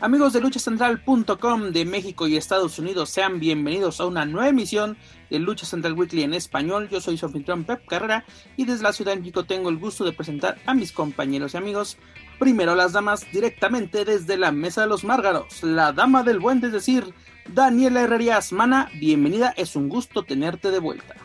Amigos de luchacentral.com de México y Estados Unidos, sean bienvenidos a una nueva emisión de Lucha Central Weekly en español. Yo soy su anfitrión Pep Carrera y desde la Ciudad de México tengo el gusto de presentar a mis compañeros y amigos. Primero las damas directamente desde la Mesa de los Márgaros, la dama del buen, es decir, Daniela Herrerías. Mana, bienvenida, es un gusto tenerte de vuelta.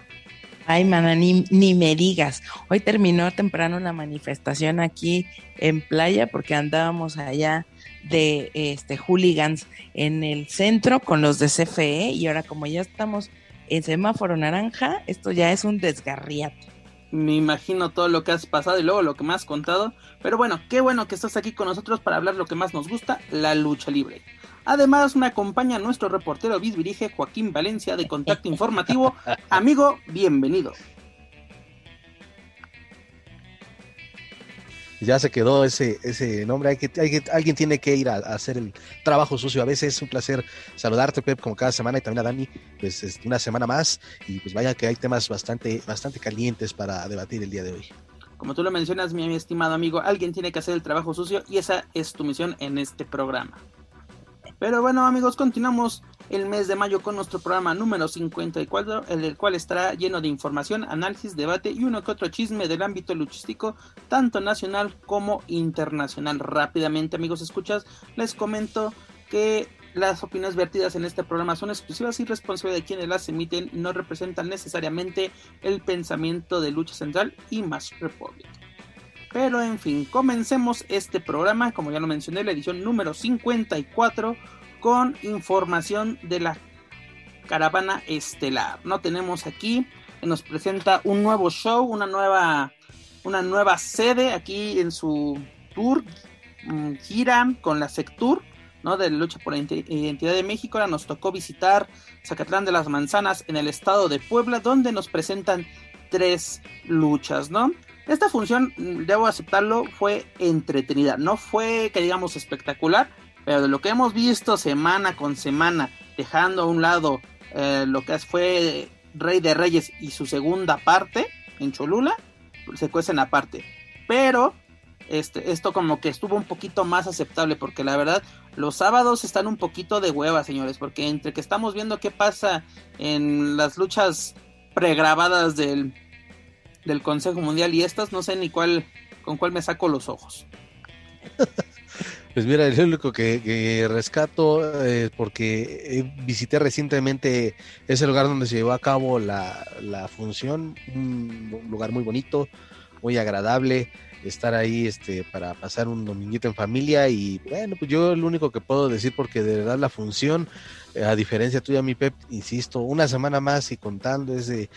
Ay, mana, ni, ni me digas. Hoy terminó temprano la manifestación aquí en playa porque andábamos allá de este hooligans en el centro con los de CFE y ahora como ya estamos en semáforo naranja, esto ya es un desgarriate. Me imagino todo lo que has pasado y luego lo que me has contado, pero bueno, qué bueno que estás aquí con nosotros para hablar lo que más nos gusta, la lucha libre. Además me acompaña nuestro reportero bisbirige Joaquín Valencia de Contacto Informativo. Amigo, bienvenido. Ya se quedó ese, ese nombre. Hay que, hay alguien tiene que ir a, hacer el trabajo sucio. A veces es un placer saludarte, Pep, como cada semana, y también a Dani, pues es una semana más. Y pues vaya que hay temas bastante, bastante calientes para debatir el día de hoy. Como tú lo mencionas, mi estimado amigo, alguien tiene que hacer el trabajo sucio y esa es tu misión en este programa. Pero bueno, amigos, continuamos el mes de mayo con nuestro programa número 54, en el cual estará lleno de información, análisis, debate y uno que otro chisme del ámbito luchístico, tanto nacional como internacional. Rápidamente, amigos, escuchas, les comento que las opiniones vertidas en este programa son exclusivas y responsables de quienes las emiten y no representan necesariamente el pensamiento de Lucha Central y Mass Republic. Pero en fin, comencemos este programa, como ya lo mencioné, la edición número 54 con información de la caravana estelar. No tenemos aquí, nos presenta un nuevo show, una nueva, una nueva sede aquí en su tour, mm, gira con la Sectur, ¿no? De lucha por la identidad de México. Ahora nos tocó visitar Zacatlán de las Manzanas en el estado de Puebla, donde nos presentan tres luchas, ¿no? Esta función, mm, debo aceptarlo, fue entretenida. No fue, que digamos, espectacular, pero de lo que hemos visto semana con semana, dejando a un lado eh, lo que fue Rey de Reyes y su segunda parte en Cholula, se cuecen aparte. Pero este, esto como que estuvo un poquito más aceptable porque la verdad los sábados están un poquito de hueva, señores, porque entre que estamos viendo qué pasa en las luchas pregrabadas del, del Consejo Mundial y estas, no sé ni cuál con cuál me saco los ojos. Pues mira, el único que, rescato es porque visité recientemente ese lugar donde se llevó a cabo la, función, un lugar muy bonito, muy agradable, estar ahí este para pasar un dominguito en familia y bueno, pues yo lo único que puedo decir porque de verdad la función, eh, a diferencia tuya, mi Pep, insisto, una semana más y contando es de...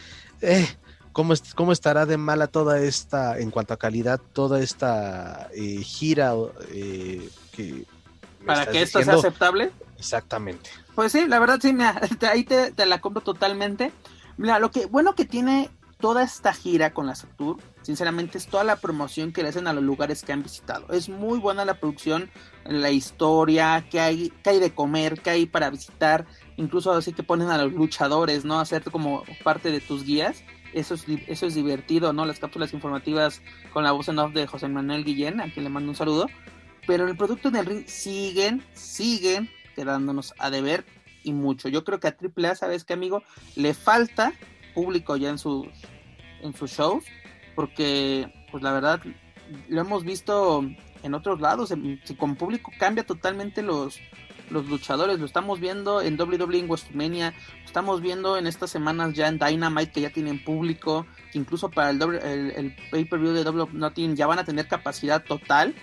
Eh, ¿Cómo, ¿Cómo, estará de mala toda esta, en cuanto a calidad, toda esta eh, gira para que esto sea aceptable. Exactamente. Pues sí, la verdad sí, mira, ahí te, la compro totalmente. Mira, lo que bueno que tiene toda esta gira con la Satur, sinceramente es toda la promoción que le hacen a los lugares que han visitado. Es muy buena la producción, la historia, que hay, que hay de comer, que hay para visitar, incluso así que ponen a los luchadores, ¿no? Hacer como parte de tus guías. Eso es, eso es divertido, ¿no? Las cápsulas informativas con la voz en off de José Manuel Guillén, a quien le mando un saludo pero el producto del ring siguen, siguen quedándonos a deber y mucho. Yo creo que a AAA, ¿sabes qué, amigo? Le falta público ya en sus, en sus shows, porque, pues la verdad, lo hemos visto en otros lados. Con público cambia totalmente los, los luchadores, lo estamos viendo en WWE en WrestleMania, lo estamos viendo en estas semanas ya en Dynamite que ya tienen público, incluso para el, el, pay-per-view de WWE Nothing ya van a tener capacidad total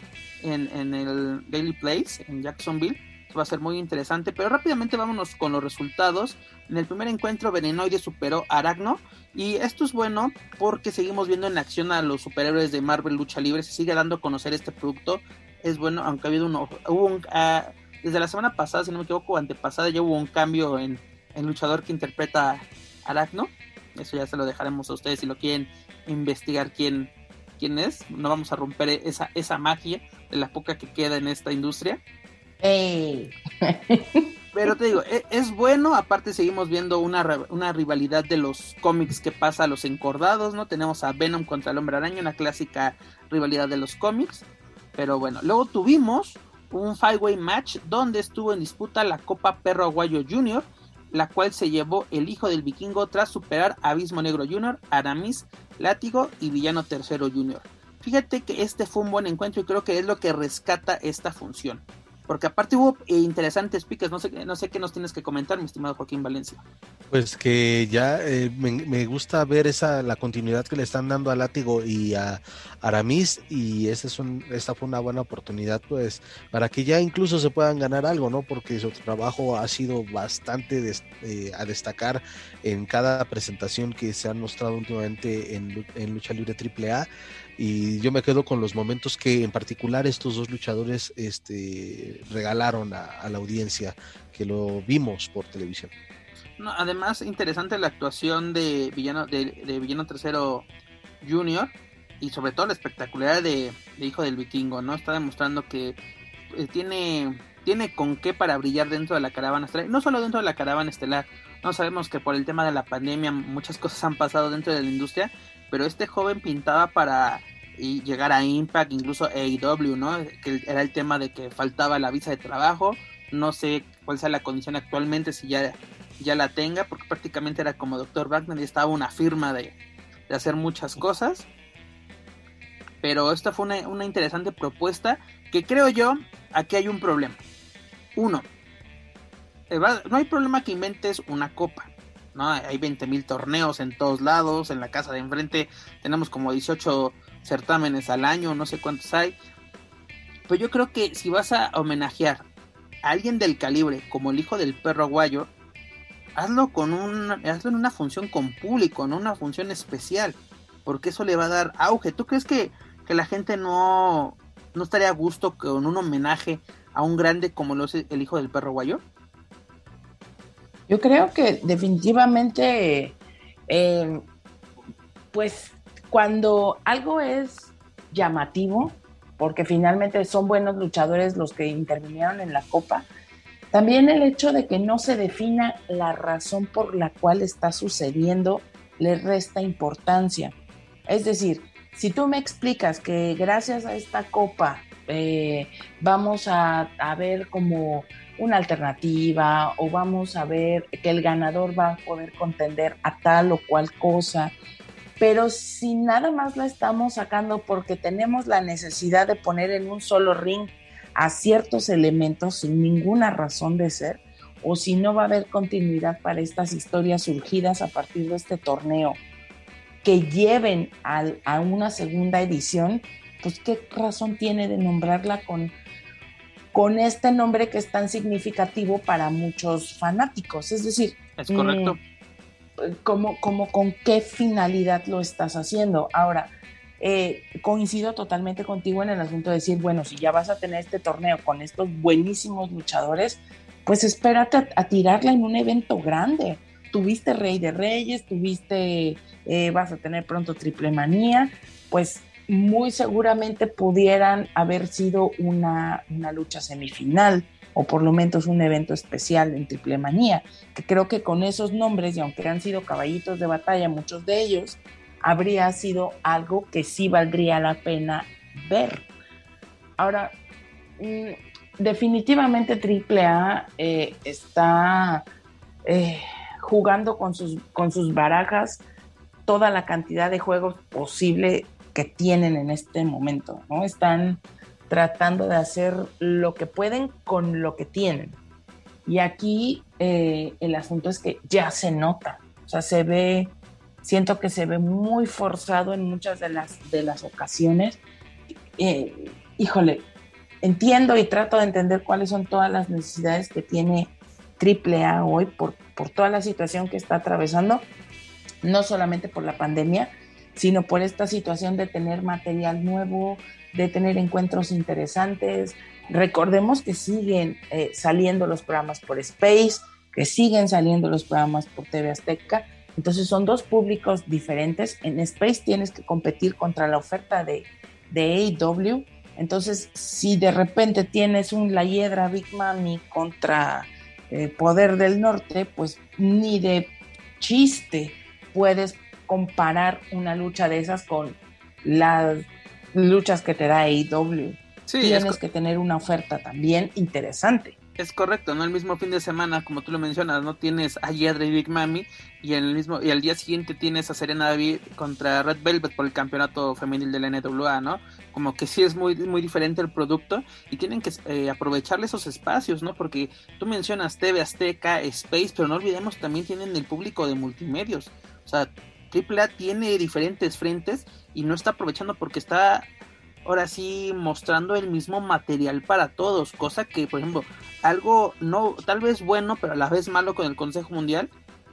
en, el Daily Place en Jacksonville va a ser muy interesante. Pero rápidamente vámonos con los resultados. En el primer encuentro, Venenoide superó a Aragno. Y esto es bueno porque seguimos viendo en acción a los superhéroes de Marvel Lucha Libre. Se sigue dando a conocer este producto. Es bueno, aunque ha habido uno, hubo un, ah, desde la semana pasada, si no me equivoco, antepasada, ya hubo un cambio en el luchador que interpreta a Aragno. Eso ya se lo dejaremos a ustedes si lo quieren investigar quién, quién es. No vamos a romper esa, esa magia de la poca que queda en esta industria. Pero te digo, e, es, bueno, aparte seguimos viendo una, una, rivalidad de los cómics que pasa a los encordados, ¿no? Tenemos a Venom contra el Hombre Araña, una clásica rivalidad de los cómics. Pero bueno, luego tuvimos un five-way match donde estuvo en disputa la Copa Perro Aguayo Jr., la cual se llevó el hijo del vikingo tras superar a Abismo Negro Jr., Aramis, Látigo y Villano Tercero Jr. Fíjate que este fue un buen encuentro y creo que es lo que rescata esta función. Porque aparte hubo eh, interesantes piques, no sé, no sé qué nos tienes que comentar, mi estimado Joaquín Valencia. Pues que ya eh, me, gusta ver esa la continuidad que le están dando a Látigo y a Aramis y es un, esta fue una buena oportunidad pues para que ya incluso se puedan ganar algo, ¿no? Porque su trabajo ha sido bastante eh, a destacar en cada presentación que se han mostrado últimamente en, en Lucha Libre AAA y yo me quedo con los momentos que en particular estos dos luchadores este, regalaron a, la audiencia que lo vimos por televisión. además, interesante la actuación de Villano, de, Villano Tercero Junior y sobre todo la espectacularidad de, Hijo del Vikingo, ¿no? Está demostrando que eh, tiene, tiene con qué para brillar dentro de la caravana estelar, no solo dentro de la caravana estelar, no sabemos que por el tema de la pandemia muchas cosas han pasado dentro de la industria, pero este joven pintaba para llegar a Impact, incluso AEW, ¿no? Que era el tema de que faltaba la visa de trabajo. No sé cuál sea la condición actualmente, si ya, ya la tenga, porque prácticamente era como Dr. Wagner y estaba una firma de, hacer muchas cosas. Pero esta fue una, interesante propuesta que creo yo, aquí hay un problema. Uno, no hay problema que inventes una copa. ¿No? Hay 20 mil torneos en todos lados, en la casa de enfrente tenemos como 18 certámenes al año, no sé cuántos hay. Pero yo creo que si vas a homenajear a alguien del calibre como el hijo del perro aguayo, hazlo con un, hazlo en una función con público, en una función especial, porque eso le va a dar auge. ¿Tú crees que, que la gente no, no estaría a gusto con un homenaje a un grande como lo es el hijo del perro aguayo? Yo creo que definitivamente, eh, pues cuando algo es llamativo, porque finalmente son buenos luchadores los que intervinieron en la Copa, también el hecho de que no se defina la razón por la cual está sucediendo le resta importancia. Es decir, si tú me explicas que gracias a esta copa eh, vamos a, ver como una alternativa o vamos a ver que el ganador va a poder contender a tal o cual cosa. Pero si nada más la estamos sacando porque tenemos la necesidad de poner en un solo ring a ciertos elementos sin ninguna razón de ser, o si no va a haber continuidad para estas historias surgidas a partir de este torneo que lleven a una segunda edición, pues qué razón tiene de nombrarla con con este nombre que es tan significativo para muchos fanáticos. Es decir, es correcto. Mm, ¿cómo, con qué finalidad lo estás haciendo? Ahora, eh, coincido totalmente contigo en el asunto de decir, bueno, si ya vas a tener este torneo con estos buenísimos luchadores, pues espérate a, tirarla en un evento grande. Tuviste Rey de Reyes, tuviste, eh, vas a tener pronto Triple Manía, pues muy seguramente pudieran haber sido una, lucha semifinal o por lo menos un evento especial en Triple Manía, que creo que con esos nombres, y aunque han sido caballitos de batalla muchos de ellos, habría sido algo que sí valdría la pena ver. Ahora, mm, definitivamente Triple A eh, está eh, jugando con sus, con sus barajas toda la cantidad de juegos posible que tienen en este momento, ¿no? Están tratando de hacer lo que pueden con lo que tienen. Y aquí eh, el asunto es que ya se nota, o sea, se ve, siento que se ve muy forzado en muchas de las, de las ocasiones. Eh, híjole, entiendo y trato de entender cuáles son todas las necesidades que tiene AAA hoy por, por toda la situación que está atravesando, no solamente por la pandemia, sino por esta situación de tener material nuevo, de tener encuentros interesantes. Recordemos que siguen eh, saliendo los programas por Space, que siguen saliendo los programas por TV Azteca. Entonces son dos públicos diferentes. En Space tienes que competir contra la oferta de, de AEW. Entonces, si de repente tienes un La Hiedra Big Mami contra eh, Poder del Norte, pues ni de chiste puedes comparar una lucha de esas con las luchas que te da AEW. Tienes que tener una oferta también interesante. Es correcto, ¿no? El mismo fin de semana, como tú lo mencionas, ¿no? Tienes a Yedra y Big Mami y el mismo y al día siguiente tienes a Serena David contra Red Velvet por el campeonato femenil de la NWA, ¿no? Como que sí es muy muy diferente el producto y tienen que eh, aprovecharle esos espacios, ¿no? Porque tú mencionas TV Azteca, Space, pero no olvidemos también tienen el público de multimedios. O sea, AAA tiene diferentes frentes y no está aprovechando porque está ahora sí mostrando el mismo material para todos, cosa que, por ejemplo, algo no tal vez bueno, pero a la vez malo con el Consejo Mundial,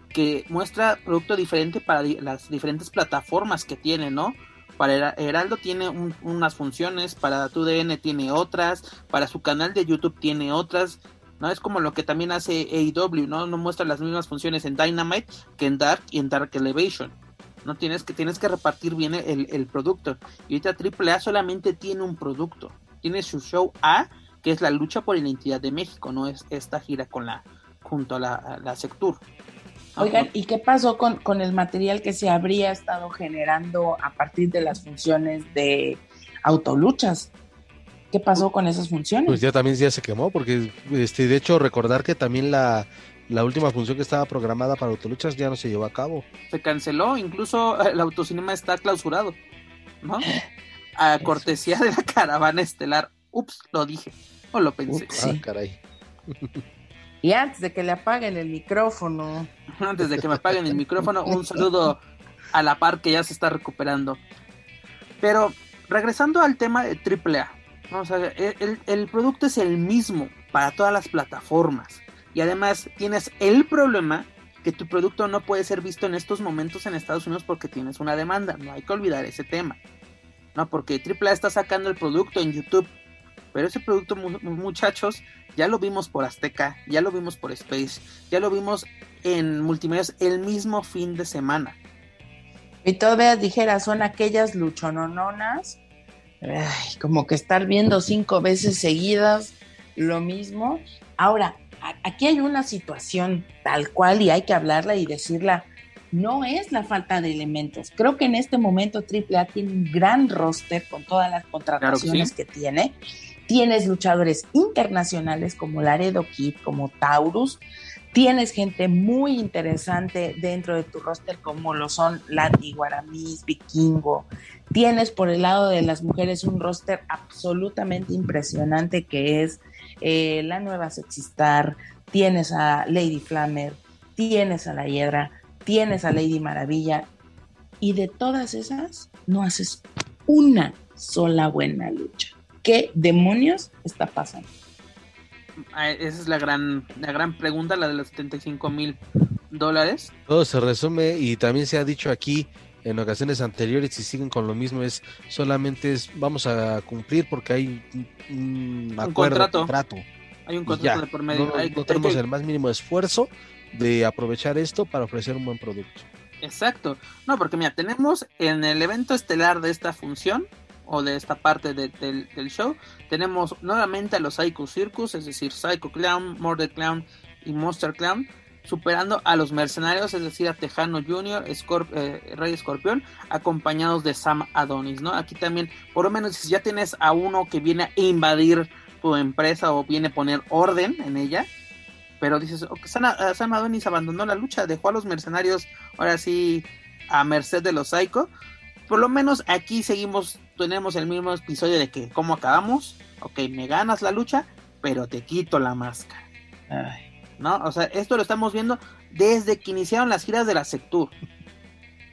que muestra producto diferente para las diferentes plataformas que tiene, ¿no? Para Heraldo tiene unas funciones, para TUDN tiene otras, para su canal de YouTube tiene otras, ¿no? Es como lo que también hace AEW, ¿no? No muestra las mismas funciones en Dynamite que en Dark y en Dark Elevation. No tienes que, tienes que repartir bien el, producto. Y ahorita AAA solamente tiene un producto. Tiene su show A, que es la lucha por la identidad de México, no es esta gira con la, junto a la, la Sectur. Oigan, ¿y qué pasó con, con el material que se habría estado generando a partir de las funciones de autoluchas? ¿Qué pasó con esas funciones? Pues ya también ya se quemó, porque este, de hecho recordar que también la, la última función que estaba programada para Autoluchas ya no se llevó a cabo. Se canceló, incluso el autocinema está clausurado, ¿no? A cortesía de la caravana estelar. Ups, lo dije, o lo pensé. Ah, caray. Y antes de que le apaguen el micrófono. Antes de que me apaguen el micrófono, un saludo a la par que ya se está recuperando. Pero regresando al tema de AAA, vamos a ver, el, el producto es el mismo para todas las plataformas. Y además tienes el problema que tu producto no puede ser visto en estos momentos en Estados Unidos porque tienes una demanda. No hay que olvidar ese tema. No, porque AAA está sacando el producto en YouTube. Pero ese producto, muchachos, ya lo vimos por Azteca, ya lo vimos por Space, ya lo vimos en multimedia el mismo fin de semana. Y todavía dijera, son aquellas luchonononas, como que estar viendo cinco veces seguidas lo mismo. Ahora, aquí hay una situación tal cual y hay que hablarla y decirla. No es la falta de elementos. Creo que en este momento AAA tiene un gran roster con todas las contrataciones que, tiene. Tienes luchadores internacionales como Laredo Kid, como Taurus. Tienes gente muy interesante dentro de tu roster como lo son Lati, Guaramis, Vikingo. Tienes por el lado de las mujeres un roster absolutamente impresionante que es eh, la nueva Sexistar, tienes a Lady Flammer, tienes a La Hiedra, tienes a Lady Maravilla, y de todas esas no haces una sola buena lucha. ¿Qué demonios está pasando? Esa es la gran, la gran pregunta, la de los 75 mil dólares. Todo se resume y también se ha dicho aquí en ocasiones anteriores y siguen con lo mismo es solamente es vamos a cumplir porque hay un, acuerdo contrato. hay un contrato de por medio. no, tenemos el más mínimo esfuerzo de aprovechar esto para ofrecer un buen producto. Exacto. No porque mira tenemos en el evento estelar de esta función o de esta parte del, del, show tenemos nuevamente a los Psycho Circus es decir Psycho Clown Murder Clown y Monster Clown superando a los mercenarios, es decir, a Tejano Jr., eh, Rey Escorpión, acompañados de Sam Adonis, ¿no? Aquí también, por lo menos, si ya tienes a uno que viene a invadir tu empresa o viene a poner orden en ella, pero dices, Sam, Adonis abandonó la lucha, dejó a los mercenarios ahora sí a merced de los Psycho. Por lo menos aquí seguimos, tenemos el mismo episodio de que, ¿cómo acabamos? Ok, me ganas la lucha, pero te quito la máscara. Ay ¿no? O sea, esto lo estamos viendo desde que iniciaron las giras de la Sectur.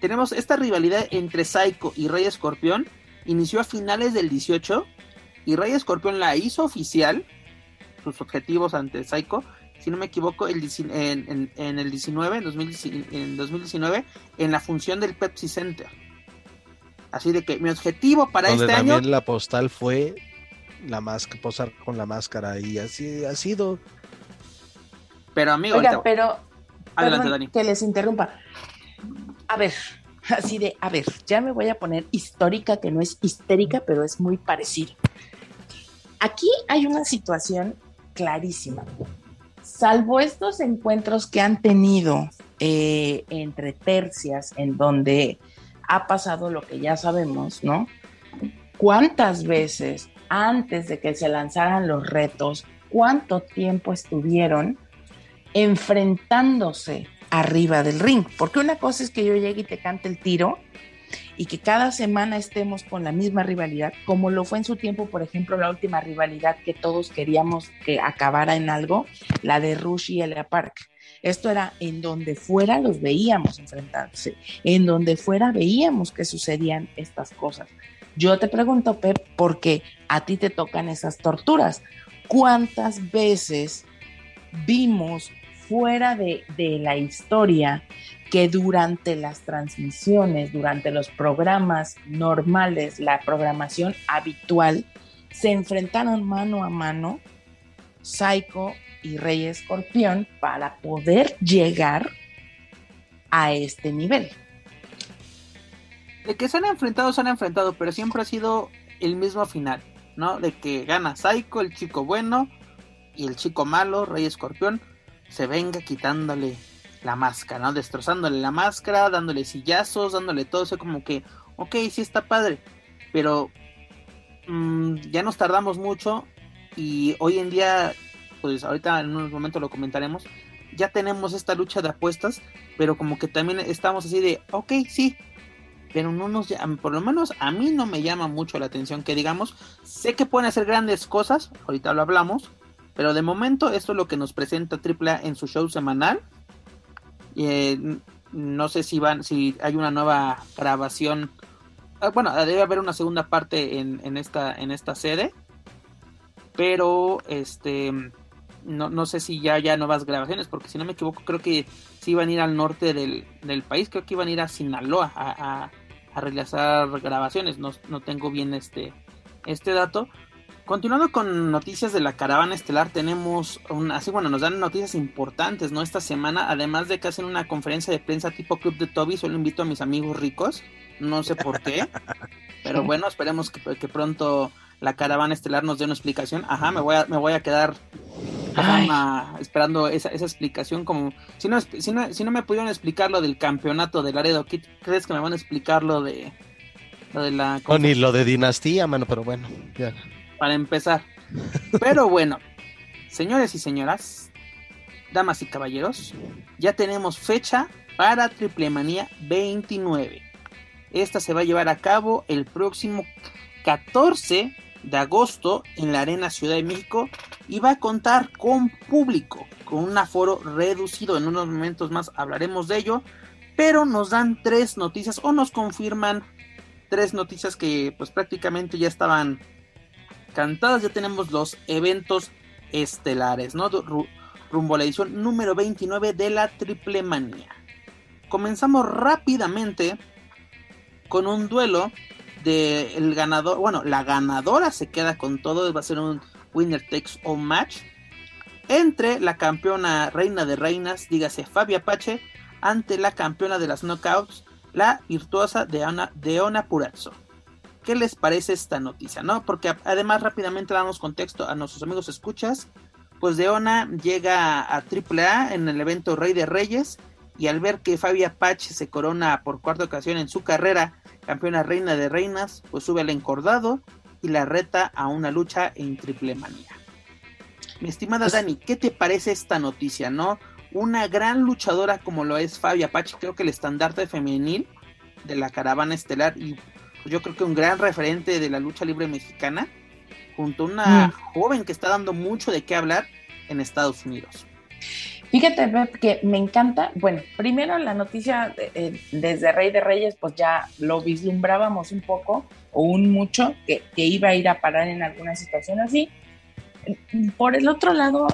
Tenemos esta rivalidad entre Psycho y Rey Escorpión, inició a finales del 18 y Rey Escorpión la hizo oficial, sus objetivos ante Psycho, si no me equivoco, el, en, el 19, en, 2019, en la función del Pepsi Center. Así de que mi objetivo para este año. También la postal fue la máscara, posar con la máscara y así ha sido. Pero amigo, Oiga, pero adelante, Dani. Que les interrumpa. A ver, así de, a ver, ya me voy a poner histórica, que no es histérica, pero es muy parecido. Aquí hay una situación clarísima. Salvo estos encuentros que han tenido eh, entre tercias, en donde ha pasado lo que ya sabemos, ¿no? ¿Cuántas veces antes de que se lanzaran los retos, cuánto tiempo estuvieron enfrentándose arriba del ring? Porque una cosa es que yo llegue y te cante el tiro y que cada semana estemos con la misma rivalidad, como lo fue en su tiempo, por ejemplo, la última rivalidad que todos queríamos que acabara en algo, la de Rush y Elia Park. Esto era en donde fuera los veíamos enfrentarse, en donde fuera veíamos que sucedían estas cosas. Yo te pregunto, Pep, porque a ti te tocan esas torturas. ¿Cuántas veces vimos fuera de, de la historia que durante las transmisiones, durante los programas normales, la programación habitual, se enfrentaron mano a mano Psycho y Rey Escorpión para poder llegar a este nivel. De que se han enfrentado, se han enfrentado, pero siempre ha sido el mismo final, ¿no? De que gana Psycho, el chico bueno, y el chico malo, Rey Escorpión, se venga quitándole la máscara, ¿no? Destrozándole la máscara, dándole sillazos, dándole todo eso como que, ok, sí está padre, pero mm, ya nos tardamos mucho y hoy en día, pues ahorita en unos momentos lo comentaremos, ya tenemos esta lucha de apuestas, pero como que también estamos así de, ok, sí, pero no nos por lo menos a mí no me llama mucho la atención que digamos, sé que pueden hacer grandes cosas, ahorita lo hablamos, pero de momento esto es lo que nos presenta AAA en su show semanal eh, no sé si van, si hay una nueva grabación. Ah, bueno, debe haber una segunda parte en, esta, en esta sede. Pero este no, no sé si ya haya nuevas grabaciones, porque si no me equivoco, creo que si iban a ir al norte del, país, creo que iban a ir a Sinaloa a, a, realizar grabaciones. No, no tengo bien este, este dato. Continuando con noticias de la caravana estelar, tenemos un, así bueno, nos dan noticias importantes, ¿no? Esta semana, además de que hacen una conferencia de prensa tipo Club de Toby, solo invito a mis amigos ricos, no sé por qué, pero bueno, esperemos que, pronto la caravana estelar nos dé una explicación. Ajá, me voy a, me voy a quedar esperando esa, esa explicación como si no, si no si no me pudieron explicar lo del campeonato de Laredo, ¿qué crees que me van a explicar lo de lo de la o ni lo de dinastía, mano, pero bueno, ya para empezar. Pero bueno, señores y señoras, damas y caballeros, ya tenemos fecha para Triple Manía 29. Esta se va a llevar a cabo el próximo 14 de agosto en la Arena Ciudad de México y va a contar con público, con un aforo reducido. En unos momentos más hablaremos de ello, pero nos dan tres noticias o nos confirman tres noticias que pues prácticamente ya estaban cantadas, ya tenemos los eventos estelares, ¿no? rumbo a la edición número 29 de la Triple Manía. Comenzamos rápidamente con un duelo de el ganador, bueno, la ganadora se queda con todo, va a ser un winner takes all match entre la campeona reina de reinas, dígase Fabia Pache, ante la campeona de las knockouts, la virtuosa de Ana, Deona Purazzo. ¿Qué les parece esta noticia? ¿No? Porque además rápidamente damos contexto a nuestros amigos escuchas. Pues Deona llega a AAA en el evento Rey de Reyes y al ver que Fabia Pache se corona por cuarta ocasión en su carrera campeona reina de reinas, pues sube al encordado y la reta a una lucha en triple manía. Mi estimada pues Dani, ¿qué te parece esta noticia, no? Una gran luchadora como lo es Fabia Pache, creo que el estandarte femenil de la caravana estelar y yo creo que un gran referente de la lucha libre mexicana, junto a una mm. joven que está dando mucho de qué hablar en Estados Unidos. Fíjate, que me encanta, bueno, primero la noticia eh, desde Rey de Reyes, pues ya lo vislumbrábamos un poco o un mucho, que, que iba a ir a parar en alguna situación así. Por el otro lado,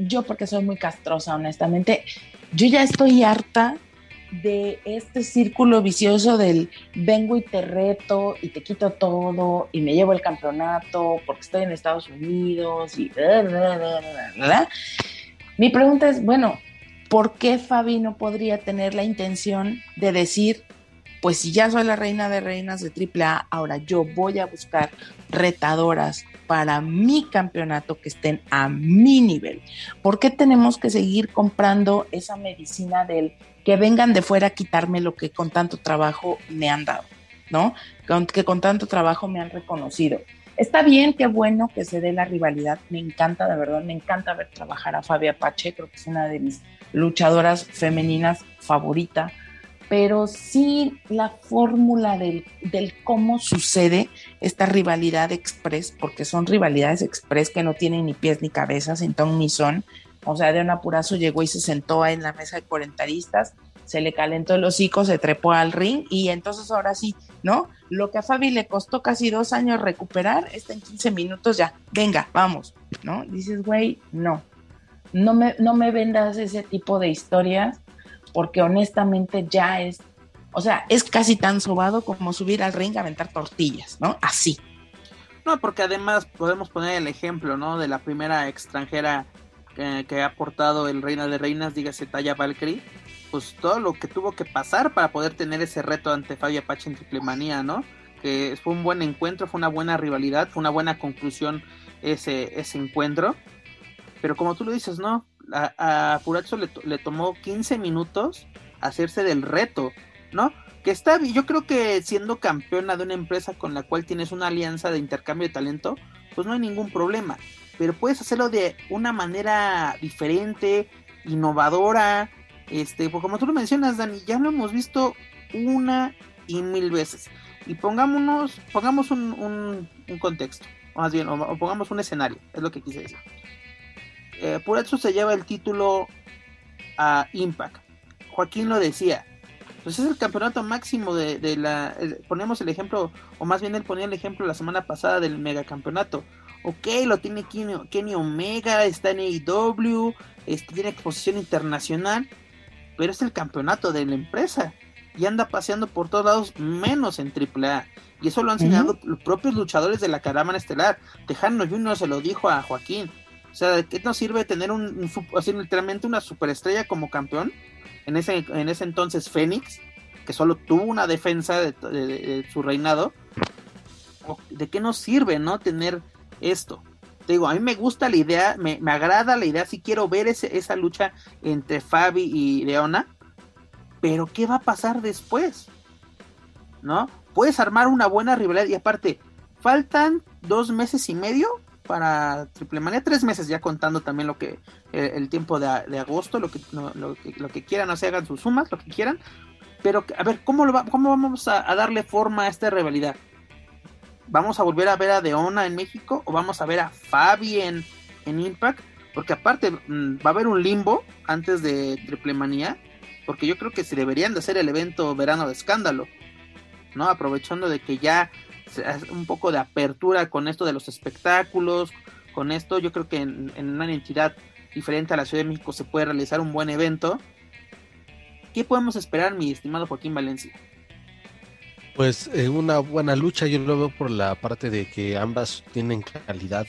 yo porque soy muy castrosa, honestamente, yo ya estoy harta de este círculo vicioso del vengo y te reto y te quito todo y me llevo el campeonato porque estoy en Estados Unidos y mi pregunta es, bueno, ¿por qué Fabi no podría tener la intención de decir, pues si ya soy la reina de reinas de AAA, ahora yo voy a buscar retadoras para mi campeonato que estén a mi nivel? ¿Por qué tenemos que seguir comprando esa medicina del que vengan de fuera a quitarme lo que con tanto trabajo me han dado? ¿No? Que con tanto trabajo me han reconocido. Está bien, qué bueno que se dé la rivalidad. Me encanta, de verdad, me encanta ver trabajar a Fabia Pache. Creo que es una de mis luchadoras femeninas favorita. Pero sí la fórmula del, del cómo sucede esta rivalidad express, porque son rivalidades express que no tienen ni pies ni cabeza, sin ton ni son. O sea, de un apurazo llegó y se sentó en la mesa de cuarentaristas se le calentó el hocico, se trepó al ring y entonces ahora sí, ¿no? Lo que a Fabi le costó casi dos años recuperar, está en 15 minutos ya, venga, vamos, ¿no? Dices, güey, no, no me, no me vendas ese tipo de historias porque honestamente ya es, o sea, es casi tan sobado como subir al ring a aventar tortillas, ¿no? Así. No, porque además podemos poner el ejemplo, ¿no? De la primera extranjera que, ha aportado el Reina de Reinas, dígase Taya Valkyrie pues todo lo que tuvo que pasar para poder tener ese reto ante Fabio Apache en Triple Manía, ¿no? Que fue un buen encuentro, fue una buena rivalidad, fue una buena conclusión ese, ese encuentro. Pero como tú lo dices, ¿no? A, a le, le, tomó 15 minutos hacerse del reto, ¿no? Que está yo creo que siendo campeona de una empresa con la cual tienes una alianza de intercambio de talento, pues no hay ningún problema. Pero puedes hacerlo de una manera diferente, innovadora, este, pues como tú lo mencionas, Dani, ya lo hemos visto una y mil veces. Y pongámonos, pongamos un, un, contexto, o más bien, o, pongamos un escenario, es lo que quise decir. Eh, por eso se lleva el título a Impact. Joaquín lo decía, pues es el campeonato máximo de, la... ponemos el ejemplo, o más bien él ponía el ejemplo la semana pasada del megacampeonato. Ok, lo tiene Kenny, Kenny Omega, está en AEW, este, tiene exposición internacional, pero es el campeonato de la empresa y anda paseando por todos lados menos en AAA. Y eso lo han enseñado los propios luchadores de la caravana estelar. Tejano Junior se lo dijo a Joaquín. O sea, ¿de qué nos sirve tener un, así, literalmente una superestrella como campeón? En ese, en ese entonces Fénix, que solo tuvo una defensa de, su reinado. ¿De qué nos sirve, no? Tener esto digo, a mí me gusta la idea, me, agrada la idea, si quiero ver esa lucha entre Fabi y Leona, pero ¿qué va a pasar después? ¿No? Puedes armar una buena rivalidad y aparte, faltan dos meses y medio para Triple Manía, tres meses ya contando también lo que eh, el tiempo de, agosto, lo que, lo, que, quieran, no se hagan sus sumas, lo que quieran. Pero, a ver, ¿cómo, lo cómo vamos a darle forma a esta rivalidad? ¿Vamos a volver a ver a Deona en México o vamos a ver a Fabi en, Impact? Porque aparte mm, va a haber un limbo antes de Triple Manía, porque yo creo que se deberían de hacer el evento verano de escándalo, ¿no? Aprovechando de que ya un poco de apertura con esto de los espectáculos, con esto yo creo que en, una entidad diferente a la Ciudad de México se puede realizar un buen evento. ¿Qué podemos esperar, mi estimado Joaquín Valencia? Pues eh, una buena lucha, yo lo veo por la parte de que ambas tienen calidad.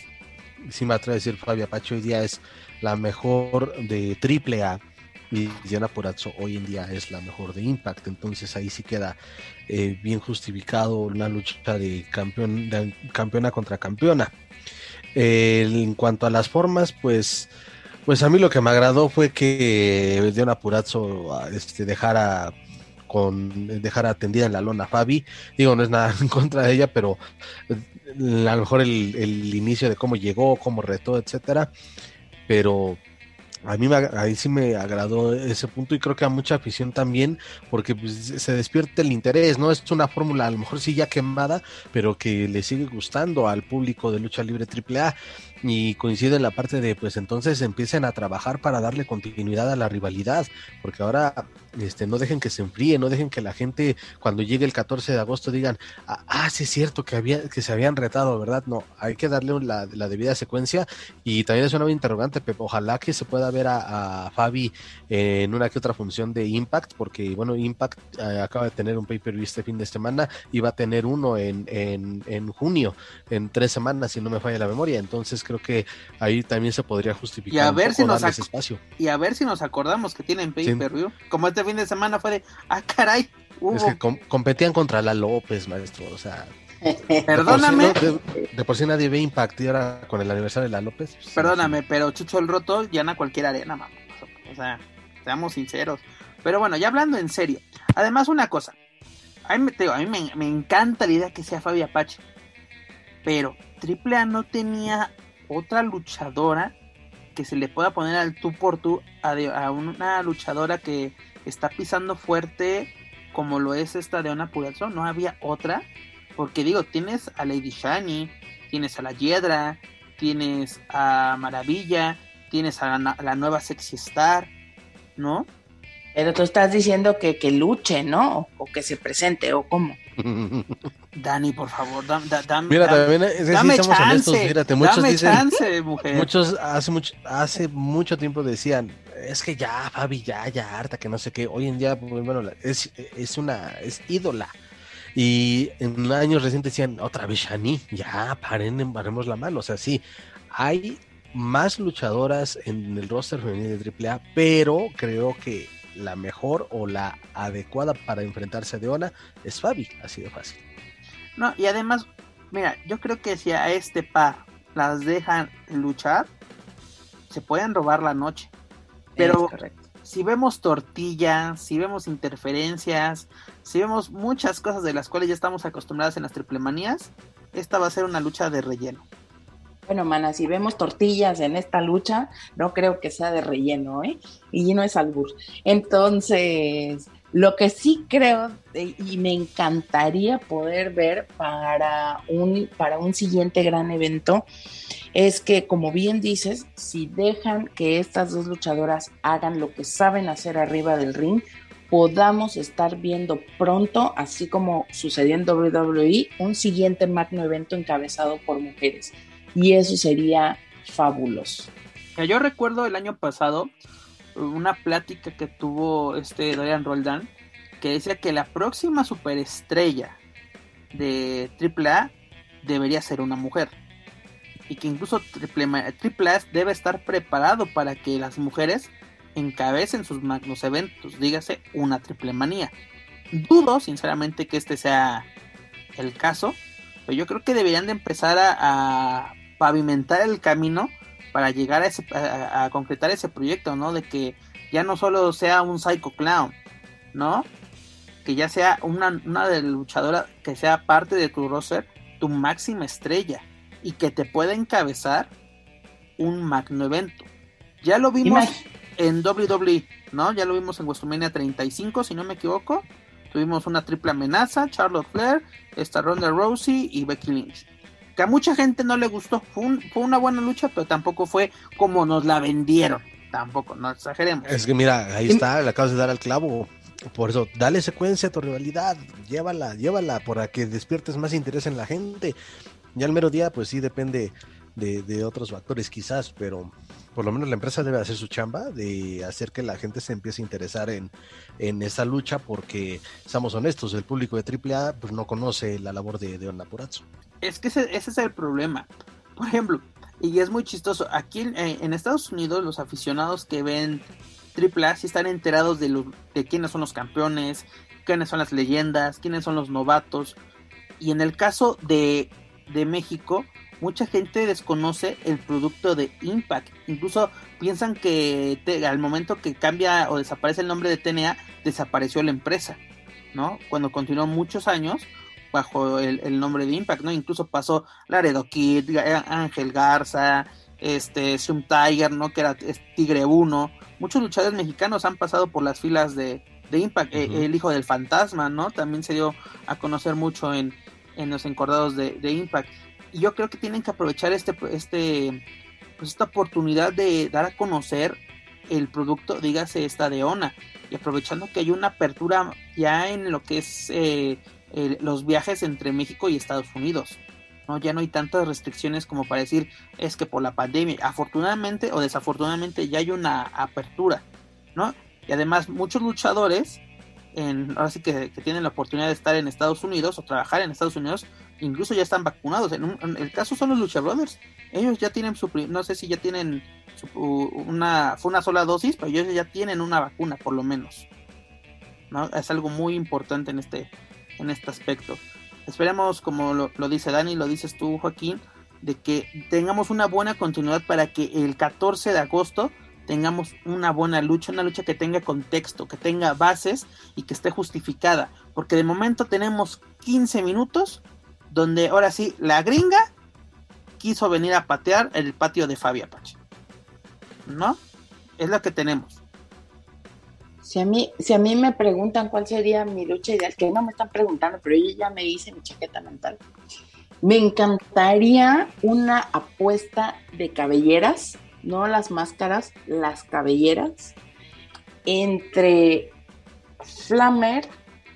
Si me atrevo a decir, Fabia Pacho hoy día es la mejor de triple A y Diana Porazzo hoy en día es la mejor de Impact. Entonces ahí sí queda eh, bien justificado una lucha de, campeón, campeona contra campeona. en cuanto a las formas, pues, pues a mí lo que me agradó fue que Diana Purazzo este, dejara con dejar atendida en la lona Fabi. Digo, no es nada en contra de ella, pero eh, a lo mejor el, inicio de cómo llegó, cómo retó, etcétera. Pero a mí me, ahí sí me agradó ese punto y creo que a mucha afición también, porque pues, se despierta el interés, ¿no? Es una fórmula a lo mejor sí ya quemada, pero que le sigue gustando al público de lucha libre AAA y coincide en la parte de pues entonces empiecen a trabajar para darle continuidad a la rivalidad, porque ahora este no dejen que se enfríe, no dejen que la gente cuando llegue el 14 de agosto digan, ah, ah, sí es cierto que había que se habían retado, ¿verdad? No, hay que darle la, la debida secuencia y también es una interrogante, Pepe, ojalá que se pueda ver a, Fabi en una que otra función de Impact, porque bueno, Impact eh, acaba de tener un pay-per-view este fin de semana y va a tener uno en, en, en junio, en tres semanas, si no me falla la memoria, entonces creo que ahí también se podría justificar. Y a ver si nos espacio. Y a ver si nos acordamos que tienen pay per view. Como este fin de semana fue de, ah, caray. Es que competían contra la López, maestro. O sea, Perdóname. De por, sí, nadie ve Impact y ahora con el aniversario de la López. Pues, Perdóname, pero Chucho el Roto llena cualquier arena, mamá. O sea, seamos sinceros. Pero bueno, ya hablando en serio. Además, una cosa. A mí, a mí me, me, encanta la idea que sea Fabi Apache. Pero AAA no tenía otra luchadora que se le pueda poner al tú por tú a, una luchadora que está pisando fuerte como lo es esta de una Purazzo, no había otra, porque digo, tienes a Lady Shani, tienes a la Hiedra, tienes a Maravilla, tienes a la, nueva Sexy Star, ¿no? Pero tú estás diciendo que, que luche, ¿no? O que se presente, o cómo. Dani, por favor, dame, dame, Mira, también dame chance, honestos, muchos dame dicen, chance, mujer. muchos hace mucho, hace mucho tiempo decían, es que ya, Fabi, ya, ya, harta, que no sé qué. Hoy en día, pues, bueno, es, es una, es ídola. Y en años recientes decían, otra vez Shani, ya, paren, paremos la mano. O sea, sí, hay más luchadoras en el roster femenino de AAA, pero creo que la mejor o la adecuada para enfrentarse a Deona es Fabi, así de fácil. No, y además, mira, yo creo que si a este par las dejan luchar, se pueden robar la noche. Pero si vemos tortillas, si vemos interferencias, si vemos muchas cosas de las cuales ya estamos acostumbradas en las triplemanías, esta va a ser una lucha de relleno. Bueno, mana, si vemos tortillas en esta lucha, no creo que sea de relleno, ¿eh? Y no es albur. Entonces, lo que sí creo y me encantaría poder ver para un, para un siguiente gran evento es que, como bien dices, si dejan que estas dos luchadoras hagan lo que saben hacer arriba del ring, podamos estar viendo pronto, así como sucedió en WWE, un siguiente magno evento encabezado por mujeres y eso sería fabuloso. Yo recuerdo el año pasado una plática que tuvo este Dorian Roldán que decía que la próxima superestrella de AAA debería ser una mujer y que incluso AAA debe estar preparado para que las mujeres encabecen sus magnos eventos, dígase una triple manía. Dudo sinceramente que este sea el caso, pero yo creo que deberían de empezar a pavimentar el camino para llegar a, ese, a, concretar ese proyecto, ¿no? De que ya no solo sea un Psycho Clown, ¿no? Que ya sea una, una de luchadora que sea parte de tu roster, tu máxima estrella y que te pueda encabezar un magno evento. Ya lo vimos en WWE, ¿no? Ya lo vimos en WrestleMania 35, si no me equivoco. Tuvimos una triple amenaza, Charlotte Flair, esta Ronda Rousey y Becky Lynch que a mucha gente no le gustó. Fue, una buena lucha, pero tampoco fue como nos la vendieron. Tampoco, no exageremos. Es que mira, ahí está, le acabas de dar al clavo. Por eso, dale secuencia a tu rivalidad, llévala, llévala para que despiertes más interés en la gente. Ya el mero día, pues sí, depende de, otros factores quizás, pero por lo menos la empresa debe hacer su chamba de hacer que la gente se empiece a interesar en, en esa lucha porque, seamos honestos, el público de AAA pues, no conoce la labor de, de Purazzo. Es que ese, es el problema. Por ejemplo, y es muy chistoso, aquí en, Estados Unidos los aficionados que ven AAA sí están enterados de, de quiénes son los campeones, quiénes son las leyendas, quiénes son los novatos. Y en el caso de, de México, mucha gente desconoce el producto de Impact. Incluso piensan que al momento que cambia o desaparece el nombre de TNA, desapareció la empresa, ¿no? Cuando continuó muchos años bajo el, nombre de Impact, ¿no? Incluso pasó Laredo Kid, Ángel Garza, este Shum Tiger, ¿no? Que era Tigre 1. Muchos luchadores mexicanos han pasado por las filas de, de Impact. Eh, el hijo del fantasma, ¿no? También se dio a conocer mucho en, en los encordados de, de, Impact. Y yo creo que tienen que aprovechar este, este, pues esta oportunidad de dar a conocer el producto, dígase esta de ONA. Y aprovechando que hay una apertura ya en lo que es eh, los viajes entre México y Estados Unidos. ¿no? Ya no hay tantas restricciones como para decir es que por la pandemia, afortunadamente o desafortunadamente ya hay una apertura, ¿no? Y además muchos luchadores, en, ahora sí que, tienen la oportunidad de estar en Estados Unidos o trabajar en Estados Unidos, incluso ya están vacunados. En, el caso son los Lucha Brothers. Ellos ya tienen su, no sé si ya tienen una, fue una sola dosis, pero ellos ya tienen una vacuna por lo menos. ¿no? Es algo muy importante en este, en este aspecto. Esperemos, como lo, lo dice Dani, lo dices tú, Joaquín, de que tengamos una buena continuidad para que el 14 de agosto tengamos una buena lucha, una lucha que tenga contexto, que tenga bases y que esté justificada. Porque de momento tenemos 15 minutos donde ahora sí la gringa quiso venir a patear el patio de Fabi Apache. ¿No? Es lo que tenemos. Si a, mí, si a mí me preguntan cuál sería mi lucha ideal, que no me están preguntando, pero yo ya me hice mi chaqueta mental. Me encantaría una apuesta de cabelleras no las máscaras, las cabelleras, entre Flamer,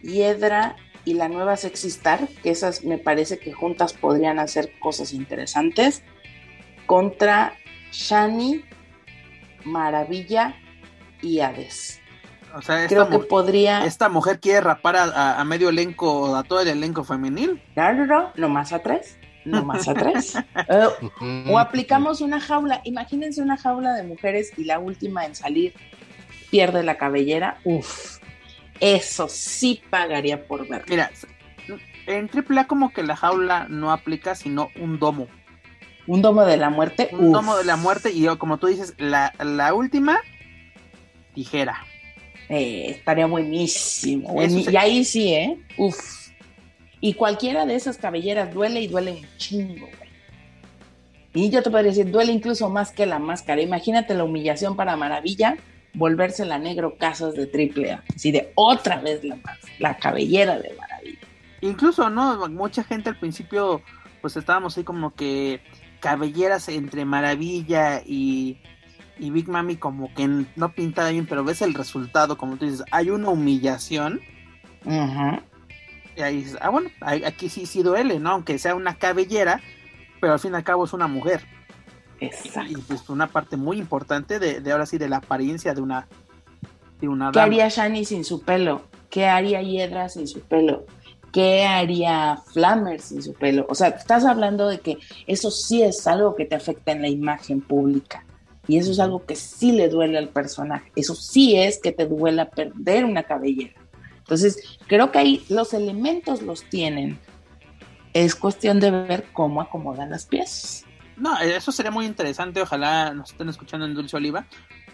Hiedra y la nueva Sexy Star, que esas me parece que juntas podrían hacer cosas interesantes, contra Shani, Maravilla y Hades. O sea, Creo que podría. ¿Esta mujer quiere rapar a, medio elenco, a todo el elenco femenil? No, no, no, más a tres no más a tres. Eh, o aplicamos una jaula, imagínense una jaula de mujeres y la última en salir pierde la cabellera. Uf, eso sí pagaría por ver. Mira, en AAA como que la jaula no aplica, sino un domo. Un domo de la muerte. Un domo de la muerte y como tú dices, la, última, tijera. Eh, estaría buenísimo. Y ahí sí, ¿eh? Uf. Y cualquiera de esas cabelleras duele y duele un chingo, güey. Y yo te podría decir, duele incluso más que la máscara. Imagínate la humillación para Maravilla, volvérsela negro casas de triple A. Así de otra vez la, la cabellera de Maravilla. Incluso, ¿no? Mucha gente al principio, pues estábamos ahí como que cabelleras entre Maravilla y, y Big Mami como que no pintada bien, pero ves el resultado, como tú dices, hay una humillación. Ajá. Y ahí dices, ah, bueno, aquí sí, sí duele, ¿no? Aunque sea una cabellera, pero al fin y al cabo es una mujer. Exacto. Y, pues una parte muy importante de, ahora sí de la apariencia de una, de una ¿Qué haría Shani sin su pelo? ¿Qué haría Hiedra sin su pelo? ¿Qué haría Flammer sin su pelo? O sea, estás hablando de que eso sí es algo que te afecta en la imagen pública. Y eso es algo que sí le duele al personaje. Eso sí es que te duela perder una cabellera. Entonces, creo que ahí los elementos los tienen. Es cuestión de ver cómo acomodan las piezas. No, eso sería muy interesante. Ojalá nos estén escuchando en Dulce Oliva.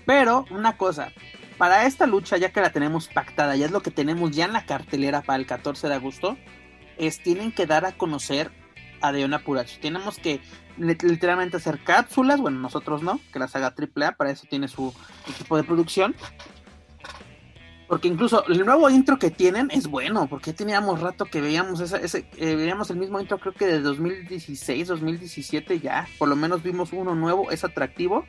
Pero una cosa, para esta lucha, ya que la tenemos pactada, ya es lo que tenemos ya en la cartelera para el 14 de agosto, es tienen que dar a conocer a Deona Purachi. Tenemos que literalmente hacer cápsulas, bueno, nosotros no, que las haga AAA, para eso tiene su equipo de producción. Porque incluso el nuevo intro que tienen es bueno, porque teníamos rato que veíamos ese, eh, veíamos el mismo intro creo que de 2016, 2017 ya, por lo menos vimos uno nuevo, es atractivo,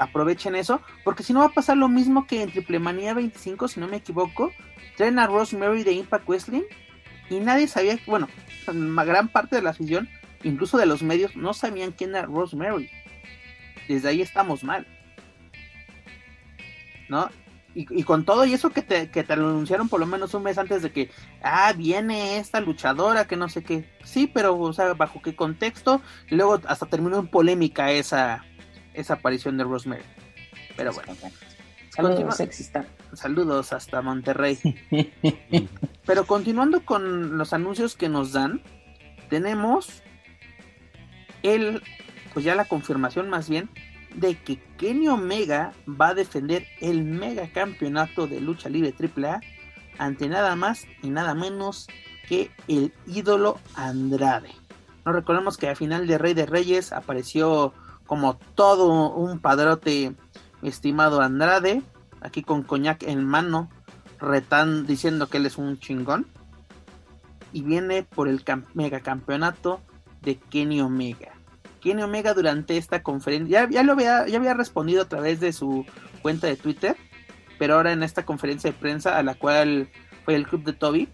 aprovechen eso, porque si no va a pasar lo mismo que en Triple Manía 25, si no me equivoco, traen a Rosemary de Impact Wrestling y nadie sabía, bueno, gran parte de la afición, incluso de los medios, no sabían quién era Rosemary. Desde ahí estamos mal. ¿No? Y, con todo y eso que te, que te anunciaron por lo menos un mes antes de que, ah, viene esta luchadora, que no sé qué. Sí, pero, o sea, bajo qué contexto. Y luego hasta terminó en polémica esa, esa aparición de Rosemary. Pero bueno. Saludos, Saludos hasta Monterrey. pero continuando con los anuncios que nos dan, tenemos el, pues ya la confirmación más bien de que Kenny Omega va a defender el mega campeonato de lucha libre AAA ante nada más y nada menos que el ídolo Andrade. No recordemos que al final de Rey de Reyes apareció como todo un padrote, estimado Andrade, aquí con coñac en mano, retan diciendo que él es un chingón. Y viene por el megacampeonato de Kenny Omega. Kenny Omega durante esta conferencia, ya, lo había, ya había respondido a través de su cuenta de Twitter, pero ahora en esta conferencia de prensa a la cual fue el club de Toby,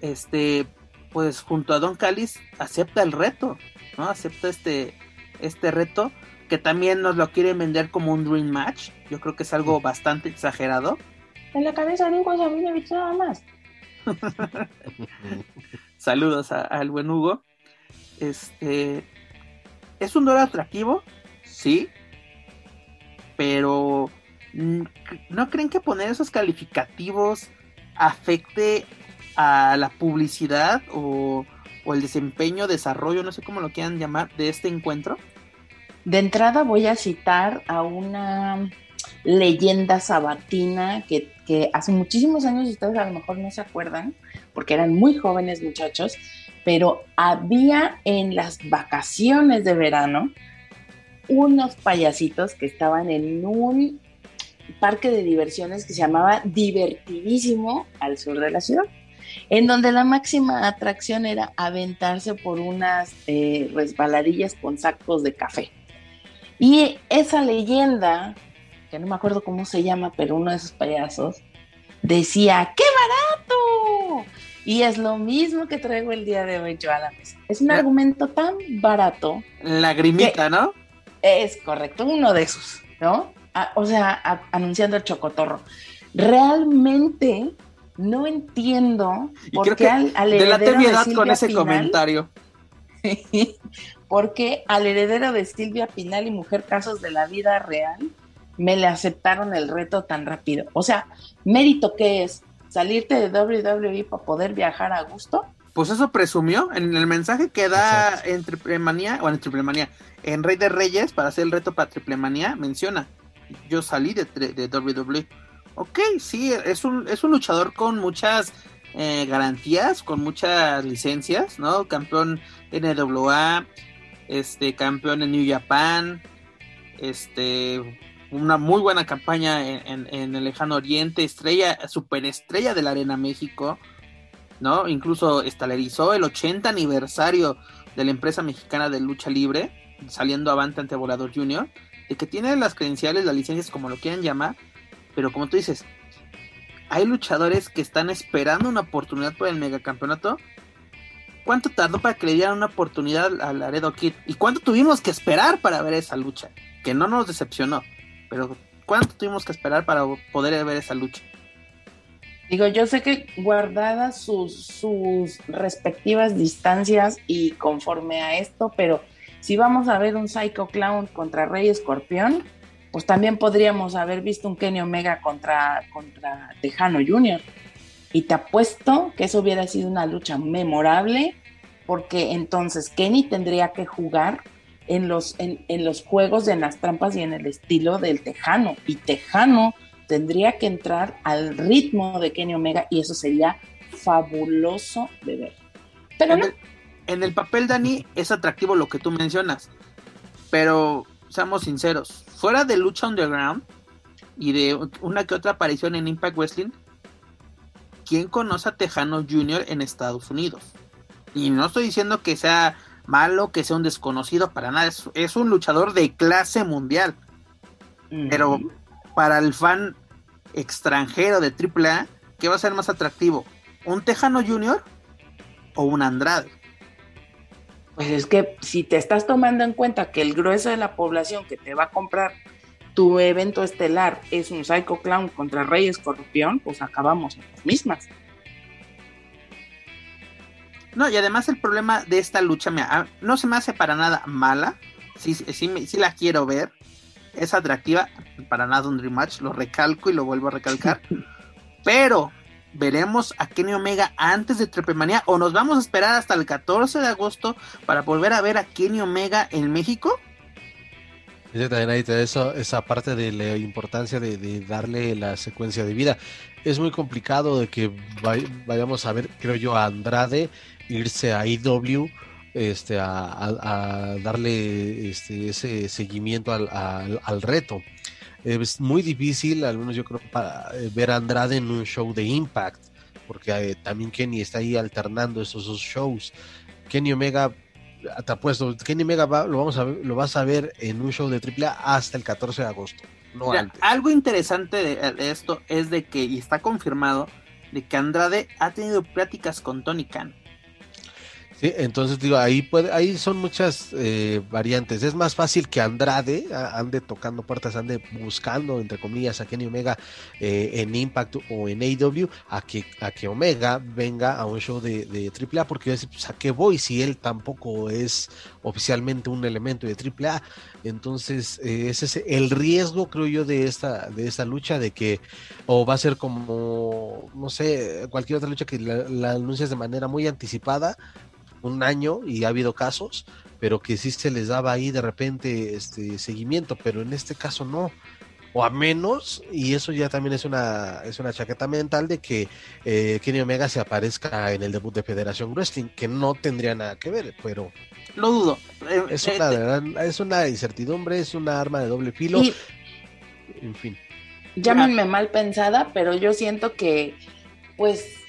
este, pues junto a Don Callis acepta el reto, ¿no? Acepta este, este reto que también nos lo quieren vender como un dream match. Yo creo que es algo bastante exagerado. En la cabeza de Hugo Sabinovich nada más. Saludos al buen Hugo. Este es un duelo atractivo, sí, pero ¿no creen que poner esos calificativos afecte a la publicidad o, el desempeño, desarrollo, no sé cómo lo quieran llamar, de este encuentro? De entrada voy a citar a una leyenda sabatina que, que, hace muchísimos años ustedes a lo mejor no se acuerdan, porque eran muy jóvenes muchachos, pero había en las vacaciones de verano unos payasitos que estaban en un parque de diversiones que se llamaba Divertidísimo al sur de la ciudad en donde la máxima atracción era aventarse por unas eh, resbaladillas con sacos de café. Y esa leyenda, que no me acuerdo cómo se llama, pero uno de esos payasos, decía, ¡qué barato! Y es lo mismo que traigo el día de hoy yo a la mesa. Es un argumento tan barato. Lagrimita, ¿no? Es correcto, uno de esos, ¿no? o sea, anunciando el chocotorro. Realmente no entiendo por qué al, heredero de Silvia con ese Pinal, comentario. porque al heredero de Silvia Pinal y Mujer Casos de la Vida Real me le aceptaron el reto tan rápido. O sea, mérito que es salirte de WWE para poder viajar a gusto. Pues eso presumió en el mensaje que da en Triplemanía, o en Triplemanía, en Rey de Reyes para hacer el reto para Triplemanía, menciona, yo salí de, de WWE ok, sí, es un, es un luchador con muchas eh, garantías, con muchas licencias, ¿no? Campeón NWA, este, campeón en New Japan, este, una muy buena campaña en, el lejano oriente, estrella, superestrella de la Arena México, ¿no? Incluso estalerizó el 80 aniversario de la empresa mexicana de lucha libre, saliendo avante ante Volador Junior, de que tiene las credenciales, las licencias, como lo quieran llamar, pero como tú dices, hay luchadores que están esperando una oportunidad por el megacampeonato. ¿Cuánto tardó para que le dieran una oportunidad al Laredo Kid? ¿Y cuánto tuvimos que esperar para ver esa lucha? Que no nos decepcionó, pero ¿cuánto tuvimos que esperar para poder ver esa lucha? Digo, yo sé que guardadas sus, sus respectivas distancias y conforme a esto, pero si vamos a ver un Psycho Clown contra Rey Escorpión, pues también podríamos haber visto un Kenny Omega contra, contra Tejano Jr. Y te apuesto que eso hubiera sido una lucha memorable, porque entonces Kenny tendría que jugar en los, en, los juegos de las trampas y en el estilo del Tejano. Y Tejano tendría que entrar al ritmo de Kenny Omega y eso sería fabuloso de ver. Pero en, el, en el papel, Dani, es atractivo lo que tú mencionas, pero seamos sinceros, fuera de Lucha Underground y de una que otra aparición en Impact Wrestling, ¿quién conoce a Tejano Jr. en Estados Unidos? Y no estoy diciendo que sea malo, que sea un desconocido, para nada, es, un luchador de clase mundial. Pero para el fan extranjero de AAA, ¿qué va a ser más atractivo? ¿Un Tejano Jr. o un Andrade? Pues es que si te estás tomando en cuenta que el grueso de la población que te va a comprar tu evento estelar es un Psycho Clown contra Rey Escorpión, pues acabamos en las mismas. No, y además el problema de esta lucha ah, no se me hace para nada mala. Sí, sí, sí la quiero ver. Es atractiva, para nada un rematch, lo recalco y lo vuelvo a recalcar. pero veremos a Kenny Omega antes de Trepemania o nos vamos a esperar hasta el 14 de agosto para volver a ver a Kenny Omega en México. también ahí eso, esa parte de la importancia de, darle la secuencia de vida. Es muy complicado de que vayamos a ver, creo yo, a Andrade irse a IW este, a, darle este, ese seguimiento al, al, reto. Es muy difícil, al menos yo creo, para eh, ver a Andrade en un show de Impact, porque eh, también Kenny está ahí alternando esos dos shows. Kenny Omega, te apuesto, Kenny Omega lo, vamos a lo vas a ver en un show de AAA hasta el 14 de agosto. No Algo interesante de, de, esto es de que, y está confirmado, de que Andrade ha tenido pláticas con Tony Khan. Sí, entonces digo, ahí puede, ahí son muchas eh, variantes. Es más fácil que Andrade ande tocando puertas, ande buscando, entre comillas, a Kenny Omega eh, en Impact o en AW, a que, a que Omega venga a un show de, de AAA, porque yo pues, ¿a qué voy si él tampoco es oficialmente un elemento de AAA? Entonces, eh, ese es el riesgo, creo yo, de esta, de esta lucha, de que o va a ser como, no sé, cualquier otra lucha que la anuncias de manera muy anticipada un año y ha habido casos, pero que sí se les daba ahí de repente este seguimiento, pero en este caso no. O a menos, y eso ya también es una, es una chaqueta mental de que eh, Kenny Omega se aparezca en el debut de Federación Wrestling, que no tendría nada que ver, pero lo dudo. Eh, es, una, eh, es una incertidumbre, es una arma de doble filo. en fin. Llámenme mal pensada, pero yo siento que, pues,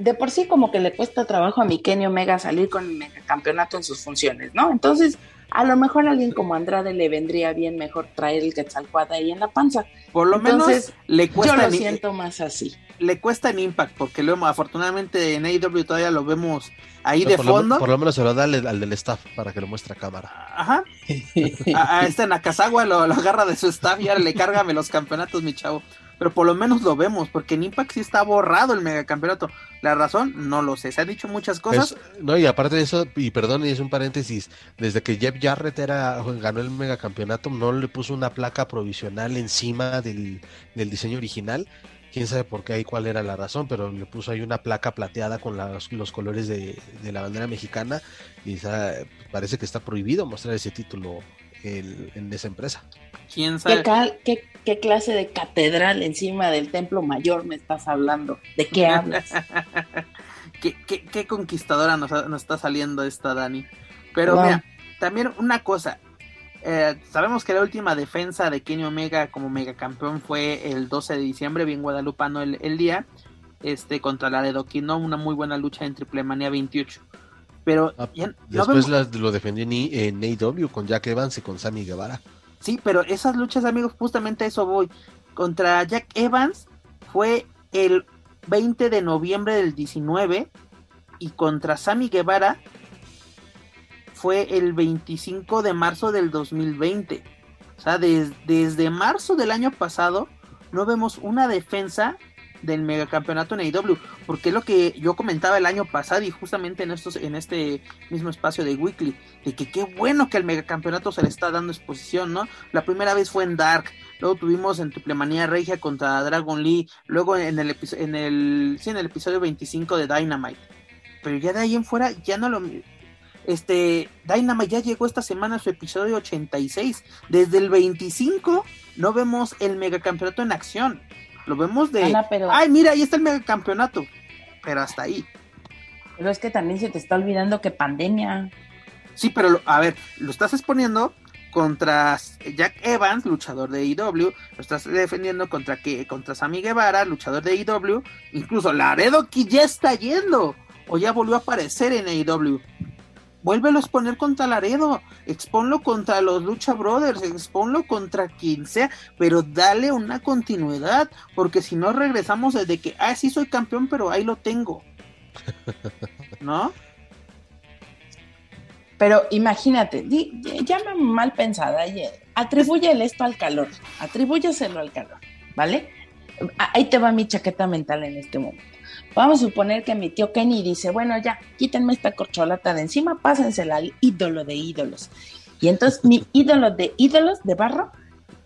de por sí como que le cuesta trabajo a mi Kenny Omega salir con el megacampeonato en sus funciones, ¿no? Entonces, a lo mejor a alguien como Andrade le vendría bien mejor traer el Quetzalcoatl ahí en la panza. Por lo menos le cuesta. Yo lo siento más así. Le cuesta en Impact, porque luego afortunadamente en AEW todavía lo vemos ahí de fondo. por lo menos se lo da al, del staff para que lo muestre a cámara. Ajá. a, este Nakazawa lo, lo agarra de su staff y ahora le cárgame los campeonatos, mi chavo pero por lo menos lo vemos, porque en Impact sí está borrado el megacampeonato. La razón, no lo sé, se han dicho muchas cosas. no, y aparte de eso, y perdón, y es un paréntesis, desde que Jeff Jarrett era, ganó el megacampeonato, no le puso una placa provisional encima del, diseño original. Quién sabe por qué ahí cuál era la razón, pero le puso ahí una placa plateada con los colores de, la bandera mexicana y parece que está prohibido mostrar ese título en esa empresa. ¿Quién sabe? ¿Qué, clase de catedral encima del templo mayor me estás hablando? ¿De qué hablas? ¿Qué, conquistadora nos, está saliendo esta Dani? Pero mira, también una cosa. Eh, sabemos que la última defensa de Kenny Omega como megacampeón fue el 12 de diciembre, bien guadalupano el, el día, este contra la de Doquino, una muy buena lucha en Triple Manía 28. Pero ah, después lo defendió en, en AEW con Jack Evans y con Sammy Guevara. Sí, pero esas luchas, amigos, justamente a eso voy. Contra Jack Evans fue el 20 de noviembre del 19 y contra Sammy Guevara fue el 25 de marzo del 2020. O sea, desde marzo del año pasado no vemos una defensa del megacampeonato en AEW, porque es lo que yo comentaba el año pasado y justamente en estos en este mismo espacio de Weekly, de que qué bueno que el megacampeonato se le está dando exposición, ¿no? La primera vez fue en Dark, luego tuvimos en Triplemanía Regia contra Dragon Lee, luego en el en el sí, en el episodio 25 de Dynamite. Pero ya de ahí en fuera ya no lo este Dynamite ya llegó esta semana a su episodio 86. Desde el 25 no vemos el megacampeonato en acción. Lo vemos de. Ay, mira, ahí está el megacampeonato. Pero hasta ahí. Pero es que también se te está olvidando que pandemia. Sí, pero a ver, lo estás exponiendo contra Jack Evans, luchador de IW, lo estás defendiendo contra que contra Sammy Guevara, luchador de IW, incluso Laredo que ya está yendo o ya volvió a aparecer en AEW vuélvelo a exponer contra Laredo, exponlo contra los Lucha Brothers, exponlo contra quien sea, pero dale una continuidad, porque si no regresamos desde que, ah, sí soy campeón, pero ahí lo tengo. ¿No? Pero imagínate, llama mal pensada, atribúyele esto al calor, atribúyeselo al calor, ¿vale? Ahí te va mi chaqueta mental en este momento. Vamos a suponer que mi tío Kenny dice, bueno, ya, quítenme esta corcholata de encima, pásensela al ídolo de ídolos. Y entonces mi ídolo de ídolos de barro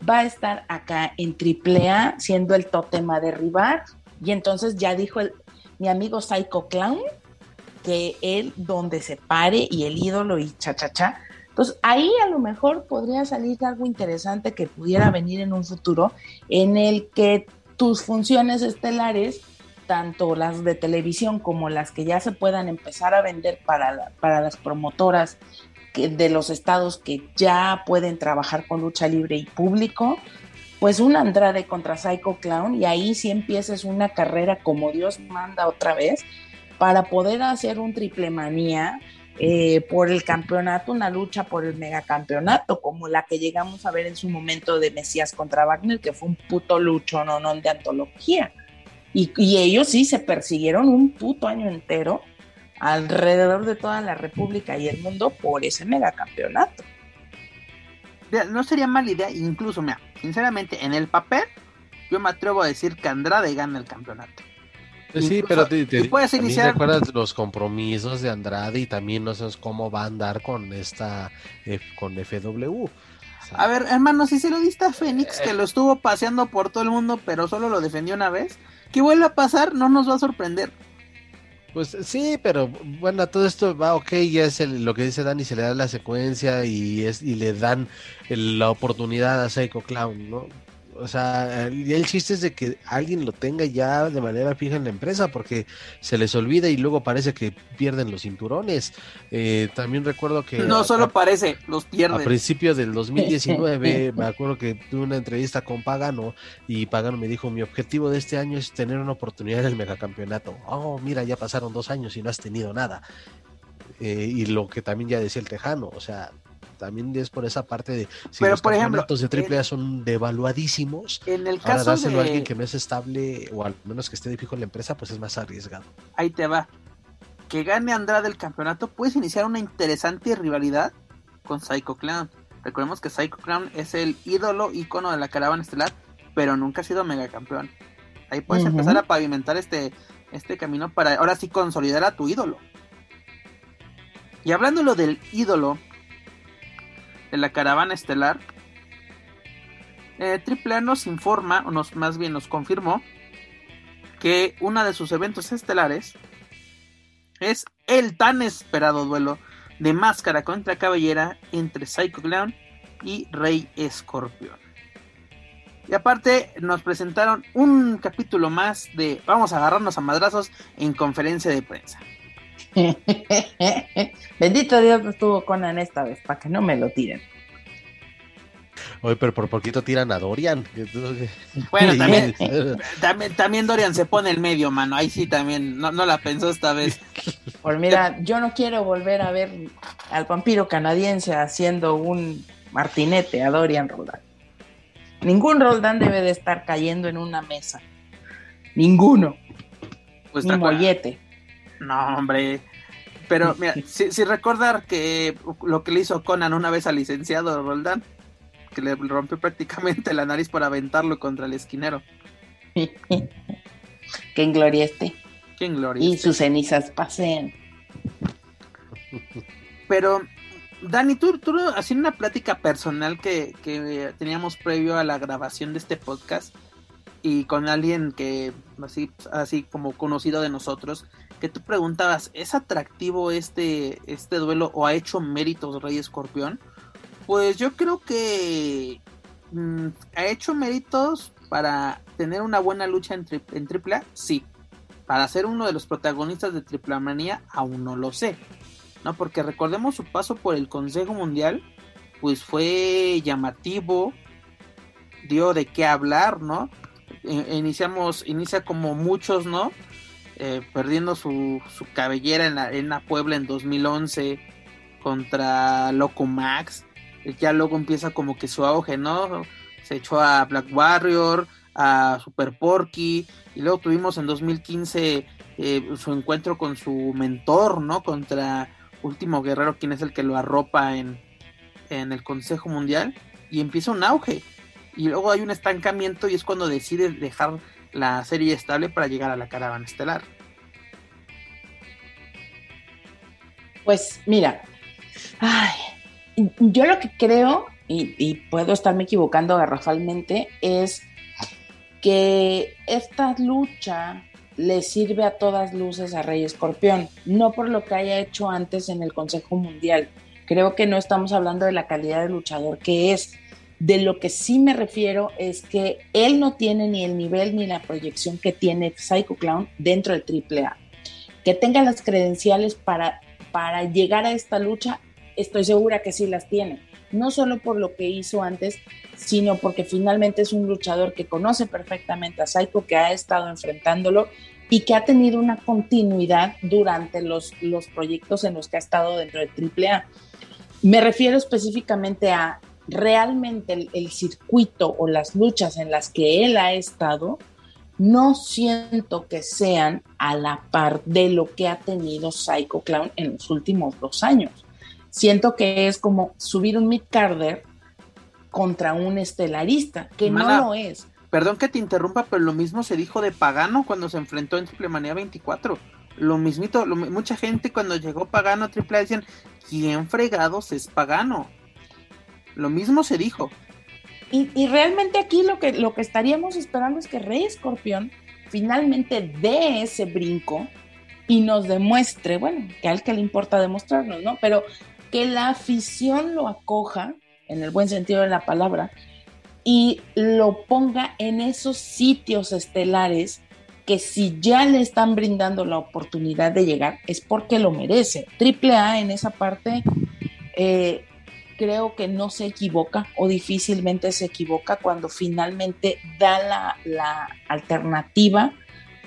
va a estar acá en AAA siendo el tótem a derribar. Y entonces ya dijo el, mi amigo Psycho Clown que él donde se pare y el ídolo y cha cha cha. Entonces ahí a lo mejor podría salir algo interesante que pudiera venir en un futuro en el que tus funciones estelares tanto las de televisión como las que ya se puedan empezar a vender para, para las promotoras de los estados que ya pueden trabajar con lucha libre y público, pues un Andrade contra Psycho Clown y ahí sí empieces una carrera como Dios manda otra vez para poder hacer un triple manía eh, por el campeonato, una lucha por el megacampeonato, como la que llegamos a ver en su momento de Mesías contra Wagner, que fue un puto lucho no, no de antología. Y, y ellos sí se persiguieron un puto año entero alrededor de toda la República y el mundo por ese megacampeonato. No sería mala idea, incluso, mira, sinceramente, en el papel, yo me atrevo a decir que Andrade gana el campeonato. Pues sí, pero te, puedes iniciar... recuerdas los compromisos de Andrade y también no sabes cómo va a andar con esta eh, con FW. A ver, hermano, si se lo diste a Fénix, que lo estuvo paseando por todo el mundo, pero solo lo defendió una vez, que vuelva a pasar, no nos va a sorprender. Pues sí, pero bueno, todo esto va ok, ya es lo que dice Dani, se le da la secuencia y es y le dan la oportunidad a Psycho Clown, ¿no? O sea, y el chiste es de que alguien lo tenga ya de manera fija en la empresa porque se les olvida y luego parece que pierden los cinturones. Eh, también recuerdo que... No solo parece, los pierden. A principios del 2019 me acuerdo que tuve una entrevista con Pagano y Pagano me dijo, mi objetivo de este año es tener una oportunidad en el megacampeonato. Oh, mira, ya pasaron dos años y no has tenido nada. Eh, y lo que también ya decía el Tejano, o sea, también es por esa parte de si Pero, los por ejemplo, de AAA son devaluadísimos, en el caso dárselo a alguien que no es estable o al menos que esté de fijo en la empresa, pues es más arriesgado. Ahí te va. Que gane Andrade el campeonato, puedes iniciar una interesante rivalidad con Psycho Clown. Recordemos que Psycho Clown es el ídolo icono de la caravana estelar, pero nunca ha sido megacampeón. Ahí puedes empezar a pavimentar este, este camino para ahora sí consolidar a tu ídolo. Y hablándolo del ídolo, de la caravana estelar, eh, AAA nos informa, o nos, más bien nos confirmó, que uno de sus eventos estelares es el tan esperado duelo de máscara contra cabellera entre Psycho Clown y Rey Escorpión. Y aparte nos presentaron un capítulo más de Vamos a agarrarnos a madrazos en conferencia de prensa. Bendito Dios no estuvo Conan esta vez, para que no me lo tiren. Oye, pero por poquito tiran a Dorian. Bueno, también, también, Dorian se pone el medio, mano. Ahí sí también, no, la pensó esta vez. Pues mira, yo no quiero volver a ver al vampiro canadiense haciendo un martinete a Dorian Roldán. Ningún Roldán debe de estar cayendo en una mesa. Ninguno. Pues Ni mollete. No, hombre. Pero mira, si, recordar que lo que le hizo Conan una vez al licenciado Roldán, que le rompió prácticamente la nariz por aventarlo contra el esquinero. que en gloria esté. Que en gloria Y sus cenizas pasen. Pero, Dani, tú, tú haciendo una plática personal que, que teníamos previo a la grabación de este podcast, y con alguien que así así como conocido de nosotros que tú preguntabas es atractivo este este duelo o ha hecho méritos Rey Escorpión pues yo creo que mm, ha hecho méritos para tener una buena lucha en, en AAA sí. Para ser uno de los protagonistas de Triple Manía aún no lo sé. No porque recordemos su paso por el Consejo Mundial pues fue llamativo dio de qué hablar no iniciamos, inicia como muchos, ¿no? Eh, perdiendo su, su cabellera en la, Puebla en 2011 contra Loco Max. Ya luego empieza como que su auge, ¿no? Se echó a Black Warrior, a Super Porky, y luego tuvimos en 2015 eh, su encuentro con su mentor, ¿no? Contra Último Guerrero, quien es el que lo arropa en, en el Consejo Mundial, y empieza un auge y luego hay un estancamiento y es cuando decide dejar la serie estable para llegar a la caravana estelar. Pues mira, yo lo que creo, y, puedo estarme equivocando garrafalmente, es que esta lucha le sirve a todas luces a Rey Escorpión, no por lo que haya hecho antes en el Consejo Mundial. Creo que no estamos hablando de la calidad de luchador que es, De lo que sí me refiero es que él no tiene ni el nivel ni la proyección que tiene Psycho Clown dentro del AAA. Que tenga las credenciales para, para llegar a esta lucha, estoy segura que sí las tiene. No solo por lo que hizo antes, sino porque finalmente es un luchador que conoce perfectamente a Psycho, que ha estado enfrentándolo y que ha tenido una continuidad durante los, los proyectos en los que ha estado dentro de AAA. Me refiero específicamente a realmente el, circuito o las luchas en las que él ha estado, no siento que sean a la par de lo que ha tenido Psycho Clown en los últimos dos años. Siento que es como subir un mid-carder contra un estelarista, que no lo es. Perdón que te interrumpa, pero lo mismo se dijo de Pagano cuando se enfrentó en Triple Manía 24. Lo mismito, mucha gente cuando llegó Pagano a Triple A decían, ¿quién fregados es Pagano? Lo mismo se dijo. Y, realmente aquí lo que, lo que estaríamos esperando es que Rey Escorpión finalmente dé ese brinco y nos demuestre, bueno, que a él que le importa demostrarnos, ¿no? Pero que la afición lo acoja, en el buen sentido de la palabra, y lo ponga en esos sitios estelares que si ya le están brindando la oportunidad de llegar es porque lo merece. Triple A en esa parte eh, creo que no se equivoca o difícilmente se equivoca cuando finalmente da la, alternativa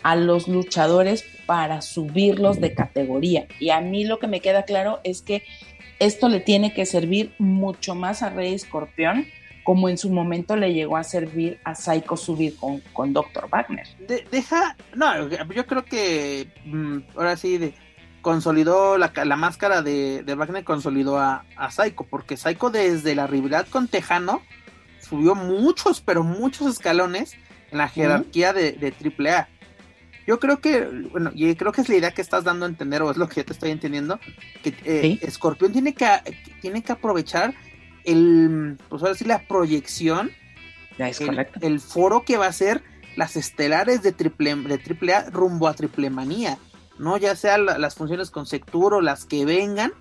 a los luchadores para subirlos de categoría. Y a mí lo que me queda claro es que esto le tiene que servir mucho más a Rey Escorpión, como en su momento le llegó a servir a Psycho subir con, con Dr. Wagner. deja, no, yo creo que mm, ahora sí, de, consolidó la, la máscara de, de, Wagner, consolidó a, a Psycho, porque Psycho desde la rivalidad con Tejano subió muchos, pero muchos escalones en la jerarquía de, de AAA. Yo creo que, bueno, y creo que es la idea que estás dando a entender, o es lo que yo te estoy entendiendo, que eh, Scorpion tiene que, tiene que aprovechar el, pues ahora sí, la proyección, el, foro que va a ser las estelares de triple, de AAA rumbo a Triple Manía. ¿No? Ya sea las funciones con Sectur o las que vengan,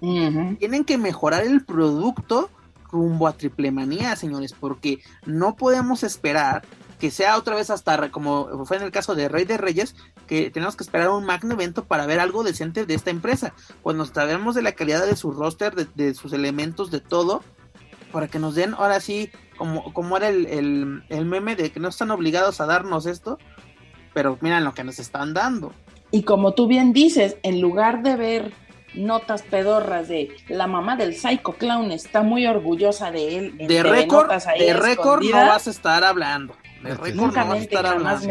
tienen que mejorar el producto rumbo a triple manía, señores, porque no podemos esperar que sea otra vez hasta como fue en el caso de Rey de Reyes, que tenemos que esperar un magno evento para ver algo decente de esta empresa. Cuando sabemos de la calidad de su roster, de, sus elementos, de todo, para que nos den ahora sí, como, como era el, el, el meme de que no están obligados a darnos esto, pero miren lo que nos están dando. Y como tú bien dices, en lugar de ver notas pedorras de la mamá del Psycho Clown está muy orgullosa de él. De récord, de récord no vas a estar hablando. De récord no vas a estar hablando.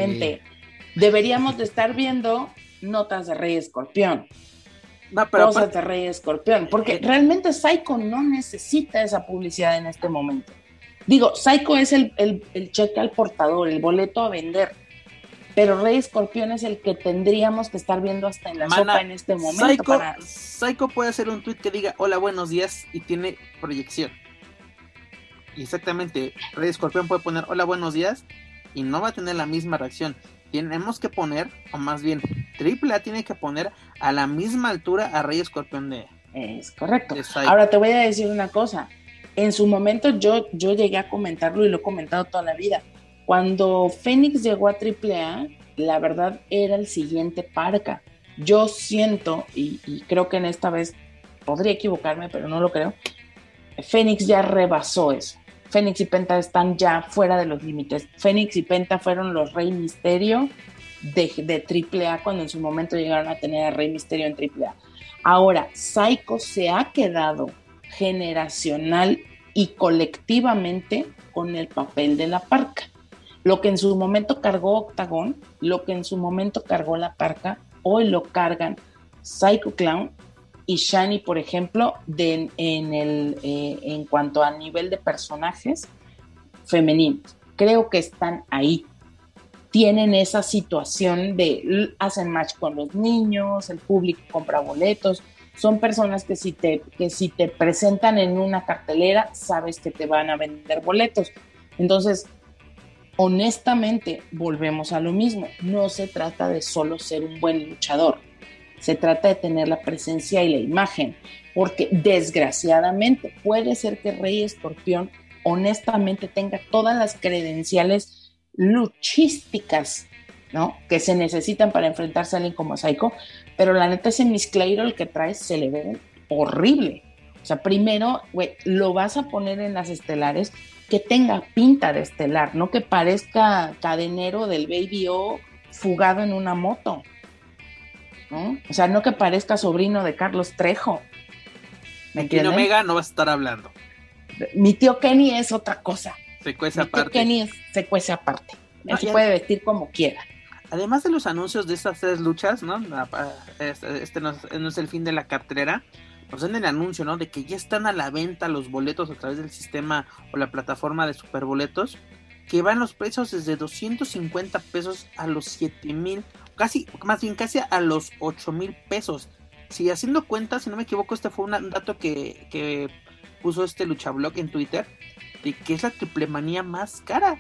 Deberíamos de estar viendo notas de Rey Escorpión. No, pero cosas de Rey Escorpión, porque eh, realmente Psycho no necesita esa publicidad en este momento. Digo, Psycho es el, el cheque al portador, el boleto a vender pero Rey Escorpión es el que tendríamos que estar viendo hasta en la sopa en este momento. Psycho, Psycho puede hacer un tweet que diga hola, buenos días y tiene proyección. exactamente, Rey Escorpión puede poner hola, buenos días y no va a tener la misma reacción. Tenemos que poner, o más bien, Triple A tiene que poner a la misma altura a Rey Escorpión de. Es correcto. Ahora te voy a decir una cosa. En su momento yo, yo llegué a comentarlo y lo he comentado toda la vida cuando Fénix llegó a AAA, la verdad era el siguiente Parca. Yo siento, y, creo que en esta vez podría equivocarme, pero no lo creo, Fénix ya rebasó eso. Fénix y Penta están ya fuera de los límites. Fénix y Penta fueron los Rey Misterio de, de AAA cuando en su momento llegaron a tener a Rey Misterio en AAA. Ahora, Psycho se ha quedado generacional y colectivamente con el papel de la parca. Lo que en su momento cargó Octagon, lo que en su momento cargó La Parca, hoy lo cargan Psycho Clown y Shani, por ejemplo, de, en, el, eh, en cuanto a nivel de personajes femeninos. Creo que están ahí. Tienen esa situación de hacen match con los niños, el público compra boletos. Son personas que si te, que si te presentan en una cartelera, sabes que te van a vender boletos. Entonces, honestamente, volvemos a lo mismo. No se trata de solo ser un buen luchador. Se trata de tener la presencia y la imagen. Porque desgraciadamente puede ser que Rey Escorpión honestamente tenga todas las credenciales luchísticas, ¿no? Que se necesitan para enfrentarse a alguien como Psycho, pero la neta ese Miss el que traes se le ve horrible. O sea, primero, güey, lo vas a poner en las estelares que tenga pinta de estelar, no que parezca cadenero del Baby O fugado en una moto. ¿no? O sea, no que parezca sobrino de Carlos Trejo. ¿Me entiendes? Omega no vas a estar hablando. Mi tío Kenny es otra cosa. Se cuece Mi tío Kenny es, se cuece aparte. Él se puede vestir como quiera. Además de los anuncios de estas tres luchas, ¿no? Este, este no, es, el fin de la cartelera. Nos dan el anuncio, ¿no? De que ya están a la venta los boletos a través del sistema o la plataforma de superboletos. Que van los precios desde 250 pesos a los 7 mil. Casi, más bien casi a los 8 mil pesos. Si haciendo cuentas, si no me equivoco, este fue un dato que, que puso este luchablog en Twitter. De que es la triple manía más cara.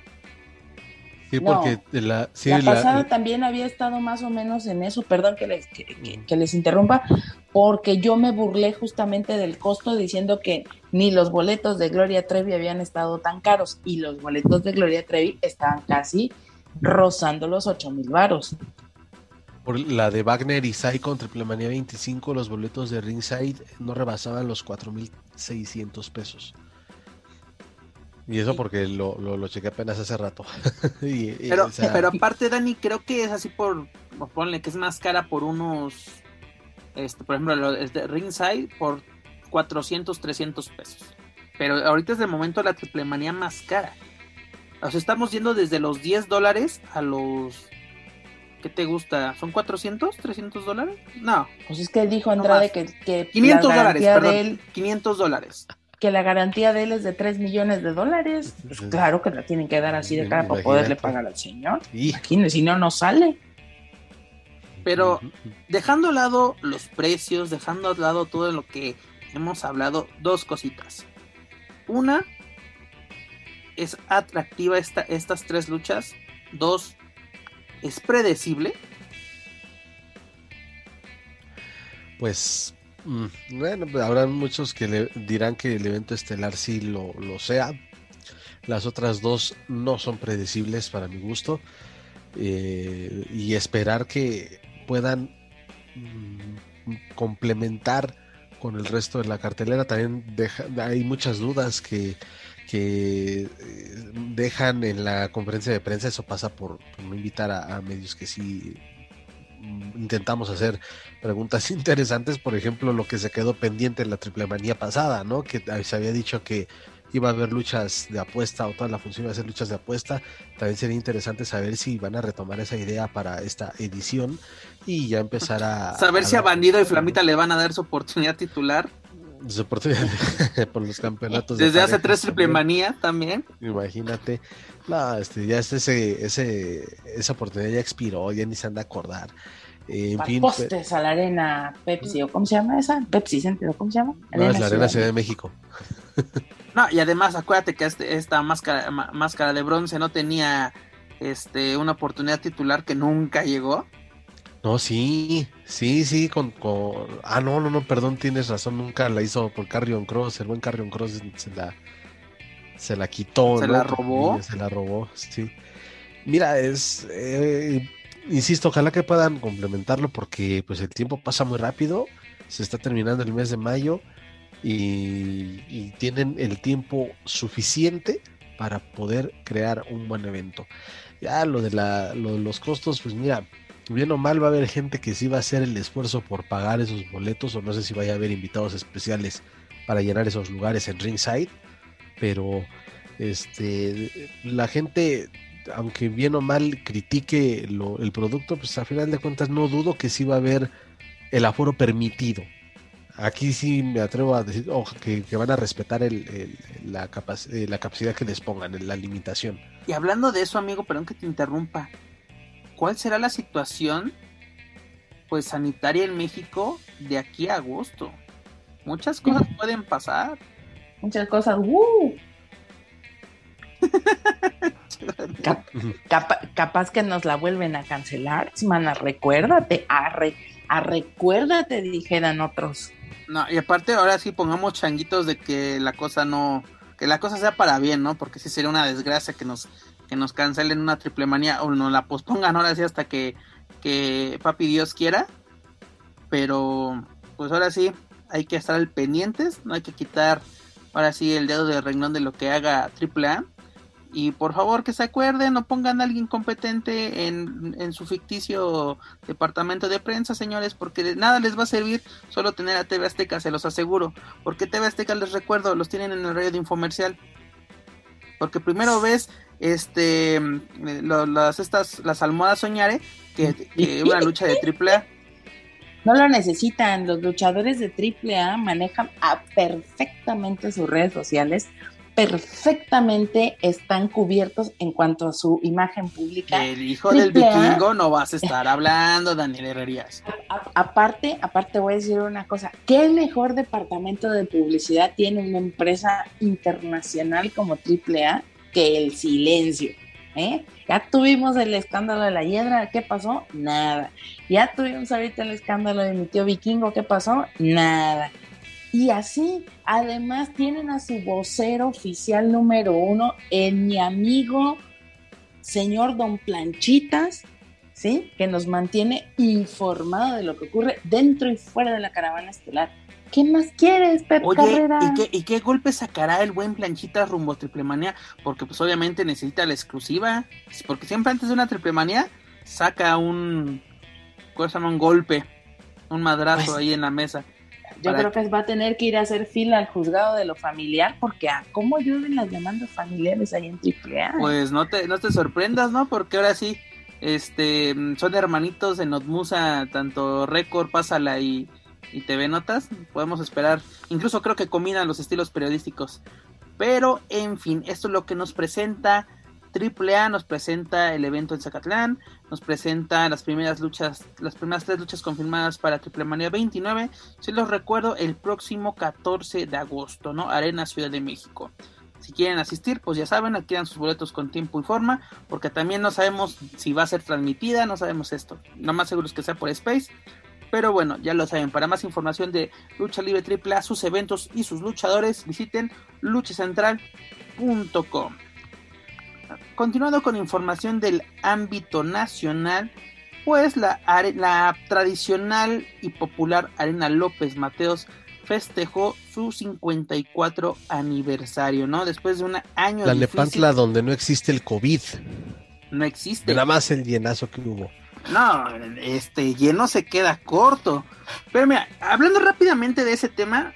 Sí, porque la, la pasada también había estado más o menos en eso, perdón que les, que, les interrumpa, porque yo me burlé justamente del costo diciendo que ni los boletos de Gloria Trevi habían estado tan caros y los boletos de Gloria Trevi estaban casi rozando los 8 mil varos. Por la de Wagner y Psycho Triple Manía 25, los boletos de Ringside no rebasaban los 4.600 pesos. Y eso porque lo, lo, chequé apenas hace rato. pero, pero aparte, Dani, creo que es así por, ponle que es más cara por unos, este, por ejemplo, lo de Ringside por 400, 300 pesos. Pero ahorita es de momento la triple manía más cara. O sea, estamos yendo desde los 10 dólares a los... ¿Qué te gusta? ¿Son 400, 300 dólares? No. Pues es que dijo Andrade que, que... 500 dólares, perdón. 500 dólares que la garantía de él es de 3 millones de dólares, pues claro que la tienen que dar así de cara para poderle pagar al señor. Imagínese, si no, no sale. Pero dejando a lado los precios, dejando a lado todo lo que hemos hablado, dos cositas. Una, es atractiva esta, estas tres luchas. Dos, es predecible. Pues bueno, pues, habrá muchos que le dirán que el evento estelar sí lo, sea. Las otras dos no son predecibles para mi gusto. Eh, y esperar que puedan mm, complementar con el resto de la cartelera. También hay muchas dudas que, que eh, dejan en la conferencia de prensa. Eso pasa por, no invitar a medios que sí Mm, intentamos hacer preguntas interesantes, por ejemplo, lo que se quedó pendiente en la triple manía pasada, ¿no? Que se había dicho que iba a haber luchas de apuesta o toda la función iba a ser luchas de apuesta. También sería interesante saber si van a retomar esa idea para esta edición y ya empezar a... Saber si a Bandido y Flamita le van a dar su oportunidad titular. Su oportunidad por los campeonatos. Desde hace tres triple manía también. Imagínate. No, este, ya ese, ese, esa oportunidad ya expiró, ya ni se han de acordar. en fin, postes a la arena Pepsi, ¿o cómo se llama esa? Pepsi Center, ¿cómo se llama? no, es la Arena Ciudad de México. no, y además acuérdate que este, esta máscara, máscara de bronce no tenía este una oportunidad titular que nunca llegó. No, sí, sí, sí, con, con... Ah, no, no, no, perdón, tienes razón, nunca la hizo por Carrion Cross, el buen Carrion Cross se la se la quitó. Se la robó. Se la robó, sí. Mira, es, eh, insisto, ojalá que puedan complementarlo porque pues el tiempo pasa muy rápido, se está terminando el mes de mayo y, tienen el tiempo suficiente para poder crear un buen evento. Ya lo de, la, lo de los costos, pues mira, bien o mal va a haber gente que sí va a hacer el esfuerzo por pagar esos boletos o no sé si vaya a haber invitados especiales para llenar esos lugares en ringside pero este la gente aunque bien o mal critique el producto, pues a final de cuentas no dudo que sí va a haber el aforo permitido. Aquí sí me atrevo a decir que, van a respetar el, la, eh, la capacidad que les pongan, la limitación. Y hablando de eso, amigo, perdón que te interrumpa, ¿cuál será la situación pues sanitaria en México de aquí a agosto? Muchas cosas pueden pasar muchas cosas. ¡uh! capaz que nos la vuelven a cancelar, Simana, recuérdate, a, a recuérdate, dijeran otros. No, y aparte ahora sí pongamos changuitos de que la cosa no, que la cosa sea para bien, ¿no? Porque sí sería una desgracia que nos, que nos cancelen una triple manía o nos la pospongan ahora sí hasta que, que papi Dios quiera. Pero pues ahora sí hay que estar al pendientes, no hay que quitar ahora sí el dedo de renglón de lo que haga AAA. Y por favor que se acuerden, no pongan a alguien competente en, en, su ficticio departamento de prensa, señores, porque de nada les va a servir solo tener a TV Azteca, se los aseguro. Porque TV Azteca, les recuerdo, los tienen en el radio de infomercial. Porque primero ves este lo, las estas las almohadas soñare que, que una lucha de AAA. No lo necesitan, los luchadores de AAA manejan a perfectamente sus redes sociales perfectamente están cubiertos en cuanto a su imagen pública. El hijo del vikingo no vas a estar hablando, Daniel Herrerías. aparte, aparte voy a decir una cosa, ¿qué mejor departamento de publicidad tiene una empresa internacional como AAA que el silencio? ¿Eh? Ya tuvimos el escándalo de la hiedra, ¿qué pasó? Nada. Ya tuvimos ahorita el escándalo de mi tío vikingo, ¿qué pasó? Nada. Y así, además, tienen a su vocero oficial número uno, el mi amigo señor Don Planchitas, ¿sí? Que nos mantiene informado de lo que ocurre dentro y fuera de la caravana estelar. ¿Qué más quieres, Pep Oye, Carrera? ¿y qué, ¿y qué golpe sacará el buen Planchitas rumbo a Triplemanía? Porque pues obviamente necesita la exclusiva. Porque siempre antes de una Triplemanía saca un, ¿cómo se llama? un golpe, un madrazo Pues, ahí en la mesa. Yo creo que va a tener que ir a hacer fila al juzgado de lo familiar, porque ¿a cómo llueven las demandas familiares ahí en AAA? Pues no te, no te sorprendas, ¿no? Porque ahora sí, este, son hermanitos en Notmusa, tanto Record, Pásala y, y TV Notas. Podemos esperar, incluso creo que combinan los estilos periodísticos. Pero, en fin, esto es lo que nos presenta AAA, nos presenta el evento en Zacatlán, nos presenta las primeras luchas, las primeras tres luchas confirmadas para Triple Manía 29. Si los recuerdo, el próximo 14 de agosto, ¿no? Arena Ciudad de México. Si quieren asistir, pues ya saben, adquieran sus boletos con tiempo y forma, porque también no sabemos si va a ser transmitida, no sabemos esto. Lo más seguro es que sea por Space. Pero bueno, ya lo saben. Para más información de Lucha Libre AAA, sus eventos y sus luchadores, visiten luchacentral.com. Continuando con información del ámbito nacional, pues la, tradicional y popular Arena López Mateos festejó su 54 aniversario, ¿no? Después de un año La difícil, Nepantla donde no existe el COVID. no existe. Nada más el llenazo que hubo. No, este lleno se queda corto. Pero mira, hablando rápidamente de ese tema,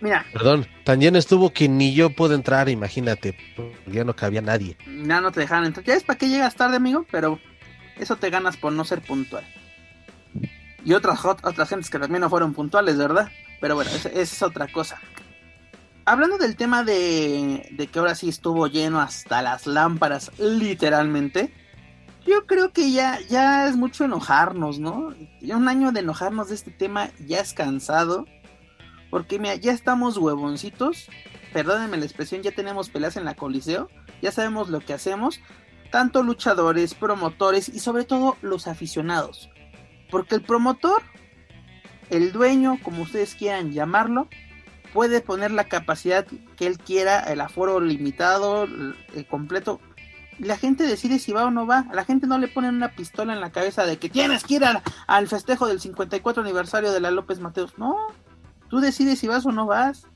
mira, Perdón, tan lleno estuvo que ni yo puedo entrar, imagínate. Ya no cabía nadie. ya no te dejaron entrar. Ya es para qué llegas tarde, amigo, pero eso te ganas por no ser puntual. Y otras, ot- otras gentes que también no fueron puntuales, ¿verdad? Pero bueno, esa, esa es otra cosa. Hablando del tema de, de que ahora sí estuvo lleno hasta las lámparas, literalmente. Yo creo que ya, ya es mucho enojarnos, ¿no? Ya un año de enojarnos de este tema ya es cansado. Porque mira, ya estamos huevoncitos. Perdónenme la expresión, ya tenemos peleas en la coliseo. Ya sabemos lo que hacemos. Tanto luchadores, promotores y sobre todo los aficionados. Porque el promotor, el dueño, como ustedes quieran llamarlo, puede poner la capacidad que él quiera, el aforo limitado, el, completo. La gente decide si va o no va. La gente no le ponen una pistola en la cabeza de que tienes que ir al, al festejo del 54 aniversario de la López Mateos. No, tú decides si vas o no vas.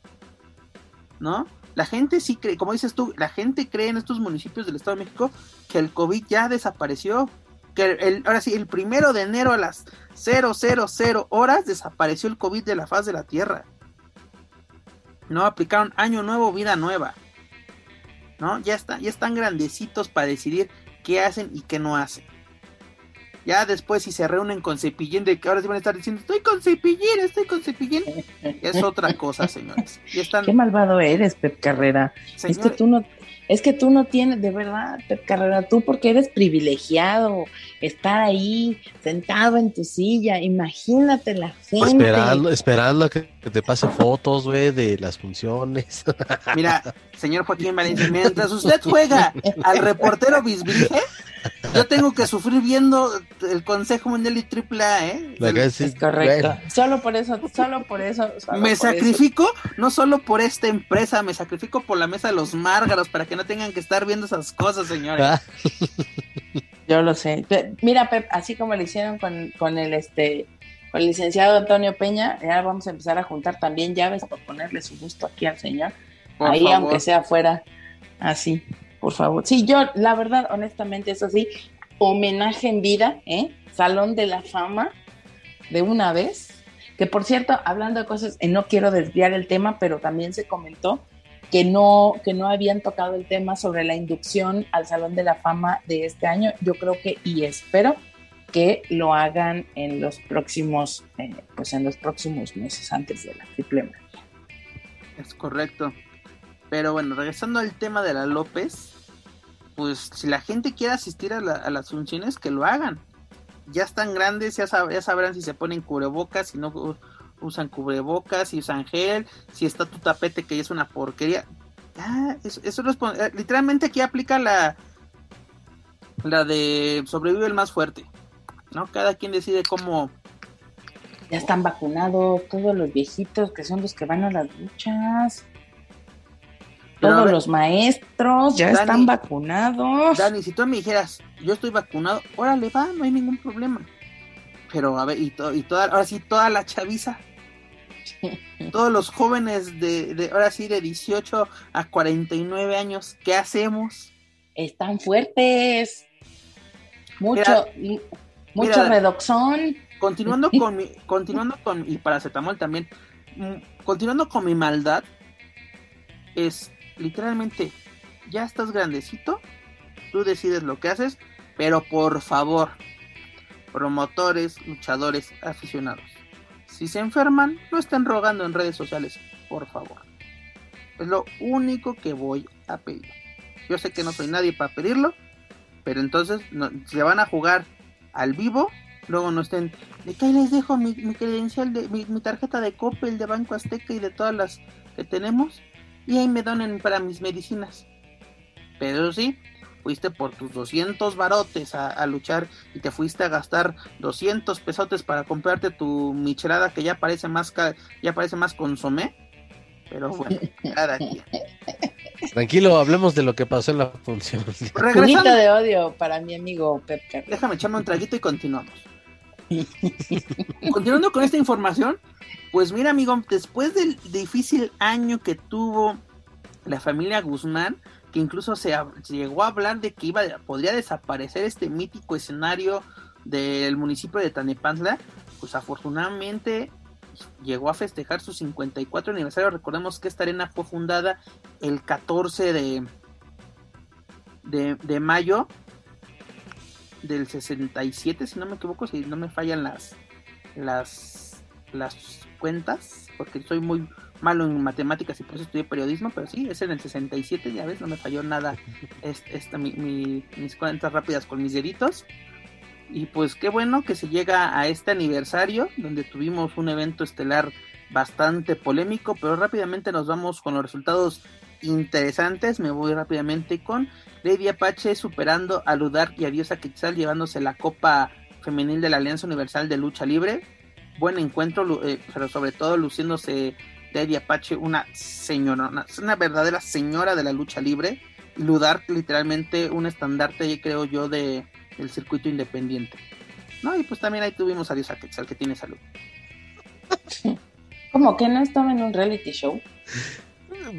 ¿No? La gente sí cree, como dices tú, la gente cree en estos municipios del Estado de México que el COVID ya desapareció. Que el, ahora sí, el primero de enero a las 000 horas desapareció el COVID de la faz de la Tierra. No aplicaron año nuevo, vida nueva. ¿No? Ya, está, ya están grandecitos para decidir qué hacen y qué no hacen. Ya después si se reúnen con Cepillín de que ahora se van a estar diciendo estoy con Cepillín, estoy con Cepillín. Es otra cosa, señores. Ya están, Qué malvado eres, Pep Carrera. Es que señores, tú no, es que tú no tienes, de verdad, Pep Carrera, tú porque eres privilegiado, estar ahí sentado en tu silla, imagínate la gente. Esperando, esperando a que, que te pase fotos, güey, de las funciones. Mira, señor Joaquín Valencia, mientras usted juega al reportero Bisbige, yo tengo que sufrir viendo el Consejo Mundial y AAA, ¿eh? es correcto. Solo por eso, solo por eso. me sacrifico no solo por esta empresa, me sacrifico por la mesa de los márgaros para que no tengan que estar viendo esas cosas, señores. Ah. Yo lo sé. Mira, Pep, así como lo hicieron con, con el este con el licenciado Antonio Peña, ya vamos a empezar a juntar también llaves para ponerle su gusto aquí al señor. Ahí, aunque sea fuera, así, por favor. Sí, yo, la verdad, honestamente, eso sí, homenaje en vida, ¿eh? Salón de la Fama, de una vez. Que por cierto, hablando de cosas, eh, no quiero desviar el tema, pero también se comentó que no, que no habían tocado el tema sobre la inducción al Salón de la Fama de este año. Yo creo que, y espero que lo hagan en los próximos, eh, pues en los próximos meses antes de la triple Es correcto. Pero bueno, regresando al tema de la López, pues si la gente quiere asistir a, las funciones, que lo hagan. Ya están grandes, ya, ya sabrán si se ponen cubrebocas, si no usan cubrebocas, si usan gel, si está tu tapete que es una porquería. Ya, eso, eso eh, literalmente aquí aplica la, la de sobrevive el más fuerte. ¿no? Cada quien decide cómo... Ya están vacunados todos los viejitos que son los que van a las luchas. Todos los maestros ya están vacunados. Dani, si tú me dijeras, yo estoy vacunado, órale, va, no hay ningún problema. Pero a ver, y, y toda, ahora sí, toda la chaviza. Todos los jóvenes de, de, ahora sí, de 18 a 49 años, ¿qué hacemos? Están fuertes. Mucho, mucho redoxón. Continuando con mi, continuando con, y paracetamol también, mm, continuando con mi maldad, es literalmente, ya estás grandecito, tú decides lo que haces, pero por favor, promotores, luchadores, aficionados, si se enferman, no estén rogando en redes sociales, por favor. Es lo único que voy a pedir. Yo sé que no soy nadie para pedirlo, pero entonces se van a jugar al vivo, luego no estén, de que les dejo mi, credencial, de, mi, tarjeta de Coppel, de Banco Azteca y de todas las que tenemos, y ahí me donen para mis medicinas. Pero sí, fuiste por tus 200 barotes a, luchar y te fuiste a gastar 200 pesotes para comprarte tu michelada que ya parece más ya parece más consomé. Pero bueno, cada día. Tranquilo, hablemos de lo que pasó en la función. Regresando... de odio para mi amigo Pep Déjame echarme un traguito y continuamos. Continuando con esta información, pues mira amigo, después del difícil año que tuvo la familia Guzmán, que incluso se, llegó a hablar de que iba podría desaparecer este mítico escenario del municipio de Tanepantla, pues afortunadamente llegó a festejar su 54 aniversario. Recordemos que esta arena fue fundada el 14 de, de, mayo del 67, si no me equivoco, si no me fallan las, las, las cuentas, porque soy muy malo en matemáticas y por eso estudié periodismo, pero sí, es en el 67, ya ves, no me falló nada esta, mis cuentas rápidas con mis deditos. Y pues qué bueno que se llega a este aniversario donde tuvimos un evento estelar bastante polémico, pero rápidamente nos vamos con los resultados interesantes. Me voy rápidamente con Lady Apache superando a Ludar y a Diosa Quetzal llevándose la Copa Femenil de la Alianza Universal de Lucha Libre. Buen encuentro, eh, pero sobre todo luciéndose Lady Apache, una señora, una, verdadera señora de la lucha libre. Ludar literalmente un estandarte, creo yo, de, el circuito independiente. No, y pues también ahí tuvimos a Dios Quetzal, que tiene salud. ¿Cómo que no estaba en un reality show?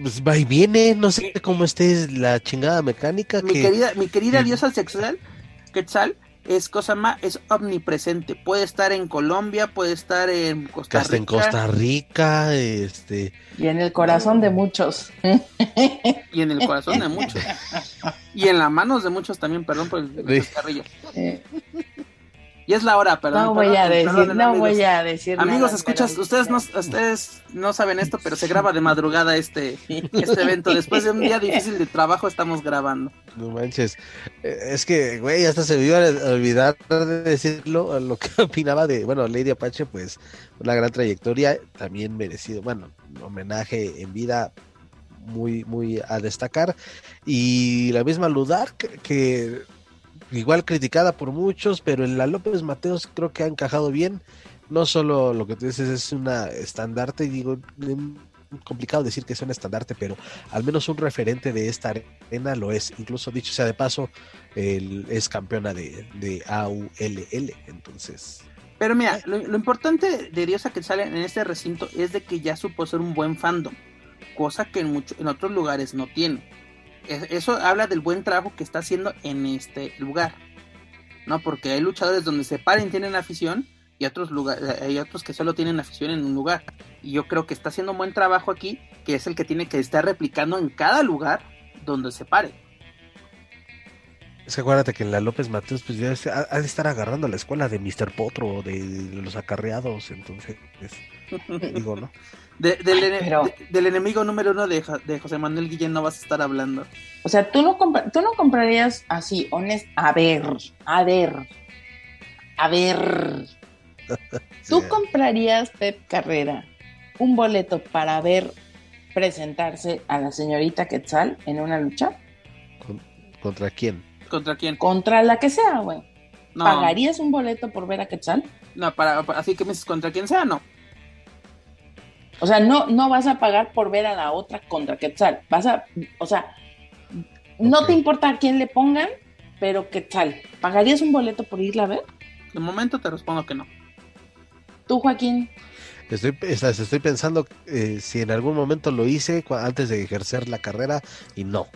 Pues va y viene, no sé cómo esté la chingada mecánica. Mi querida, mi querida diosa sexual, Quetzal, es cosa más, es omnipresente. Puede estar en Colombia, puede estar en Costa Rica. en Costa Rica, este. Y en el corazón de muchos. Y en el corazón de muchos. Y en las manos de muchos también, perdón por el carrillo. Y es la hora, perdón. No voy a decir, no voy a decir. Amigos, escuchas, ustedes no, ustedes no saben esto, pero se graba de madrugada este, este evento. Después de un día difícil de trabajo estamos grabando. No manches. Eh, es que, güey, hasta se me iba a olvidar de decirlo, lo que opinaba de, bueno, Lady Apache, pues, una gran trayectoria, también merecido, bueno, homenaje en vida muy, muy a destacar. Y la misma Ludar, que igual criticada por muchos, pero en la López Mateos creo que ha encajado bien. No solo lo que tú dices es una estandarte, digo, complicado decir que es un estandarte, pero al menos un referente de esta arena lo es. Incluso dicho sea de paso, él es campeona de, de AULL, entonces. Pero mira, lo, lo importante de Diosa que sale en este recinto es de que ya supo ser un buen fandom, cosa que en, mucho, en otros lugares no tiene. Es- Eso habla del buen trabajo que está haciendo en este lugar, ¿no? Porque hay luchadores donde se paren tienen afición y otros lugares, hay otros que solo tienen afición en un lugar. Y yo creo que está haciendo un buen trabajo aquí, que es el que tiene que estar replicando en cada lugar donde se pare. Es que acuérdate que en la López Mateos, pues ya ha de estar agarrando la escuela de Mr. Potro, de, de los acarreados, entonces, es- digo, ¿no? De- del, ene- Pero- de- del enemigo número uno de, de José Manuel Guillén no vas a estar hablando. O sea, tú no, tú no comprarías así, honest. A ver, a ver, a ver. ¿Tú Sí. comprarías, Pep Carrera, un boleto para ver presentarse a la señorita Quetzal en una lucha? Con- ¿Contra quién? ¿Contra quién? Contra la que sea, güey. No, ¿Pagarías un boleto por ver a Quetzal? no para, para- así que me dices contra quien sea, no. O sea, no, no vas a pagar por ver a la otra contra Quetzal. Vas a, o sea, no te importa a quién le pongan, pero Quetzal. ¿Pagarías un boleto por irla a ver? De momento te respondo que no. Tú, Joaquín. Estoy, estoy pensando eh, si en algún momento lo hice antes de ejercer la carrera y no.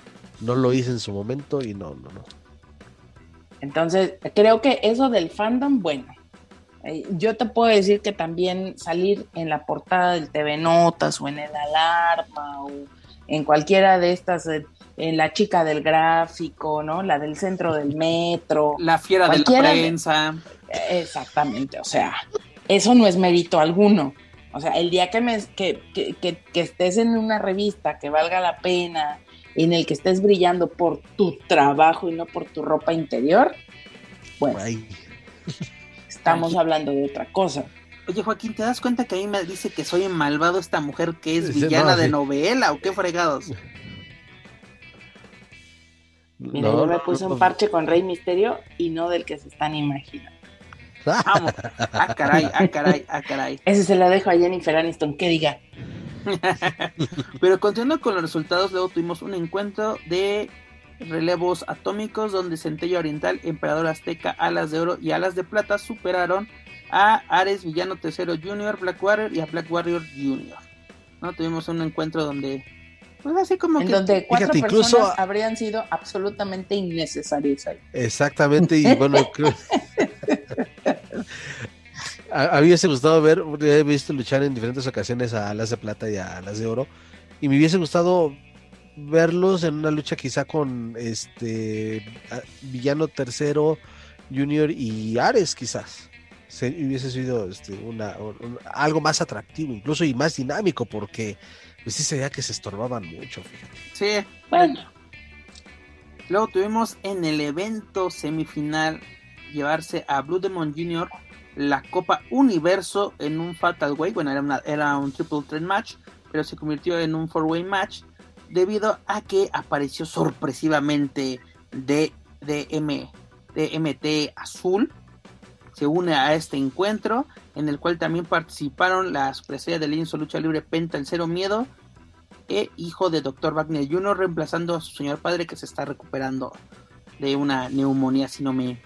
No lo hice en su momento y no, no, no. Entonces, creo que eso del fandom, bueno, yo te puedo decir que también salir en la portada del TV Notas o en el Alarma o en cualquiera de estas, eh, en la chica del gráfico, ¿no? La del centro del metro. La fiera de la de- prensa. Eh, Exactamente, o sea, eso no es mérito alguno. O sea, el día que, me, que, que, que- que estés en una revista que valga la pena, en el que estés brillando por tu trabajo y no por tu ropa interior, bueno, Ay, estamos hablando de otra cosa. Oye, Joaquín, ¿te das cuenta que ahí me dice que soy malvado esta mujer que es villana no, de novela o qué fregados? Mira, no, yo me puse no, un parche con Rey Misterio y no del que se están imaginando. Vamos. Ah, caray, ah, caray, ah, caray. Ese se lo dejo a Jennifer Aniston, que diga. Pero continuando con los resultados, luego tuvimos un encuentro de relevos atómicos donde Centella Oriental, Emperador Azteca, Alas de Oro y Alas de Plata superaron a Ares Villano Tercero Junior, Black Warrior y a Black Warrior Junior. ¿No? Tuvimos un encuentro donde, pues así como En que... donde cuatro Fíjate, incluso- personas habrían sido absolutamente innecesarias ahí. Exactamente, y bueno, creo- a, a mí me hubiese gustado ver, he visto luchar en diferentes ocasiones a Alas de Plata y a Alas de Oro, y me hubiese gustado verlos en una lucha quizá con este Villano Tercero, Junior y Ares quizás. Se, hubiese sido este, una, un- algo más atractivo incluso y más dinámico porque pues sí se veía que se estorbaban mucho, fíjate. Sí, Bueno, Luego tuvimos en el evento semifinal llevarse a Blue Demon Jr. la Copa Universo en un Fatal Way. Bueno, era, una- era un Triple Threat Match, pero se convirtió en un Four Way Match debido a que apareció sorpresivamente de, de, M, de MT Azul. Se une a este encuentro en el cual también participaron la superestrella del Inso Lucha Libre Penta el Cero Miedo e hijo de Dr. Wagner Jr., reemplazando a su señor padre que se está recuperando de una neumonía, si no me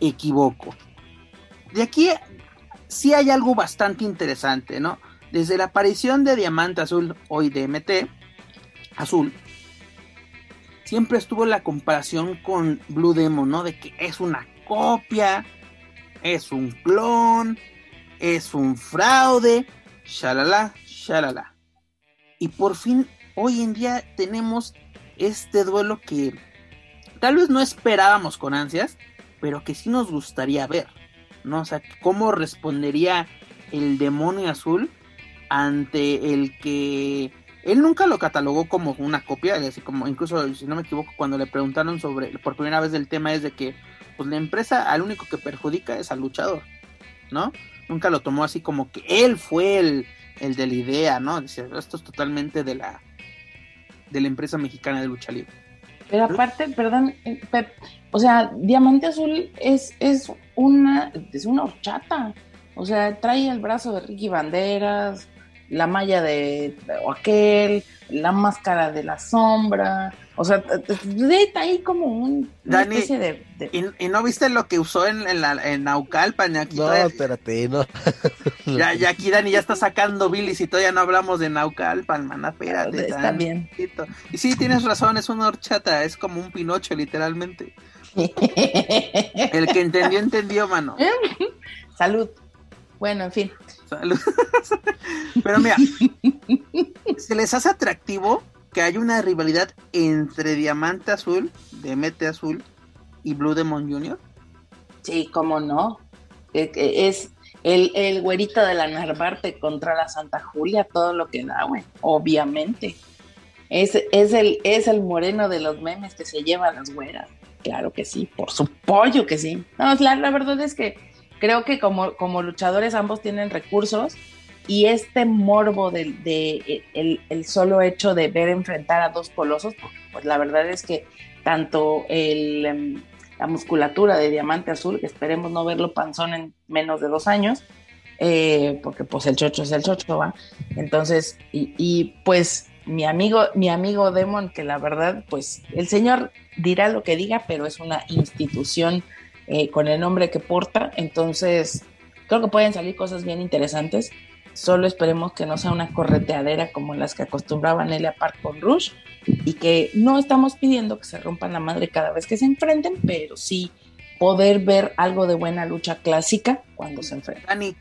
equivoco. De aquí sí hay algo bastante interesante, ¿no? Desde la aparición de Diamante Azul, hoy de MT Azul, siempre estuvo la comparación con Blue Demon, ¿no? De que es una copia, es un clon, es un fraude, shalala, shalala. Y por fin, hoy en día tenemos este duelo que tal vez no esperábamos con ansias, pero que sí nos gustaría ver, ¿no? O sea, cómo respondería el demonio azul ante el que él nunca lo catalogó como una copia, así como incluso si no me equivoco cuando le preguntaron sobre por primera vez del tema es de que pues la empresa al único que perjudica es al luchador, ¿no? Nunca lo tomó así como que él fue el, el de la idea, ¿no? Dice, esto es totalmente de la de la empresa mexicana de lucha libre. Pero aparte, perdón, eh, o sea, Diamante Azul es, es una, es una horchata. O sea, trae el brazo de Ricky Banderas, la malla de, aquel, la máscara de la sombra. O sea, está ahí como un, una especie de. ¿y, no viste lo que usó en, en, la, en Naucalpan? Aquí no, espérate, no. ya, ya aquí Dani ya está sacando bilis y todavía no hablamos de Naucalpan, man. Espérate. Está bien. Y sí, tienes razón, es una horchata, es como un pinocho, literalmente. El que entendió, entendió, mano. Salud. Bueno, en fin. Pero mira, se les hace atractivo que hay una rivalidad entre Diamante Azul, Demete Azul y Blue Demon Jr. Sí, cómo no. Es el, el güerito de la Narvarte contra la Santa Julia, todo lo que da, güey. Obviamente. Es, es, el, es el moreno de los memes que se lleva a las güeras. Claro que sí, por su pollo que sí. No, la, la verdad es que creo que como, como luchadores ambos tienen recursos y este morbo del de, el, solo hecho de ver enfrentar a dos colosos, pues la verdad es que tanto el, em, la musculatura de Diamante Azul, que esperemos no verlo panzón en menos de dos años, eh, porque pues el chocho es el chocho, ¿va? Entonces, y, y, pues mi amigo, mi amigo Demon, que la verdad, pues el señor dirá lo que diga, pero es una institución eh, con el nombre que porta. Entonces, creo que pueden salir cosas bien interesantes. Solo esperemos que no sea una correteadera como las que acostumbraba Nelia Park con Rush y que no estamos pidiendo que se rompan la madre cada vez que se enfrenten, pero sí poder ver algo de buena lucha clásica cuando se enfrenten. Dani,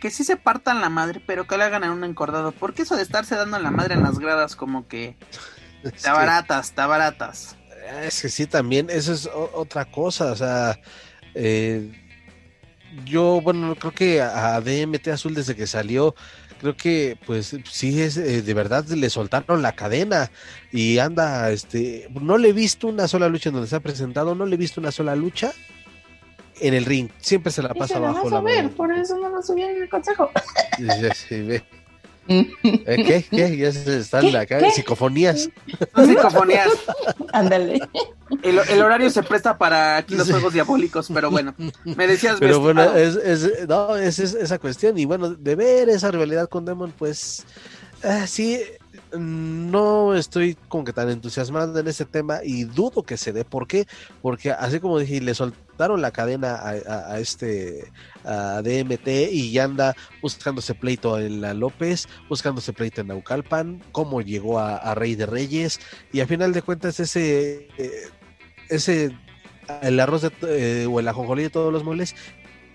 que sí se partan la madre, pero que le hagan en un encordado. Porque eso de estarse dando la madre en las gradas, como que está baratas, está baratas. Es que sí, también, eso es otra cosa, o sea, eh, yo, bueno, creo que a DMT Azul desde que salió, creo que pues sí es eh, de verdad le soltaron la cadena y anda, este, no le he visto una sola lucha en donde se ha presentado, no le he visto una sola lucha en el ring, siempre se la pasa abajo. la ver, por eso no lo subí en el consejo. Sí, ve. ¿Eh, ¿Qué? ¿Qué? Ya están acá, ¿Qué? psicofonías. Psicofonías. Ándale. El, el, horario se presta para aquí los juegos diabólicos, pero bueno, me decías. Pero bueno, es, es, no, es, es, esa cuestión. Y bueno, de ver esa rivalidad con Demon, pues ah, sí, no estoy como que tan entusiasmado en ese tema y dudo que se dé. ¿Por qué? Porque así como dije, le la cadena a, este a DMT y ya anda buscándose pleito en la López, buscándose pleito en Naucalpan, cómo llegó a, Rey de Reyes y a final de cuentas ese eh, ese el arroz eh, o el ajonjolí de todos los moles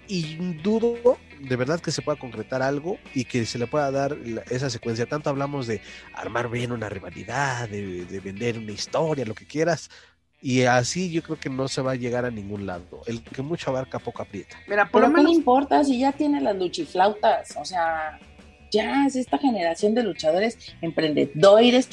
y dudo de verdad que se pueda concretar algo y que se le pueda dar esa secuencia. Tanto hablamos de armar bien una rivalidad, de, vender una historia, lo que quieras. Y así yo creo que no se va a llegar a ningún lado. El que mucho abarca, poco aprieta. Mira, por Pero lo menos... ¿qué importa si ya tiene las luchiflautas? O sea, ya es esta generación de luchadores emprendedores,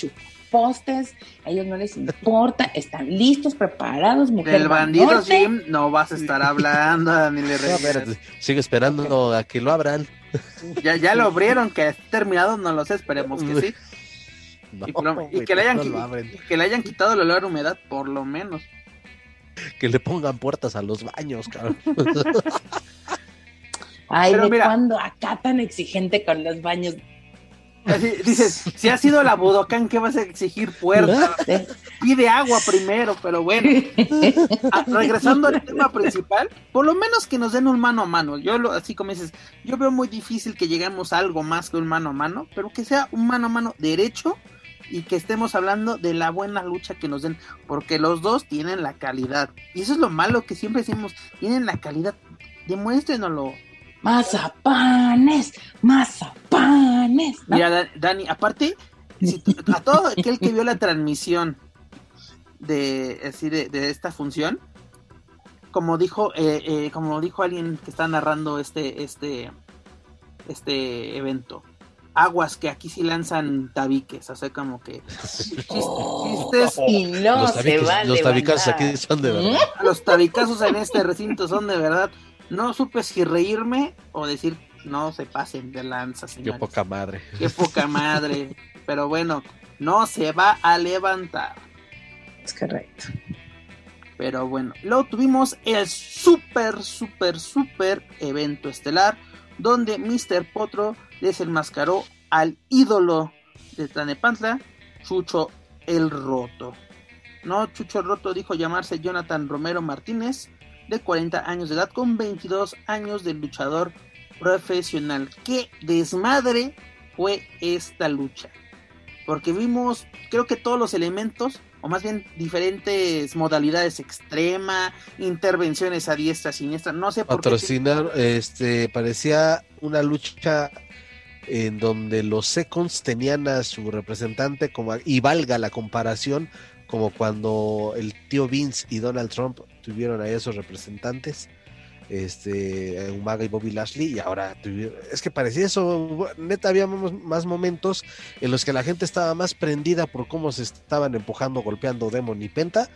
postes, a ellos no les importa, están listos, preparados, mujer. Del bandido Jim no vas a estar hablando, Daniel no, sigue esperando a que lo abran. Ya, ya lo abrieron, que terminado, no lo sé, esperemos que sí. Y, que, le hayan, que le hayan quitado el olor a humedad, por lo menos. Que le pongan puertas a los baños, cabrón. Ay, ¿de cuándo acá tan exigente con los baños? dices, si ha sido la Budokan, ¿qué vas a exigir puerta? Pide agua primero, pero bueno. Ah, regresando al tema principal, por lo menos que nos den un mano a mano. Yo lo, así como dices, yo veo muy difícil que lleguemos a algo más que un mano a mano, pero que sea un mano a mano derecho y que estemos hablando de la buena lucha que nos den, porque los dos tienen la calidad. Y eso es lo malo que siempre decimos, tienen la calidad. Demuéstrenoslo mazapanes, mazapanes. Mira, Dani, aparte, a todo aquel que vio la transmisión de, así de, esta función, como dijo, eh, eh, como dijo alguien que está narrando este, este, este evento, aguas que aquí sí lanzan tabiques, o sea, como que chistes y no los se Los tabicazos aquí son de verdad. Los tabicazos en este recinto son de verdad no supe si reírme o decir no se pasen de lanza, Qué poca madre. Qué poca madre. Pero bueno, no se va a levantar. Es correcto. Pero bueno, luego tuvimos el super, super, super evento estelar donde Mr. Potro desenmascaró al ídolo de Tlanepantla, Chucho el Roto. No, Chucho el Roto dijo llamarse Jonathan Romero Martínez, de 40 años de edad, con 22 años de luchador profesional. ¡Qué desmadre fue esta lucha! Porque vimos, creo que todos los elementos, o más bien diferentes modalidades extrema, intervenciones a diestra, siniestra, no sé por Patrocinar, este, parecía una lucha en donde los Seconds tenían a su representante como y valga la comparación como cuando el tío Vince y Donald Trump tuvieron a esos representantes este Umaga y Bobby Lashley y ahora es que parecía eso neta había más momentos en los que la gente estaba más prendida por cómo se estaban empujando golpeando Demon y Penta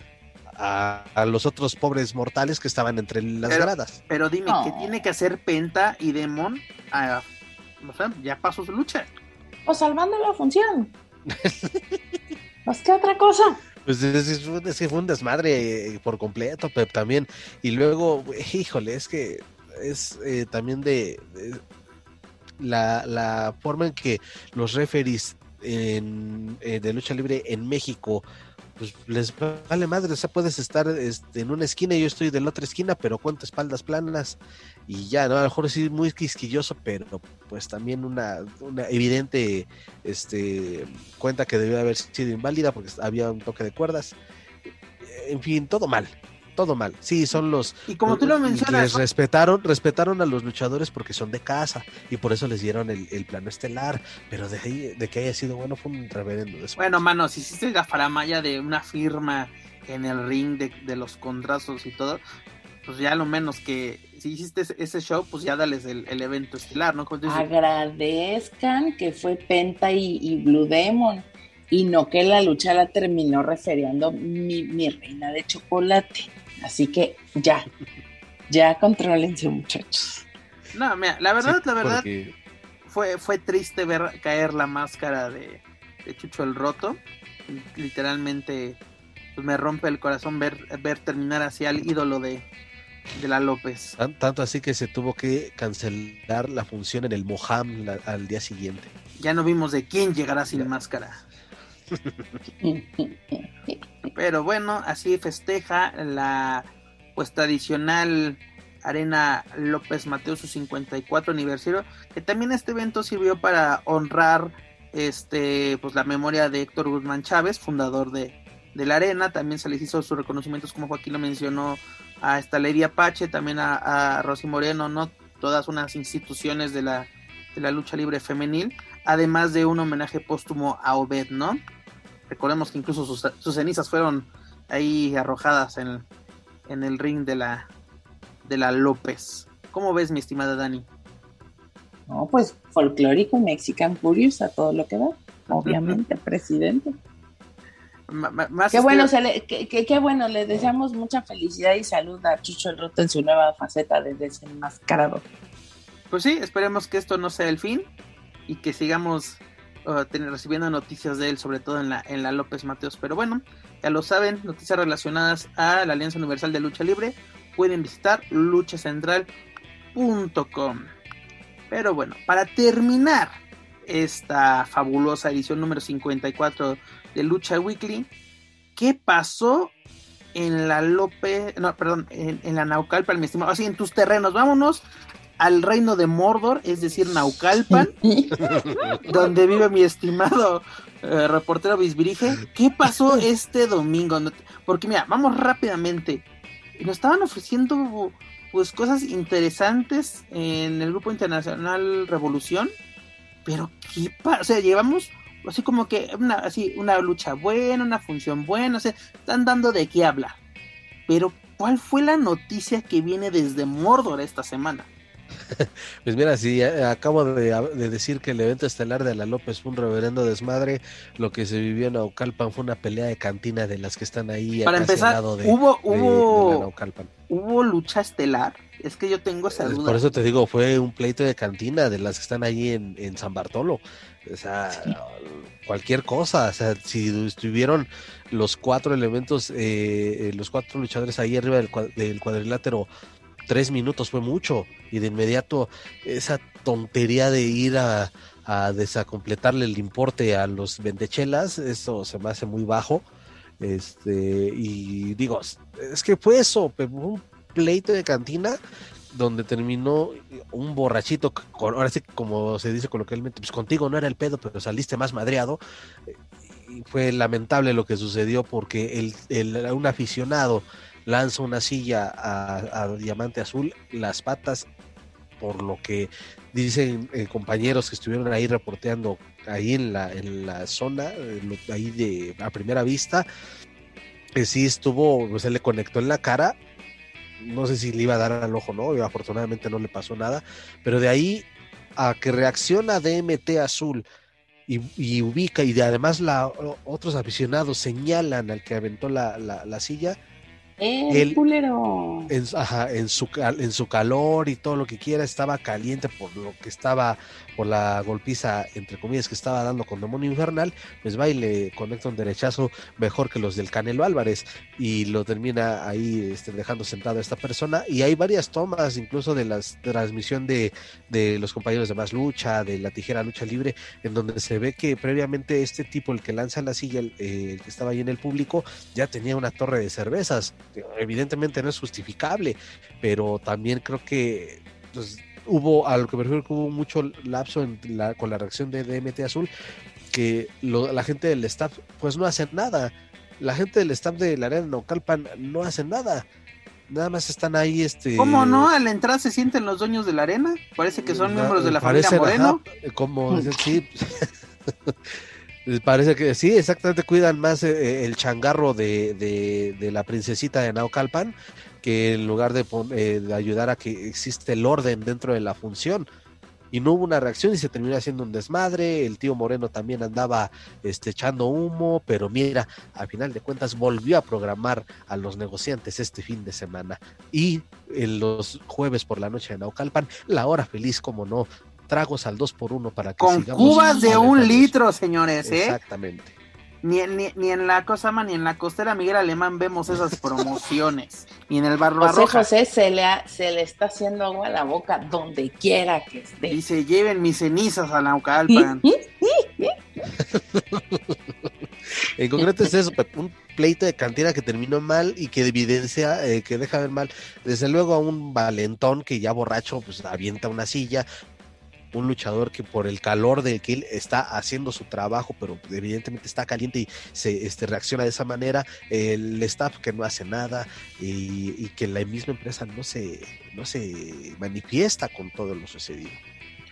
a, los otros pobres mortales que estaban entre las gradas pero dime ¿qué tiene que hacer Penta y Demon a ya pasó su lucha. Pues salvando la función. pues qué otra cosa. Pues es, que fue un desmadre eh, por completo, pero también. Y luego, híjole, es que es eh, también de, la, forma en que los referees eh, de lucha libre en México pues les vale madre, o sea, puedes estar este, en una esquina y yo estoy de la otra esquina, pero cuento espaldas planas y ya, ¿no? A lo mejor sí muy quisquilloso, pero pues también una, una evidente este, cuenta que debió haber sido inválida porque había un toque de cuerdas. En fin, todo mal, todo mal. Sí, son los. Y como tú lo mencionas. respetaron, respetaron a los luchadores porque son de casa y por eso les dieron el, plano estelar. Pero de, ahí, de que haya sido bueno fue un reverendo. Bueno, mano, si hiciste la faramaya de una firma en el ring de, los contratos y todo, pues ya lo menos que si hiciste ese show, pues ya dales el, evento estelar, ¿no? Agradezcan que fue Penta y, Blue Demon y no que la lucha la terminó referiendo mi, mi reina de chocolate. Así que ya, ya contrólense muchachos. No, mira, la verdad, la verdad, fue, fue triste ver caer la máscara de, Chucho el Roto. Literalmente, pues me rompe el corazón ver, ver terminar así al ídolo de, de la López. tanto así que se tuvo que cancelar la función en el Moham al día siguiente. Ya no vimos de quién llegará sin máscara. Pero bueno, así festeja la pues tradicional Arena López Mateo su 54 aniversario, que también este evento sirvió para honrar este pues la memoria de Héctor Guzmán Chávez, fundador de, la arena, también se les hizo sus reconocimientos como Joaquín lo mencionó a esta Lady Apache, también a, a Rosy Moreno, no todas unas instituciones de la, de la lucha libre femenil, además de un homenaje póstumo a Obed, ¿no? Recordemos que incluso sus, cenizas fueron ahí arrojadas en, en, el ring de la, de la López. ¿Cómo ves, mi estimada Dani? No, pues folclórico, Mexican Curious, a todo lo que da. Obviamente, presidente. qué bueno, le, qué, bueno, le deseamos mucha felicidad y salud a Chucho el Roto en su nueva faceta de desenmascarado. Pues sí, esperemos que esto no sea el fin y que sigamos recibiendo noticias de él, sobre todo en la, en la López Mateos. Pero bueno, ya lo saben, noticias relacionadas a la Alianza Universal de Lucha Libre, pueden visitar luchacentral.com. Pero bueno, para terminar esta fabulosa edición número 54 de Lucha Weekly, ¿qué pasó en la López, no, perdón, en, en la Naucalpan, mi estimado? Así en tus terrenos, vámonos al reino de Mordor, es decir, Naucalpan, donde vive mi estimado eh, reportero Bisbirige. ¿Qué pasó este domingo? Porque mira, vamos rápidamente. Nos estaban ofreciendo pues cosas interesantes en el grupo internacional Revolución, pero qué pasa, o sea, llevamos así como que una así una lucha buena, una función buena, o sea, están dando de qué hablar. Pero ¿cuál fue la noticia que viene desde Mordor esta semana? Pues mira, si acabo de, decir que el evento estelar de la López fue un reverendo desmadre, lo que se vivió en Naucalpan fue una pelea de cantina de las que están ahí. Para empezar, hubo, hubo, hubo lucha estelar. Es que yo tengo esa duda. Por eso te digo, fue un pleito de cantina de las que están ahí en, en San Bartolo. O sea, cualquier cosa. O sea, si estuvieron los cuatro elementos, eh, los cuatro luchadores ahí arriba del cuadrilátero, tres minutos fue mucho. Y de inmediato, esa tontería de ir a, a desacompletarle el importe a los vendechelas, eso se me hace muy bajo. Este, y digo, es que fue eso, un pleito de cantina donde terminó un borrachito, ahora sí, como se dice coloquialmente, pues contigo no era el pedo, pero saliste más madreado. Y fue lamentable lo que sucedió porque el, un aficionado lanza una silla a, Diamante Azul, las patas, por lo que dicen eh, compañeros que estuvieron ahí reporteando ahí en la, en la zona, ahí de a primera vista, que sí estuvo, pues se le conectó en la cara no sé si le iba a dar al ojo, ¿no? Afortunadamente no le pasó nada, pero de ahí a que reacciona DMT azul y, ubica y de además la, otros aficionados señalan al que aventó la, la silla, el culero. En, ajá, en, su, en su calor y todo lo que quiera, estaba caliente por lo que estaba, por la golpiza, entre comillas, que estaba dando con Demonio Infernal, pues va y le conecta un derechazo mejor que los del Canelo Álvarez y lo termina ahí este, dejando sentado a esta persona. Y hay varias tomas, incluso de la transmisión de, de los compañeros de Más Lucha, de la Tijera Lucha Libre, en donde se ve que previamente este tipo, el que lanza la silla, el, eh, que estaba ahí en el público, ya tenía una torre de cervezas evidentemente no es justificable, pero también creo que pues, hubo, a lo que me refiero que hubo mucho lapso en la, con la reacción de DMT Azul, que la gente del staff pues no hace nada. La gente del staff de la arena Naucalpan no hace nada. Nada más están ahí, este... ¿Cómo no? A la entrada se sienten los dueños de la arena. Parece que son miembros de la familia Moreno. como, sí. Parece que sí, exactamente cuidan más eh, el changarro de, de, la princesita de Naucalpan que en lugar de, eh, de, ayudar a que existe el orden dentro de la función. Y no hubo una reacción y se terminó haciendo un desmadre. El tío Moreno también andaba este, echando humo, pero mira, a final de cuentas volvió a programar a los negociantes este fin de semana. Y en los jueves por la noche en Naucalpan, la hora feliz, como no, tragos al 2 por 1 para que Con cubas de un litro, señores, ¿eh? Exactamente. Ni, ni, ni, en la Cosama ni en la costera Miguel Alemán vemos esas promociones. ni en el Barbarroja. José José se le, se le está haciendo agua a la boca donde quiera que esté. Y se lleven mis cenizas a Naucalpan. en concreto es eso, un pleito de cantina que terminó mal y que evidencia, eh, que deja ver mal, desde luego a un valentón que ya borracho, pues avienta una silla, un luchador que por el calor del que él está haciendo su trabajo, pero evidentemente está caliente y se este, reacciona de esa manera, el staff que no hace nada y, que la misma empresa no se, no se manifiesta con todo lo sucedido.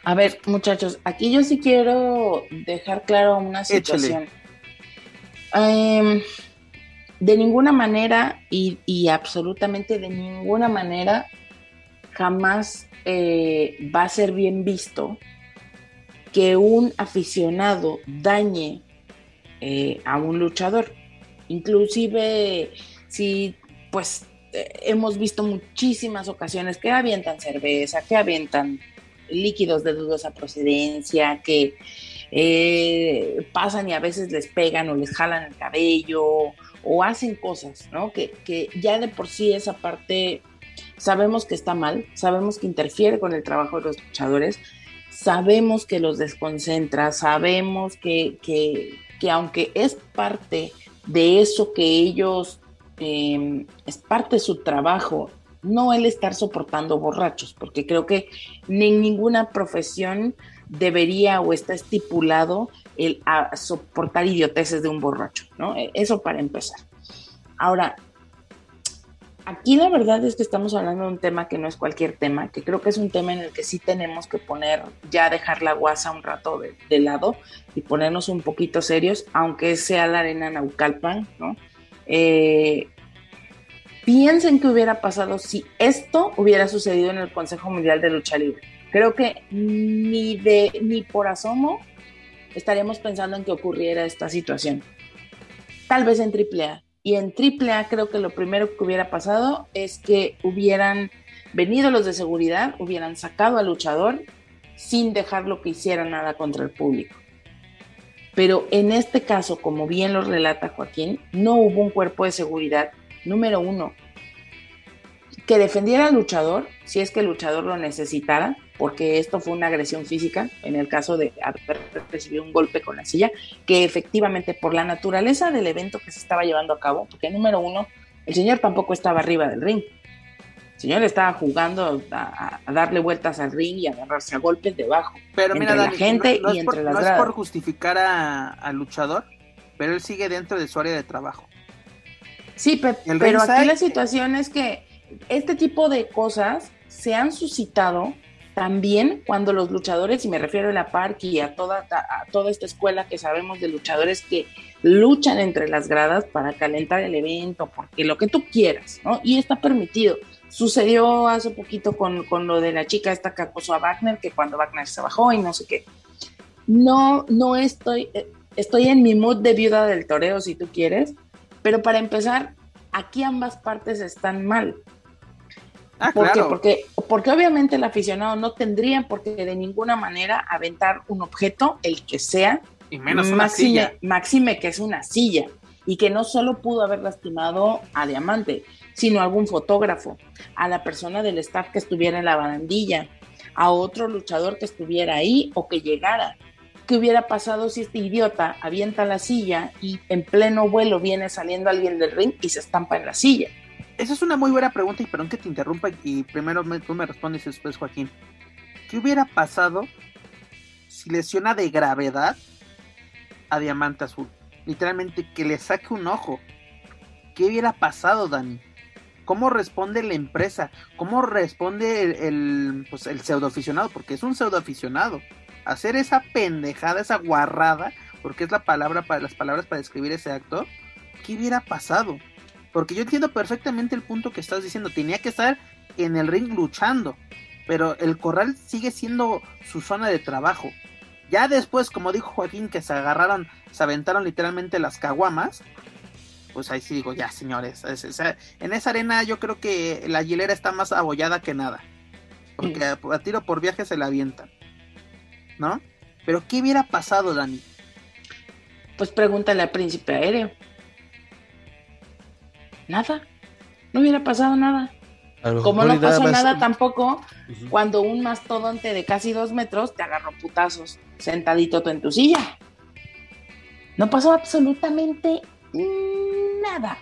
A ver, muchachos, aquí yo sí quiero dejar claro una situación. Em, de ninguna manera y, y absolutamente de ninguna manera jamás eh, va a ser bien visto que un aficionado dañe eh, a un luchador. Inclusive si pues eh, hemos visto muchísimas ocasiones que avientan cerveza, que avientan líquidos de dudosa procedencia, que pasan y a veces les pegan o les jalan el cabello o hacen cosas, ¿no? Que, que ya de por sí esa parte Sabemos que está mal, sabemos que interfiere con el trabajo de los luchadores, sabemos que los desconcentra, sabemos que, aunque es parte de eso que ellos, em, es parte de su trabajo, no el estar soportando borrachos, porque creo que en ninguna profesión debería o está estipulado el soportar idioteces de un borracho, ¿no? E, eso para empezar. Ahora, Aquí la verdad es que estamos hablando de un tema que no es cualquier tema, que creo que es un tema en el que sí tenemos que poner, ya dejar la guasa un rato de, lado y ponernos un poquito serios, aunque sea la arena Naucalpan, ¿no? Eh, piensen qué hubiera pasado si esto hubiera sucedido en el Consejo Mundial de Lucha Libre. Creo que ni de ni por asomo estaríamos pensando en que ocurriera esta situación. Tal vez en AAA, Y en AAA creo que lo primero que hubiera pasado es que hubieran venido los de seguridad, hubieran sacado al luchador sin dejarlo que hiciera nada contra el público. Pero en este caso, como bien lo relata Joaquín, no hubo un cuerpo de seguridad, número uno, que defendiera al luchador, si es que el luchador lo necesitara, porque esto fue una agresión física, en el caso de haber recibido un golpe con la silla, que efectivamente por la naturaleza del evento que se estaba llevando a cabo, porque número uno, el señor tampoco estaba arriba del ring. El señor estaba jugando a, darle vueltas al ring y a agarrarse a golpes debajo. Pero entre mira, la gente no, y entre por, las no es por justificar al luchador, pero él sigue dentro de su área de trabajo. Sí, pe- pero aquí la situación es que este tipo de cosas se han suscitado también cuando los luchadores, y me refiero a la Park y a toda, toda esta escuela que sabemos de luchadores que luchan entre las gradas para calentar el evento, porque lo que tú quieras, ¿no? Y está permitido. Sucedió hace poquito con, con lo de la chica esta que acosó a Wagner, que cuando Wagner se bajó y no sé qué. No, no estoy, eh, estoy en mi mood de viuda del toreo, si tú quieres, pero para empezar, aquí ambas partes están mal. Ah, ¿Por qué? claro. Porque, porque obviamente el aficionado no tendría por qué de ninguna manera aventar un objeto, el que sea, y menos una silla. máxime que es una silla, y que no solo pudo haber lastimado a Diamante, sino a algún fotógrafo, a la persona del staff que estuviera en la barandilla, a otro luchador que estuviera ahí o que llegara. ¿Qué hubiera pasado si este idiota avienta la silla y en pleno vuelo viene saliendo alguien del ring y se estampa en la silla? Esa es una muy buena pregunta y perdón que te interrumpa y primero me- tú me respondes y después Joaquín. ¿Qué hubiera pasado si lesiona de gravedad a Diamante Azul? Literalmente que le saque un ojo. ¿Qué hubiera pasado, Dani? ¿Cómo responde la empresa? ¿Cómo responde el, el, pues, el pseudo aficionado? Porque es un pseudo aficionado. Hacer esa pendejada, esa guarrada, porque es la palabra para las palabras para describir ese acto. ¿Qué hubiera pasado? Porque yo entiendo perfectamente el punto que estás diciendo. Tenía que estar en el ring luchando. Pero el corral sigue siendo su zona de trabajo. Ya después, como dijo Joaquín, que se agarraron, se aventaron literalmente las caguamas. Pues ahí sí digo, ya señores. es- es- en esa arena yo creo que la hielera está más abollada que nada. Porque a, a tiro por viaje se la avientan. ¿No? Pero ¿qué hubiera pasado, Dani? Pues pregúntale al príncipe aéreo. Nada. No hubiera pasado nada. Como no pasó más- nada tampoco cuando un mastodonte de casi dos metros te agarró putazos sentadito tú en tu silla. No pasó absolutamente nada.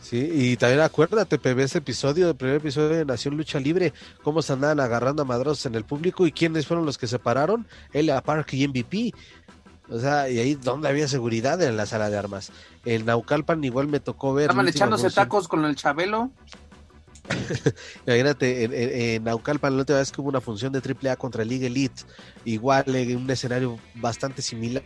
Sí, y también acuérdate, Pepe, ese episodio, el primer episodio de Nación Lucha Libre, cómo se andaban agarrando a madrazos en el público y quiénes fueron los que se pararon, Elia Park y MVP. O sea, y ahí donde había seguridad en la sala de armas. En Naucalpan igual me tocó ver. Estaban echándose función. tacos con el Chabelo. Imagínate, en, en- en Naucalpan la última vez que hubo una función de AAA contra Liga Elite, igual en un escenario bastante similar,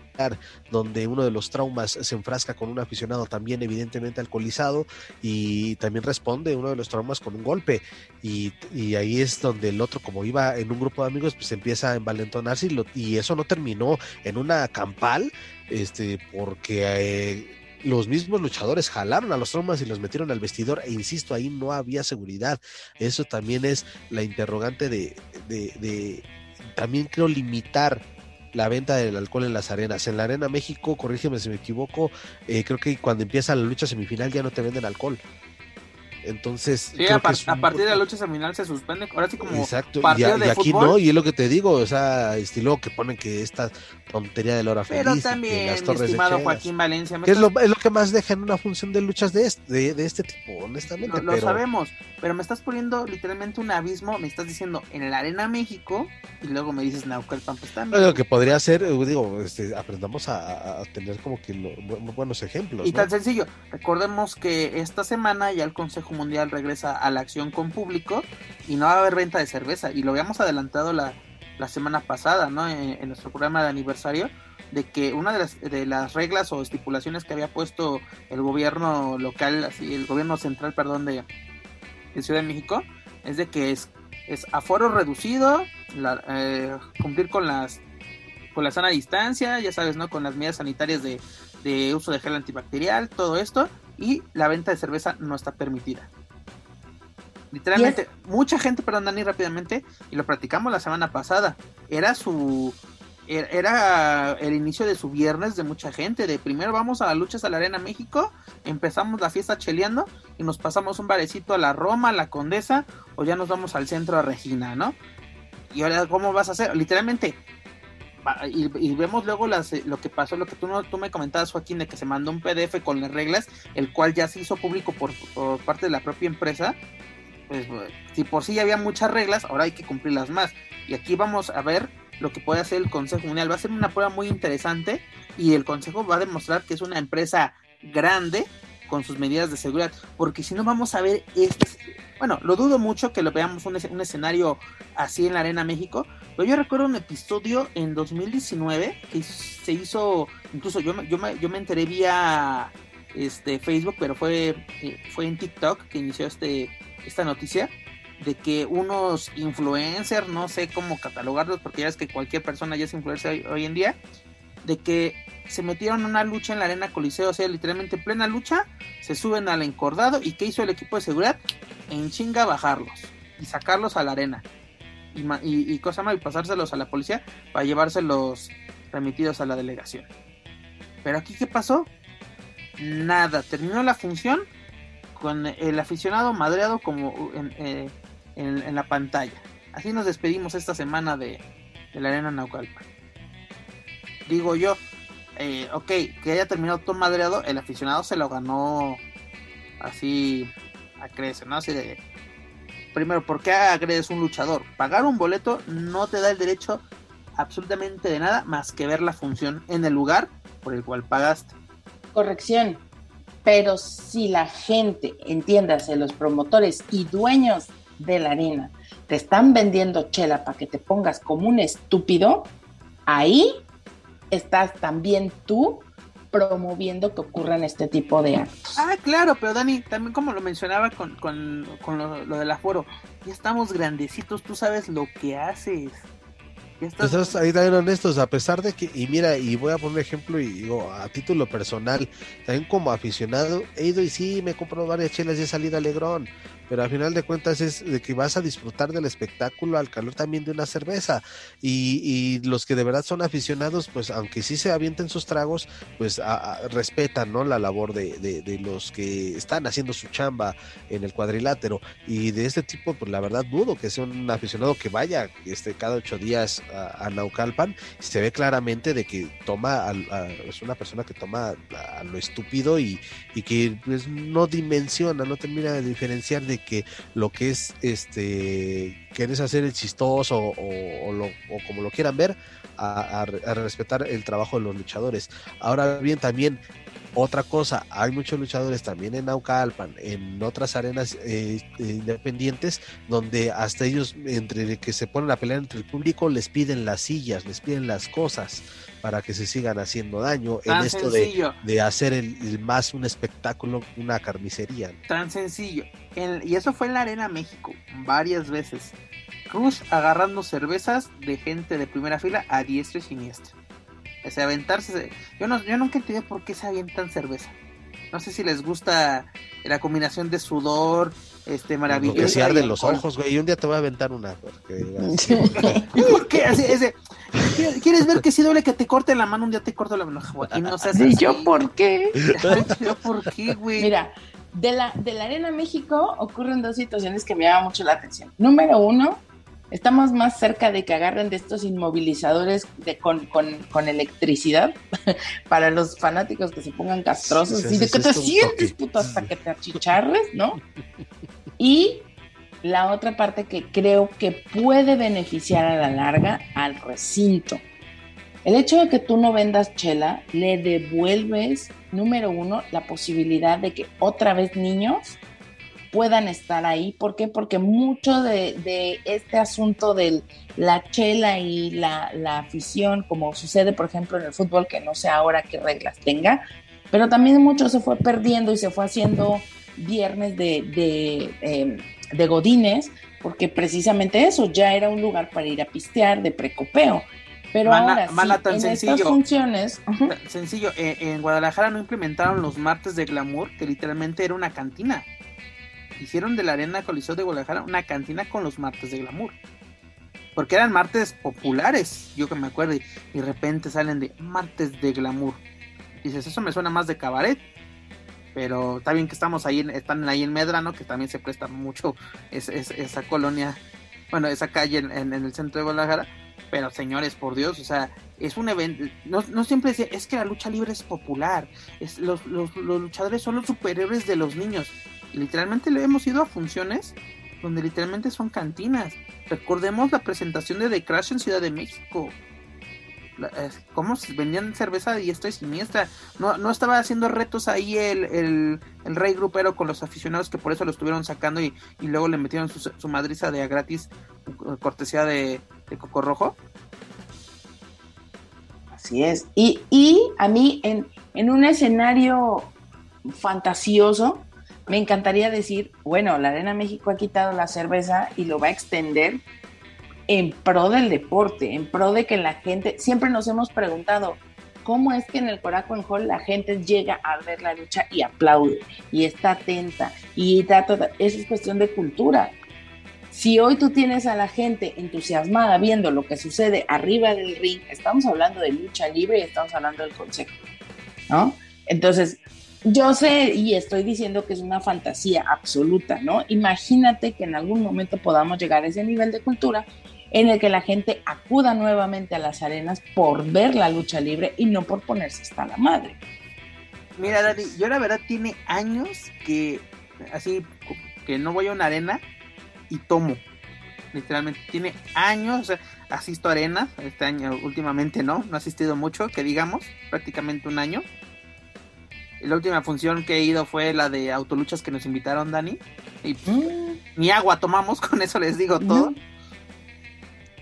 donde uno de los traumas se enfrasca con un aficionado también evidentemente alcoholizado y también responde uno de los traumas con un golpe. Y, y ahí es donde el otro, como iba en un grupo de amigos, pues empieza a envalentonarse y, lo- y eso no terminó en una campal, este, porque... eh, los mismos luchadores jalaron a los traumas y los metieron al vestidor e insisto, ahí no había seguridad. Eso también es la interrogante de, de, de también creo limitar la venta del alcohol en las arenas. En la Arena México, corrígeme si me equivoco, eh, creo que cuando empieza la lucha semifinal ya no te venden alcohol. Entonces, Sí, a, par- a partir de la lucha seminal se suspende. Ahora sí como Exacto, y, partido a- de y aquí fútbol. no, y es lo que te digo, o sea, estilo que ponen que esta tontería de la hora Pero feliz, también, las torres estimado. Joaquín Valencia, que es lo, es lo que más deja en una función de luchas de este, de, de este tipo, honestamente. lo, lo sabemos, pero me estás poniendo literalmente un abismo, me estás diciendo en la Arena México y luego me dices Naucalpan, pues también. Lo que podría ser, eh, digo, este, aprendamos a, a tener como que lo- buenos ejemplos. Y ¿no? tan sencillo, recordemos que esta semana ya el Consejo Mundial regresa a la acción con público y no va a haber venta de cerveza. Y lo habíamos adelantado la, la semana pasada, ¿no? En, en nuestro programa de aniversario, de que una de las, de las reglas o estipulaciones que había puesto el gobierno local, así, el gobierno central, perdón, de, de Ciudad de México, es de que es, es aforo reducido, la- eh, cumplir con las con la sana distancia, ya sabes, ¿no? Con las medidas sanitarias de, de uso de gel antibacterial, todo esto, y la venta de cerveza no está permitida. Literalmente, mucha gente, perdón Dani, rápidamente, y lo platicamos la semana pasada, era su er, era el inicio de su viernes de mucha gente, de primero vamos a las luchas a la Arena México, empezamos la fiesta cheleando y nos pasamos un barecito a la Roma, a la Condesa, o ya nos vamos al centro a Regina, ¿no? Y ahora, ¿cómo vas a hacer? Literalmente, y, vemos luego las, lo que pasó, lo que tú, tú me comentabas, Joaquín, de que se mandó un PDF con las reglas, el cual ya se hizo público por, por parte de la propia empresa, pues si por sí ya había muchas reglas, ahora hay que cumplirlas más. Y aquí vamos a ver lo que puede hacer el Consejo Mundial. Va a ser una prueba muy interesante y el Consejo va a demostrar que es una empresa grande con sus medidas de seguridad, porque si no vamos a ver este, bueno, lo dudo mucho que lo veamos un, un escenario así en la Arena México, pero yo recuerdo un episodio en 2019 que se hizo, incluso yo, yo, me, yo me enteré vía este Facebook, pero fue, eh, fue en TikTok que inició este esta noticia de que unos influencers, no sé cómo catalogarlos, porque ya es que cualquier persona ya es influencer hoy, en día, de que se metieron en una lucha en la arena Coliseo, o sea, literalmente en plena lucha, se suben al encordado y ¿qué hizo el equipo de seguridad? En chinga bajarlos y sacarlos a la arena y, y, y cosa más, y pasárselos a la policía para llevárselos remitidos a la delegación. Pero aquí, ¿qué pasó? Nada, terminó la función con el aficionado madreado como eh, en, la pantalla. Así nos despedimos esta semana de, la Arena Naucalpan. Digo yo, eh, ok, que haya terminado todo madreado, el aficionado se lo ganó así a crecer, ¿no? Así de. Primero, ¿por qué agredes un luchador? Pagar un boleto no te da el derecho absolutamente de nada más que ver la función en el lugar por el cual pagaste. Corrección, pero si la gente, entiéndase, los promotores y dueños de la arena, te están vendiendo chela para que te pongas como un estúpido, ahí estás también tú promoviendo que ocurran este tipo de actos. Ah, claro, pero Dani, también como lo mencionaba con, con, con lo, lo, del aforo, ya estamos grandecitos, tú sabes lo que haces. Estás ahí también honestos, a pesar de que, y mira, y voy a poner un ejemplo, y digo, a título personal, también como aficionado, he ido y sí, me he varias chelas y he salido alegrón, pero al final de cuentas es de que vas a disfrutar del espectáculo al calor también de una cerveza. Y, y los que de verdad son aficionados, pues aunque sí se avienten sus tragos, pues respetan ¿no? la labor de, de, los que están haciendo su chamba en el cuadrilátero. Y de este tipo, pues la verdad dudo que sea un aficionado que vaya este, cada ocho días a, Naucalpan. Se ve claramente de que toma, es una persona que toma a, lo estúpido y, y que pues, no dimensiona, no termina de diferenciar de que lo que es este quieres hacer el chistoso o, lo, o como lo quieran ver a, respetar el trabajo de los luchadores. Ahora bien también otra cosa, hay muchos luchadores también en Naucalpan, en otras arenas eh, independientes, donde hasta ellos, entre que se ponen a pelear entre el público, les piden las sillas, les piden las cosas para que se sigan haciendo daño en esto de, de, hacer el, más un espectáculo, una carnicería. Tan sencillo. y eso fue en la Arena México, varias veces. Cruz agarrando cervezas de gente de primera fila a diestra y siniestra. O sea, aventarse. Yo, no, yo nunca entendí por qué se avientan cerveza. No sé si les gusta la combinación de sudor, este maravilloso. Que se arden los ojos, güey. Y un día te voy a aventar una. Porque, ¿Por qué? Así, ese, ¿Quieres ver que si duele que te corte la mano? Un día te corto la mano. Joaquín, no seas ¿Y yo por qué? ¿Yo por qué, güey? Mira, de la, de la Arena México ocurren dos situaciones que me llaman mucho la atención. Número uno, estamos más cerca de que agarren de estos inmovilizadores de, con, con, con electricidad para los fanáticos que se pongan castrosos y de que te sientes, puto, hasta que te achicharres, ¿no? Y la otra parte que creo que puede beneficiar a la larga al recinto. El hecho de que tú no vendas chela, le devuelves, número uno, la posibilidad de que otra vez niños puedan estar ahí. ¿Por qué? Porque mucho de, este asunto de la chela y la, afición, como sucede por ejemplo en el fútbol, que no sé ahora qué reglas tenga, pero también mucho se fue perdiendo y se fue haciendo viernes de, de, em, de godines, porque precisamente eso ya era un lugar para ir a pistear, de precopeo. Pero ahora sí, en estas funciones... Sencillo, eh, en Guadalajara no implementaron los martes de glamour, que literalmente era una cantina. Hicieron de la Arena Coliseo de Guadalajara una cantina con los martes de glamour. Porque eran martes populares, yo que me acuerdo, y de repente salen de martes de glamour. Dices, eso me suena más de cabaret. Pero está bien que estamos ahí, están ahí en Medrano, que también se presta mucho esa colonia, bueno, esa calle en, el centro de Guadalajara. Pero señores, por Dios, o sea, es un evento, no, siempre es, es que la lucha libre es popular, es, los, los, luchadores son los superiores de los niños. literalmente le hemos ido a funciones donde literalmente son cantinas. Recordemos la presentación de The Crash en Ciudad de México. ¿Cómo vendían cerveza de diestra y siniestra? No, no estaba haciendo retos ahí el, el, rey grupero con los aficionados que por eso lo estuvieron sacando y, luego le metieron su, madriza de a gratis, cortesía de, Coco Rojo. Así es. Y, y a mí, en, en un escenario fantasioso, me encantaría decir, bueno, la Arena México ha quitado la cerveza y lo va a extender en pro del deporte, en pro de que la gente, siempre nos hemos preguntado, ¿cómo es que en el Coraco Hall la gente llega a ver la lucha y aplaude y está atenta y da toda, eso es cuestión de cultura. Si hoy tú tienes a la gente entusiasmada viendo lo que sucede arriba del ring, estamos hablando de lucha libre y estamos hablando del consejo, ¿no? Entonces, yo sé y estoy diciendo que es una fantasía absoluta, ¿no? Imagínate que en algún momento podamos llegar a ese nivel de cultura en el que la gente acuda nuevamente a las arenas por ver la lucha libre y no por ponerse hasta la madre. Mira, Dani, yo la verdad tiene años que así que no voy a una arena y tomo. Literalmente, tiene años, o sea, asisto a arenas, este año últimamente no, no he asistido mucho, que digamos, prácticamente un año la última función que he ido fue la de autoluchas que nos invitaron, Dani. Y mm. ni agua tomamos, con eso les digo todo.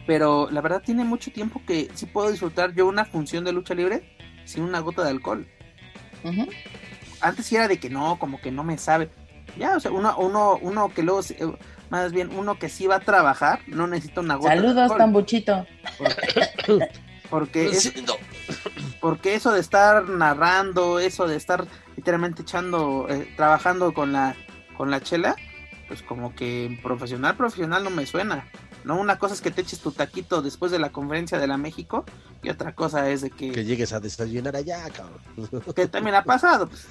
Pero la verdad tiene mucho tiempo que sí puedo disfrutar yo una función de lucha libre sin una gota de alcohol. Antes sí era de que no, como que no me sabe. Ya, o sea, uno, uno, uno que luego, eh, más bien uno que sí va a trabajar, no necesita una gota Saludos, de alcohol. Tambuchito. Porque, es, porque eso de estar narrando, eso de estar literalmente echando, eh, trabajando con la, con la chela, pues como que profesional, profesional no me suena. ¿no? Una cosa es que te eches tu taquito después de la conferencia de la México y otra cosa es de que... Que llegues a desayunar allá, cabrón. Que también ha pasado. Pues.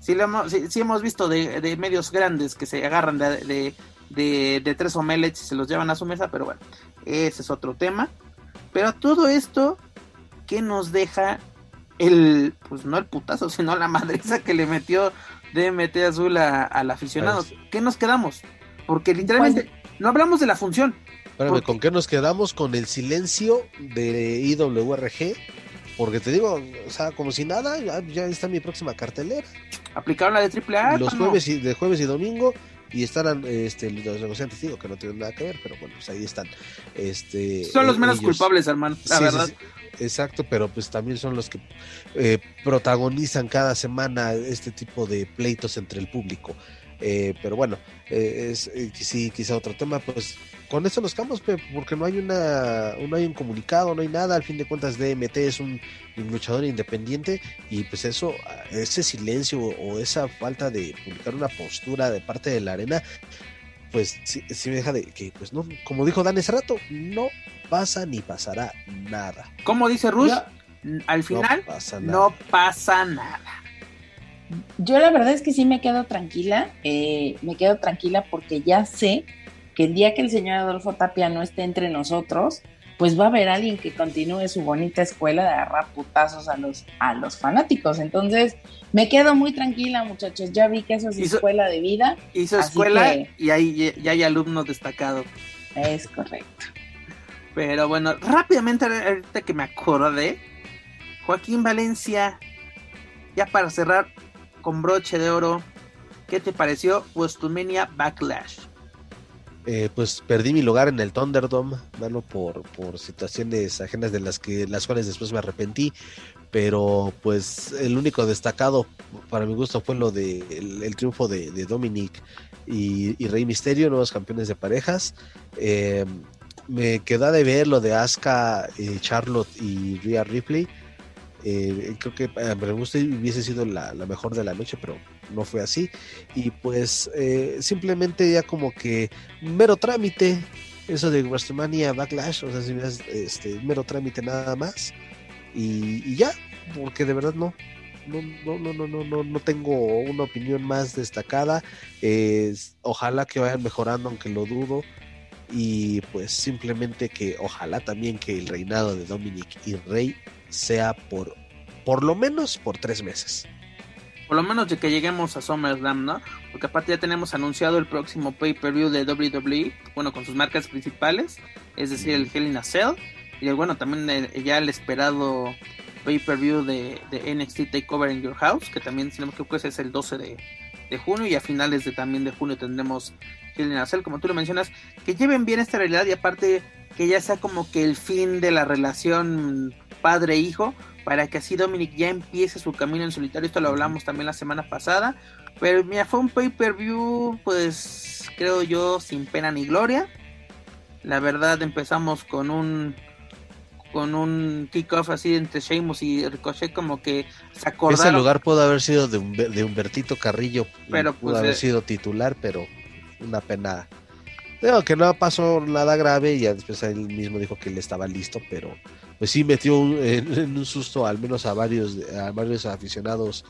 Sí, hemos, hemos visto de, medios grandes que se agarran de, de, de, tres omelets y se los llevan a su mesa, pero bueno, ese es otro tema. Pero todo esto que nos deja el, pues no el putazo, sino la madriza que le metió DMT Azul al aficionado. ¿Qué nos quedamos? Porque literalmente pues, no hablamos de la función. Espérame, ¿con qué nos quedamos? Con el silencio de IWRG. Porque te digo, o sea, como si nada, ya, está mi próxima cartelera. Aplicaron la de AAA. Los jueves y, de jueves y domingo y estarán este, los negociantes, digo que no tienen nada que ver, pero bueno, pues ahí están. Este, Son los menos culpables, hermano, la verdad. Exacto, pero pues también son los que eh, protagonizan cada semana este tipo de pleitos entre el público. Eh, pero bueno, eh, es, sí, quizá otro tema, pues con eso nos quedamos, porque no hay una, no hay un comunicado, no hay nada. Al fin de cuentas, DMT es un, luchador independiente y pues eso, ese silencio o esa falta de publicar una postura de parte de la arena, pues sí, me deja de que, pues no, como dijo Dan ese rato, no pasa ni pasará nada. Como dice Rush, al final no pasa nada. Yo la verdad es que sí me quedo tranquila, eh, me quedo tranquila porque ya sé que el día que el señor Adolfo Tapia no esté entre nosotros, pues va a haber alguien que continúe su bonita escuela de agarrar putazos a los, a los fanáticos. Entonces, me quedo muy tranquila, muchachos. Ya vi que eso es escuela de vida. Hizo escuela y ahí ya hay alumnos destacados. Es correcto. Pero bueno, rápidamente, ahorita que me acordé, Joaquín Valencia, ya para cerrar con broche de oro, ¿qué te pareció WrestleMania Backlash? Eh, pues perdí mi lugar en el Thunderdome, mano, por, por situaciones ajenas de las que las cuales después me arrepentí, pero pues el único destacado para mi gusto fue lo de el, triunfo de, Dominic y, Rey Misterio, nuevos campeones de parejas. Eh, me queda de ver lo de Asuka, eh, Charlotte y Rhea Ripley. Eh, creo que eh, me gusta hubiese sido la, la, mejor de la noche, pero no fue así. Y pues eh, simplemente ya como que mero trámite, eso de WrestleMania Backlash, o sea, si este, mero trámite nada más. Y, y, ya, porque de verdad no. No, no, no, no, no, no tengo una opinión más destacada. ojalá que vayan mejorando, aunque lo dudo y pues simplemente que ojalá también que el reinado de Dominic y Rey sea por por lo menos por tres meses. Por lo menos de que lleguemos a SummerSlam, ¿no? Porque aparte ya tenemos anunciado el próximo pay-per-view de WWE, bueno, con sus marcas principales, es decir, el Hell in a Cell, y el, bueno, también el, ya el esperado pay-per-view de, de, NXT Takeover in Your House, que también tenemos que pues es el 12 de, de junio, y a finales de también de junio tendremos Hell como tú lo mencionas, que lleven bien esta realidad y aparte que ya sea como que el fin de la relación padre-hijo, para que así Dominic ya empiece su camino en solitario. Esto lo hablamos también la semana pasada. Pero mira, fue un pay-per-view, pues creo yo, sin pena ni gloria. La verdad empezamos con un con un kickoff así entre Sheamus y Ricochet como que se acordaron. Ese lugar pudo haber sido de, de Humbertito Carrillo, pero pudo pues, haber eh... sido titular, pero una pena. Digo que no pasó nada grave y después él mismo dijo que él estaba listo, pero pues sí metió un, en, un susto al menos a varios a varios aficionados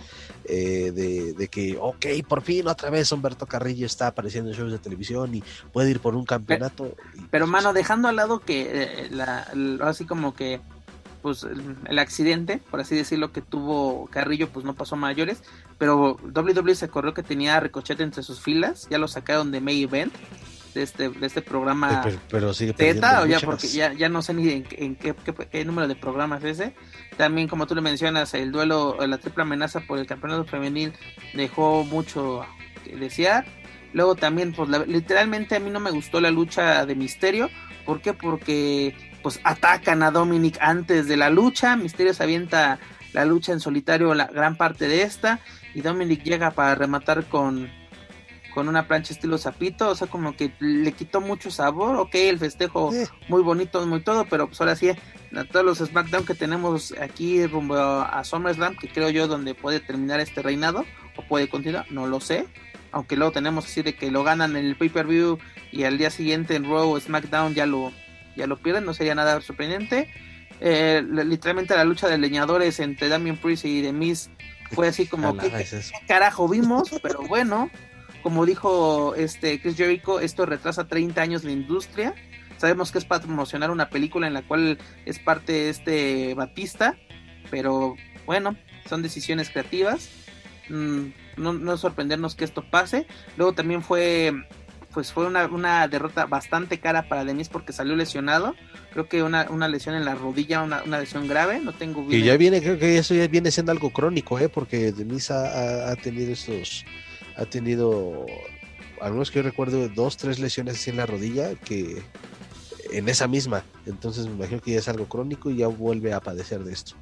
eh, de, de, que ok por fin otra vez Humberto Carrillo está apareciendo en shows de televisión y puede ir por un campeonato. Pero, pero pues, mano dejando al lado que eh, la, la, así como que pues el, el, accidente por así decirlo que tuvo Carrillo pues no pasó a mayores pero WWE se corrió que tenía a Ricochet entre sus filas ya lo sacaron de May Event de este, de este programa pero, pero sigue Teta, o ya porque ya, ya no sé ni en, en qué, qué, qué, número de programas es ese. También como tú le mencionas, el duelo, la triple amenaza por el campeonato femenil dejó mucho que desear. Luego también, pues la, literalmente a mí no me gustó la lucha de Misterio. ¿Por qué? Porque pues atacan a Dominic antes de la lucha. Misterio se avienta la lucha en solitario la gran parte de esta. Y Dominic llega para rematar con, con una plancha estilo zapito, o sea, como que le quitó mucho sabor, ok, el festejo sí. muy bonito, muy todo, pero pues ahora sí, a todos los SmackDown que tenemos aquí rumbo a, SummerSlam, que creo yo donde puede terminar este reinado, o puede continuar, no lo sé, aunque luego tenemos así de que lo ganan en el pay-per-view y al día siguiente en Raw o SmackDown ya lo, ya lo pierden, no sería nada sorprendente. Eh, literalmente la lucha de leñadores entre Damien Priest y The Miz fue así como que ¿qué carajo vimos, pero bueno, como dijo este Chris Jericho, esto retrasa 30 años la industria. Sabemos que es para promocionar una película en la cual es parte este Batista, pero bueno, son decisiones creativas. Mm, no, no sorprendernos que esto pase. Luego también fue pues fue una, una derrota bastante cara para Denis porque salió lesionado. Creo que una, una lesión en la rodilla, una, una lesión grave. No tengo bien. Y ya viene, creo que eso ya viene siendo algo crónico, ¿eh? porque Denis ha, ha tenido estos ha tenido, algunos que yo recuerdo, dos, tres lesiones así en la rodilla que en esa misma. Entonces me imagino que ya es algo crónico y ya vuelve a padecer de esto.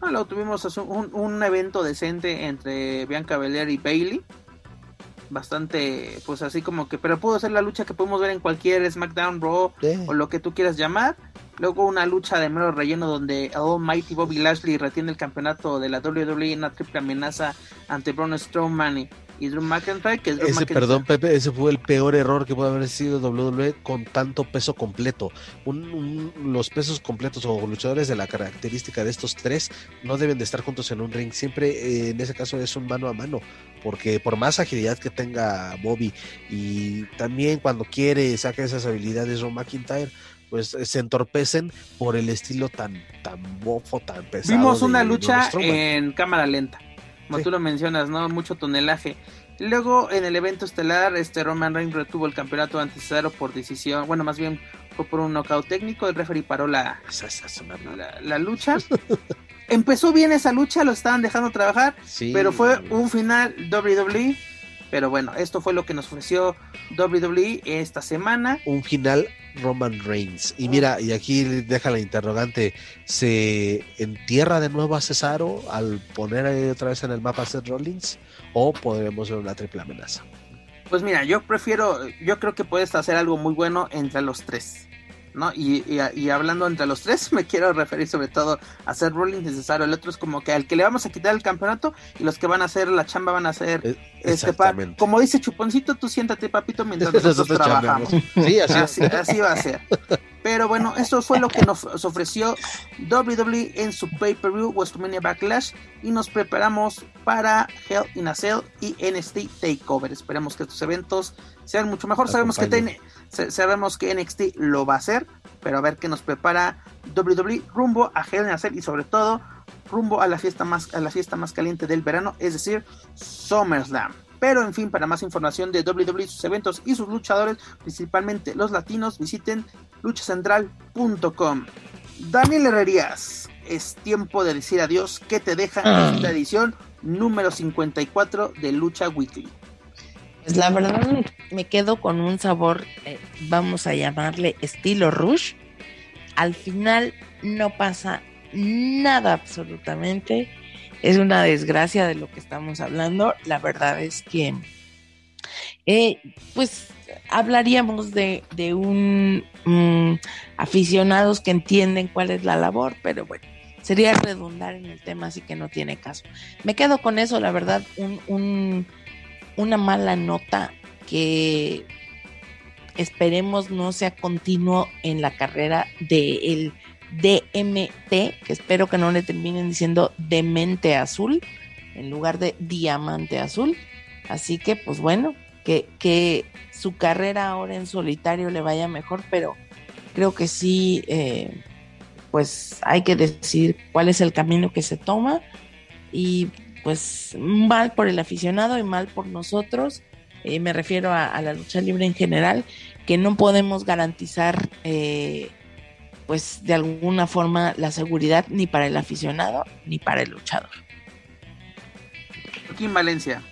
Ah, lo tuvimos un, un, evento decente entre Bianca Belair y Bailey. Bastante, pues así como que, pero pudo ser la lucha que podemos ver en cualquier SmackDown, Raw sí. o lo que tú quieras llamar. Luego una lucha de mero relleno donde Almighty Bobby Lashley retiene el campeonato de la WWE en una triple amenaza ante Braun Strowman y, Drew McIntyre. Que Drew ese, McIntyre... perdón, Pepe, ese fue el peor error que puede haber sido WWE con tanto peso completo. Un, un, los pesos completos o luchadores de la característica de estos tres no deben de estar juntos en un ring. Siempre eh, en ese caso es un mano a mano, porque por más agilidad que tenga Bobby y también cuando quiere saca esas habilidades Drew McIntyre pues se entorpecen por el estilo tan tan bofo, tan pesado. Vimos una de, lucha de en cámara lenta, como sí. tú lo mencionas, ¿no? Mucho tonelaje. Luego en el evento estelar, este Roman Reigns retuvo el campeonato ante Cesaro por decisión, bueno, más bien fue por un knockout técnico, el referee paró la, la, la lucha. Empezó bien esa lucha, lo estaban dejando trabajar, sí. pero fue un final WWE pero bueno, esto fue lo que nos ofreció WWE esta semana. Un final Roman Reigns. Y mira, y aquí deja la interrogante, ¿se entierra de nuevo a Cesaro al poner otra vez en el mapa a Seth Rollins? ¿O podremos ver una triple amenaza? Pues mira, yo prefiero, yo creo que puedes hacer algo muy bueno entre los tres. ¿No? Y, y, hablando entre los tres, me quiero referir sobre todo a hacer Rollins necesario. El otro es como que al que le vamos a quitar el campeonato y los que van a hacer la chamba van a hacer Eh, este par. Como dice Chuponcito, tú siéntate, papito, mientras nosotros Nosotros trabajamos. Sí, así, Así, así va a ser. Pero bueno, eso fue lo que nos ofreció WWE en su pay-per-view WrestleMania Backlash y nos preparamos para Hell in a Cell y NXT Takeover. Esperemos que estos eventos sean mucho mejor. Sabemos que, Acompañen. Sabemos que NXT lo va a hacer, pero a ver qué nos prepara WWE rumbo a Hell in a Cell y sobre todo rumbo a la fiesta más a la fiesta más caliente del verano, es decir, SummerSlam. Pero en fin, para más información de WWE, sus eventos y sus luchadores, principalmente los latinos, visiten luchacentral.com. Daniel Herrerías, es tiempo de decir adiós. ¿Qué te deja Ah. esta edición número 54 de Lucha Weekly? Pues la verdad me, quedo con un sabor, eh, vamos a llamarle estilo Rush. Al final no pasa nada absolutamente. Es una desgracia de lo que estamos hablando. La verdad es que, eh, pues, hablaríamos de, de un mm, aficionados que entienden cuál es la labor, pero bueno, sería redundar en el tema, así que no tiene caso. Me quedo con eso, la verdad, un, un una mala nota que esperemos no sea continuo en la carrera del DMT, que espero que no le terminen diciendo demente azul en lugar de diamante azul. Así que, pues bueno, que, que su carrera ahora en solitario le vaya mejor, pero creo que sí, eh, pues hay que decidir cuál es el camino que se toma y pues mal por el aficionado y mal por nosotros. Eh, me refiero a, a, la lucha libre en general, que no podemos garantizar, eh, pues de alguna forma, la seguridad ni para el aficionado ni para el luchador. Aquí en Valencia.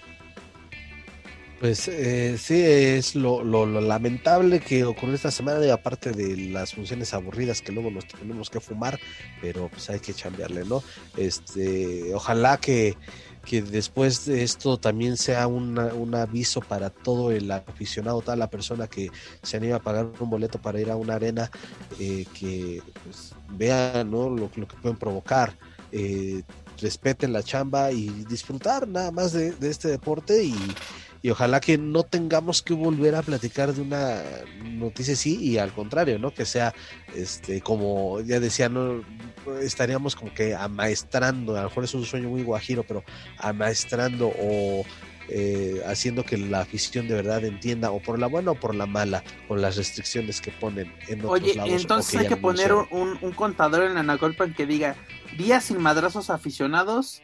Pues eh, sí, es lo, lo, lo, lamentable que ocurrió esta semana, y aparte de las funciones aburridas que luego nos tenemos que fumar, pero pues hay que chambearle, ¿no? Este, ojalá que, que después de esto también sea una, un aviso para todo el aficionado, toda la persona que se anima a pagar un boleto para ir a una arena, eh, que pues, vean ¿no? lo, que pueden provocar. Eh, respeten la chamba y disfrutar nada más de este deporte y, y ojalá que no tengamos que volver a platicar de una noticia así y al contrario, ¿no? Que sea, este, como ya decía, no estaríamos como que amaestrando, a lo mejor es un sueño muy guajiro, pero amaestrando o eh, haciendo que la afición de verdad entienda, o por la buena o por la mala, con las restricciones que ponen en otros Oye, lados. entonces hay que poner un, contador en Anagolpan que diga días sin madrazos aficionados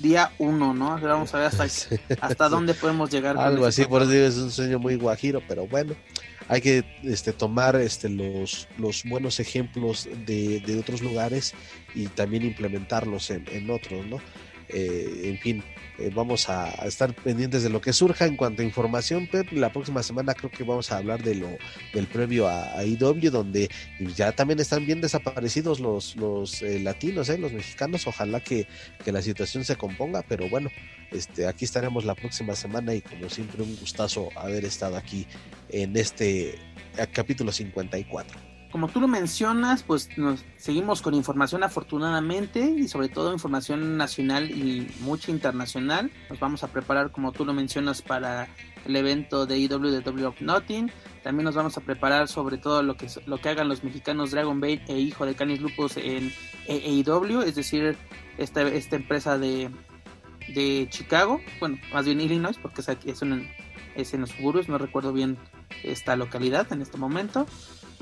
día uno, ¿no? Vamos a ver hasta, sí, hasta dónde podemos llegar. Algo así, por eso es un sueño muy guajiro, pero bueno, hay que este, tomar este, los, los buenos ejemplos de, de otros lugares y también implementarlos en, en otros, ¿no? Eh, en fin, eh, vamos a, estar pendientes de lo que surja en cuanto a información, Pep. La próxima semana creo que vamos a hablar de lo del previo a, IW, donde ya también están bien desaparecidos los, los eh, latinos, eh, los mexicanos. Ojalá que, que, la situación se componga, pero bueno, este, aquí estaremos la próxima semana y como siempre un gustazo haber estado aquí en este capítulo 54 como tú lo mencionas, pues nos seguimos con información afortunadamente y sobre todo información nacional y mucha internacional. Nos vamos a preparar, como tú lo mencionas, para el evento de IW de W of Nothing. También nos vamos a preparar sobre todo lo que, lo que hagan los mexicanos Dragon Bait e Hijo de Canis Lupus en AEW, es decir, esta, esta empresa de, de Chicago, bueno, más bien Illinois, porque es, aquí, es, un, es en los suburbios, no recuerdo bien esta localidad en este momento.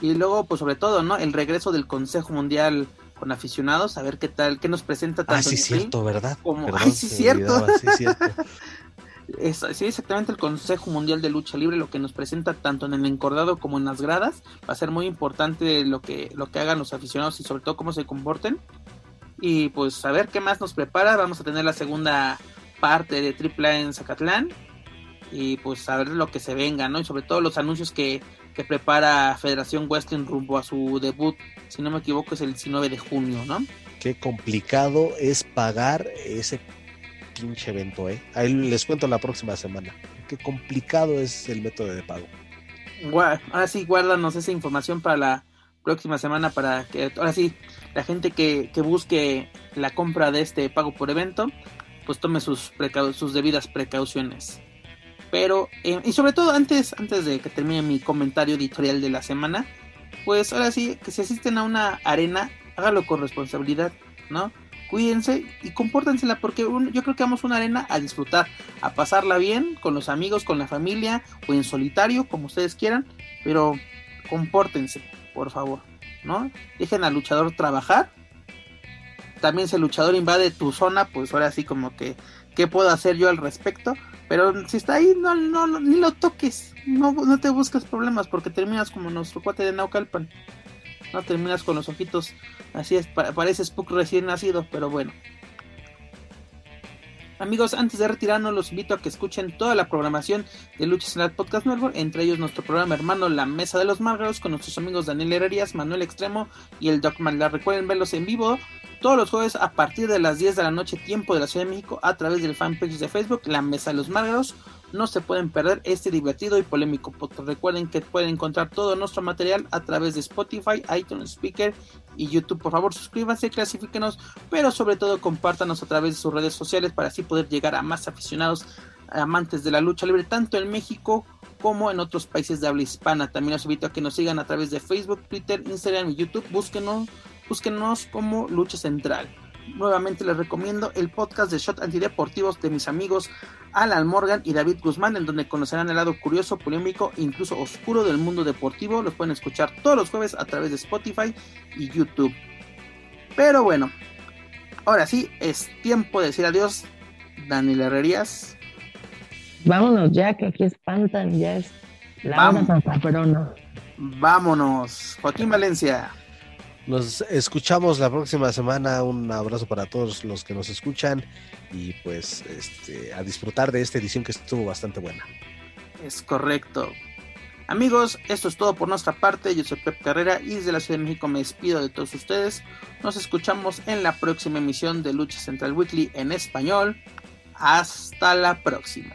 Y luego, pues sobre todo, ¿no? El regreso del Consejo Mundial con aficionados, a ver qué tal, qué nos presenta tanto. Ah, sí, cierto, ¿verdad? Como, Perdón, ay, sí, cierto. Sí, cierto. es, sí, exactamente el Consejo Mundial de Lucha Libre, lo que nos presenta tanto en el encordado como en las gradas. Va a ser muy importante lo que, lo que hagan los aficionados y sobre todo cómo se comporten. Y pues a ver qué más nos prepara. Vamos a tener la segunda parte de Triple en Zacatlán. Y pues a ver lo que se venga, ¿no? Y sobre todo los anuncios que, que prepara Federación Western rumbo a su debut, si no me equivoco, es el 19 de junio, ¿no? Qué complicado es pagar ese pinche evento, ¿eh? Ahí les cuento la próxima semana. Qué complicado es el método de pago. Ahora sí, guárdanos esa información para la próxima semana para que ahora sí la gente que, que busque la compra de este pago por evento pues tome sus, sus debidas precauciones. Pero, eh, y sobre todo antes, antes de que termine mi comentario editorial de la semana, pues ahora sí, que si asisten a una arena, hágalo con responsabilidad, ¿no? Cuídense y compórtensela porque yo creo que vamos a una arena a disfrutar, a pasarla bien con los amigos, con la familia o en solitario, como ustedes quieran, pero compórtense, por favor, ¿no? Dejen al luchador trabajar también si el luchador invade tu zona, pues ahora sí como que, ¿qué puedo hacer yo al respecto? Pero si está ahí, no, no, ni lo toques, no, no te busques problemas porque terminas como nuestro cuate de Naucalpan. No terminas con los ojitos, así es, parece Spook recién nacido, pero bueno. Amigos, antes de retirarnos, los invito a que escuchen toda la programación de Lucha Central Podcast Network, entre ellos nuestro programa hermano La Mesa de los Márgaros, con nuestros amigos Daniel Herrerías, Manuel Extremo y el Doc Malda. Recuerden verlos en vivo todos los jueves a partir de las 10 de la noche, tiempo de la Ciudad de México, a través del fanpage de Facebook, La Mesa de los Márgaros. No se pueden perder este divertido y polémico podcast. Recuerden que pueden encontrar todo nuestro material a través de Spotify, iTunes Speaker y YouTube. Por favor, suscríbanse, clasifíquenos, pero sobre todo compártanos a través de sus redes sociales para así poder llegar a más aficionados, amantes de la lucha libre, tanto en México como en otros países de habla hispana. También los invito a que nos sigan a través de Facebook, Twitter, Instagram y YouTube. Búsquenos búsquenos como Lucha Central. Nuevamente les recomiendo el podcast de Shot Antideportivos de mis amigos Alan Morgan y David Guzmán, en donde conocerán el lado curioso, polémico e incluso oscuro del mundo deportivo. Los pueden escuchar todos los jueves a través de Spotify y YouTube. Pero bueno, ahora sí, es tiempo de decir adiós. Daniel Herrerías. Vámonos ya, que aquí espantan, ya es la hora Vámonos. Joaquín Valencia. Nos escuchamos la próxima semana. Un abrazo para todos los que nos escuchan y pues este, a disfrutar de esta edición que estuvo bastante buena. Es correcto. Amigos, esto es todo por nuestra parte. Yo soy Pep Carrera y desde la Ciudad de México me despido de todos ustedes. Nos escuchamos en la próxima emisión de Lucha Central Weekly en español. Hasta la próxima.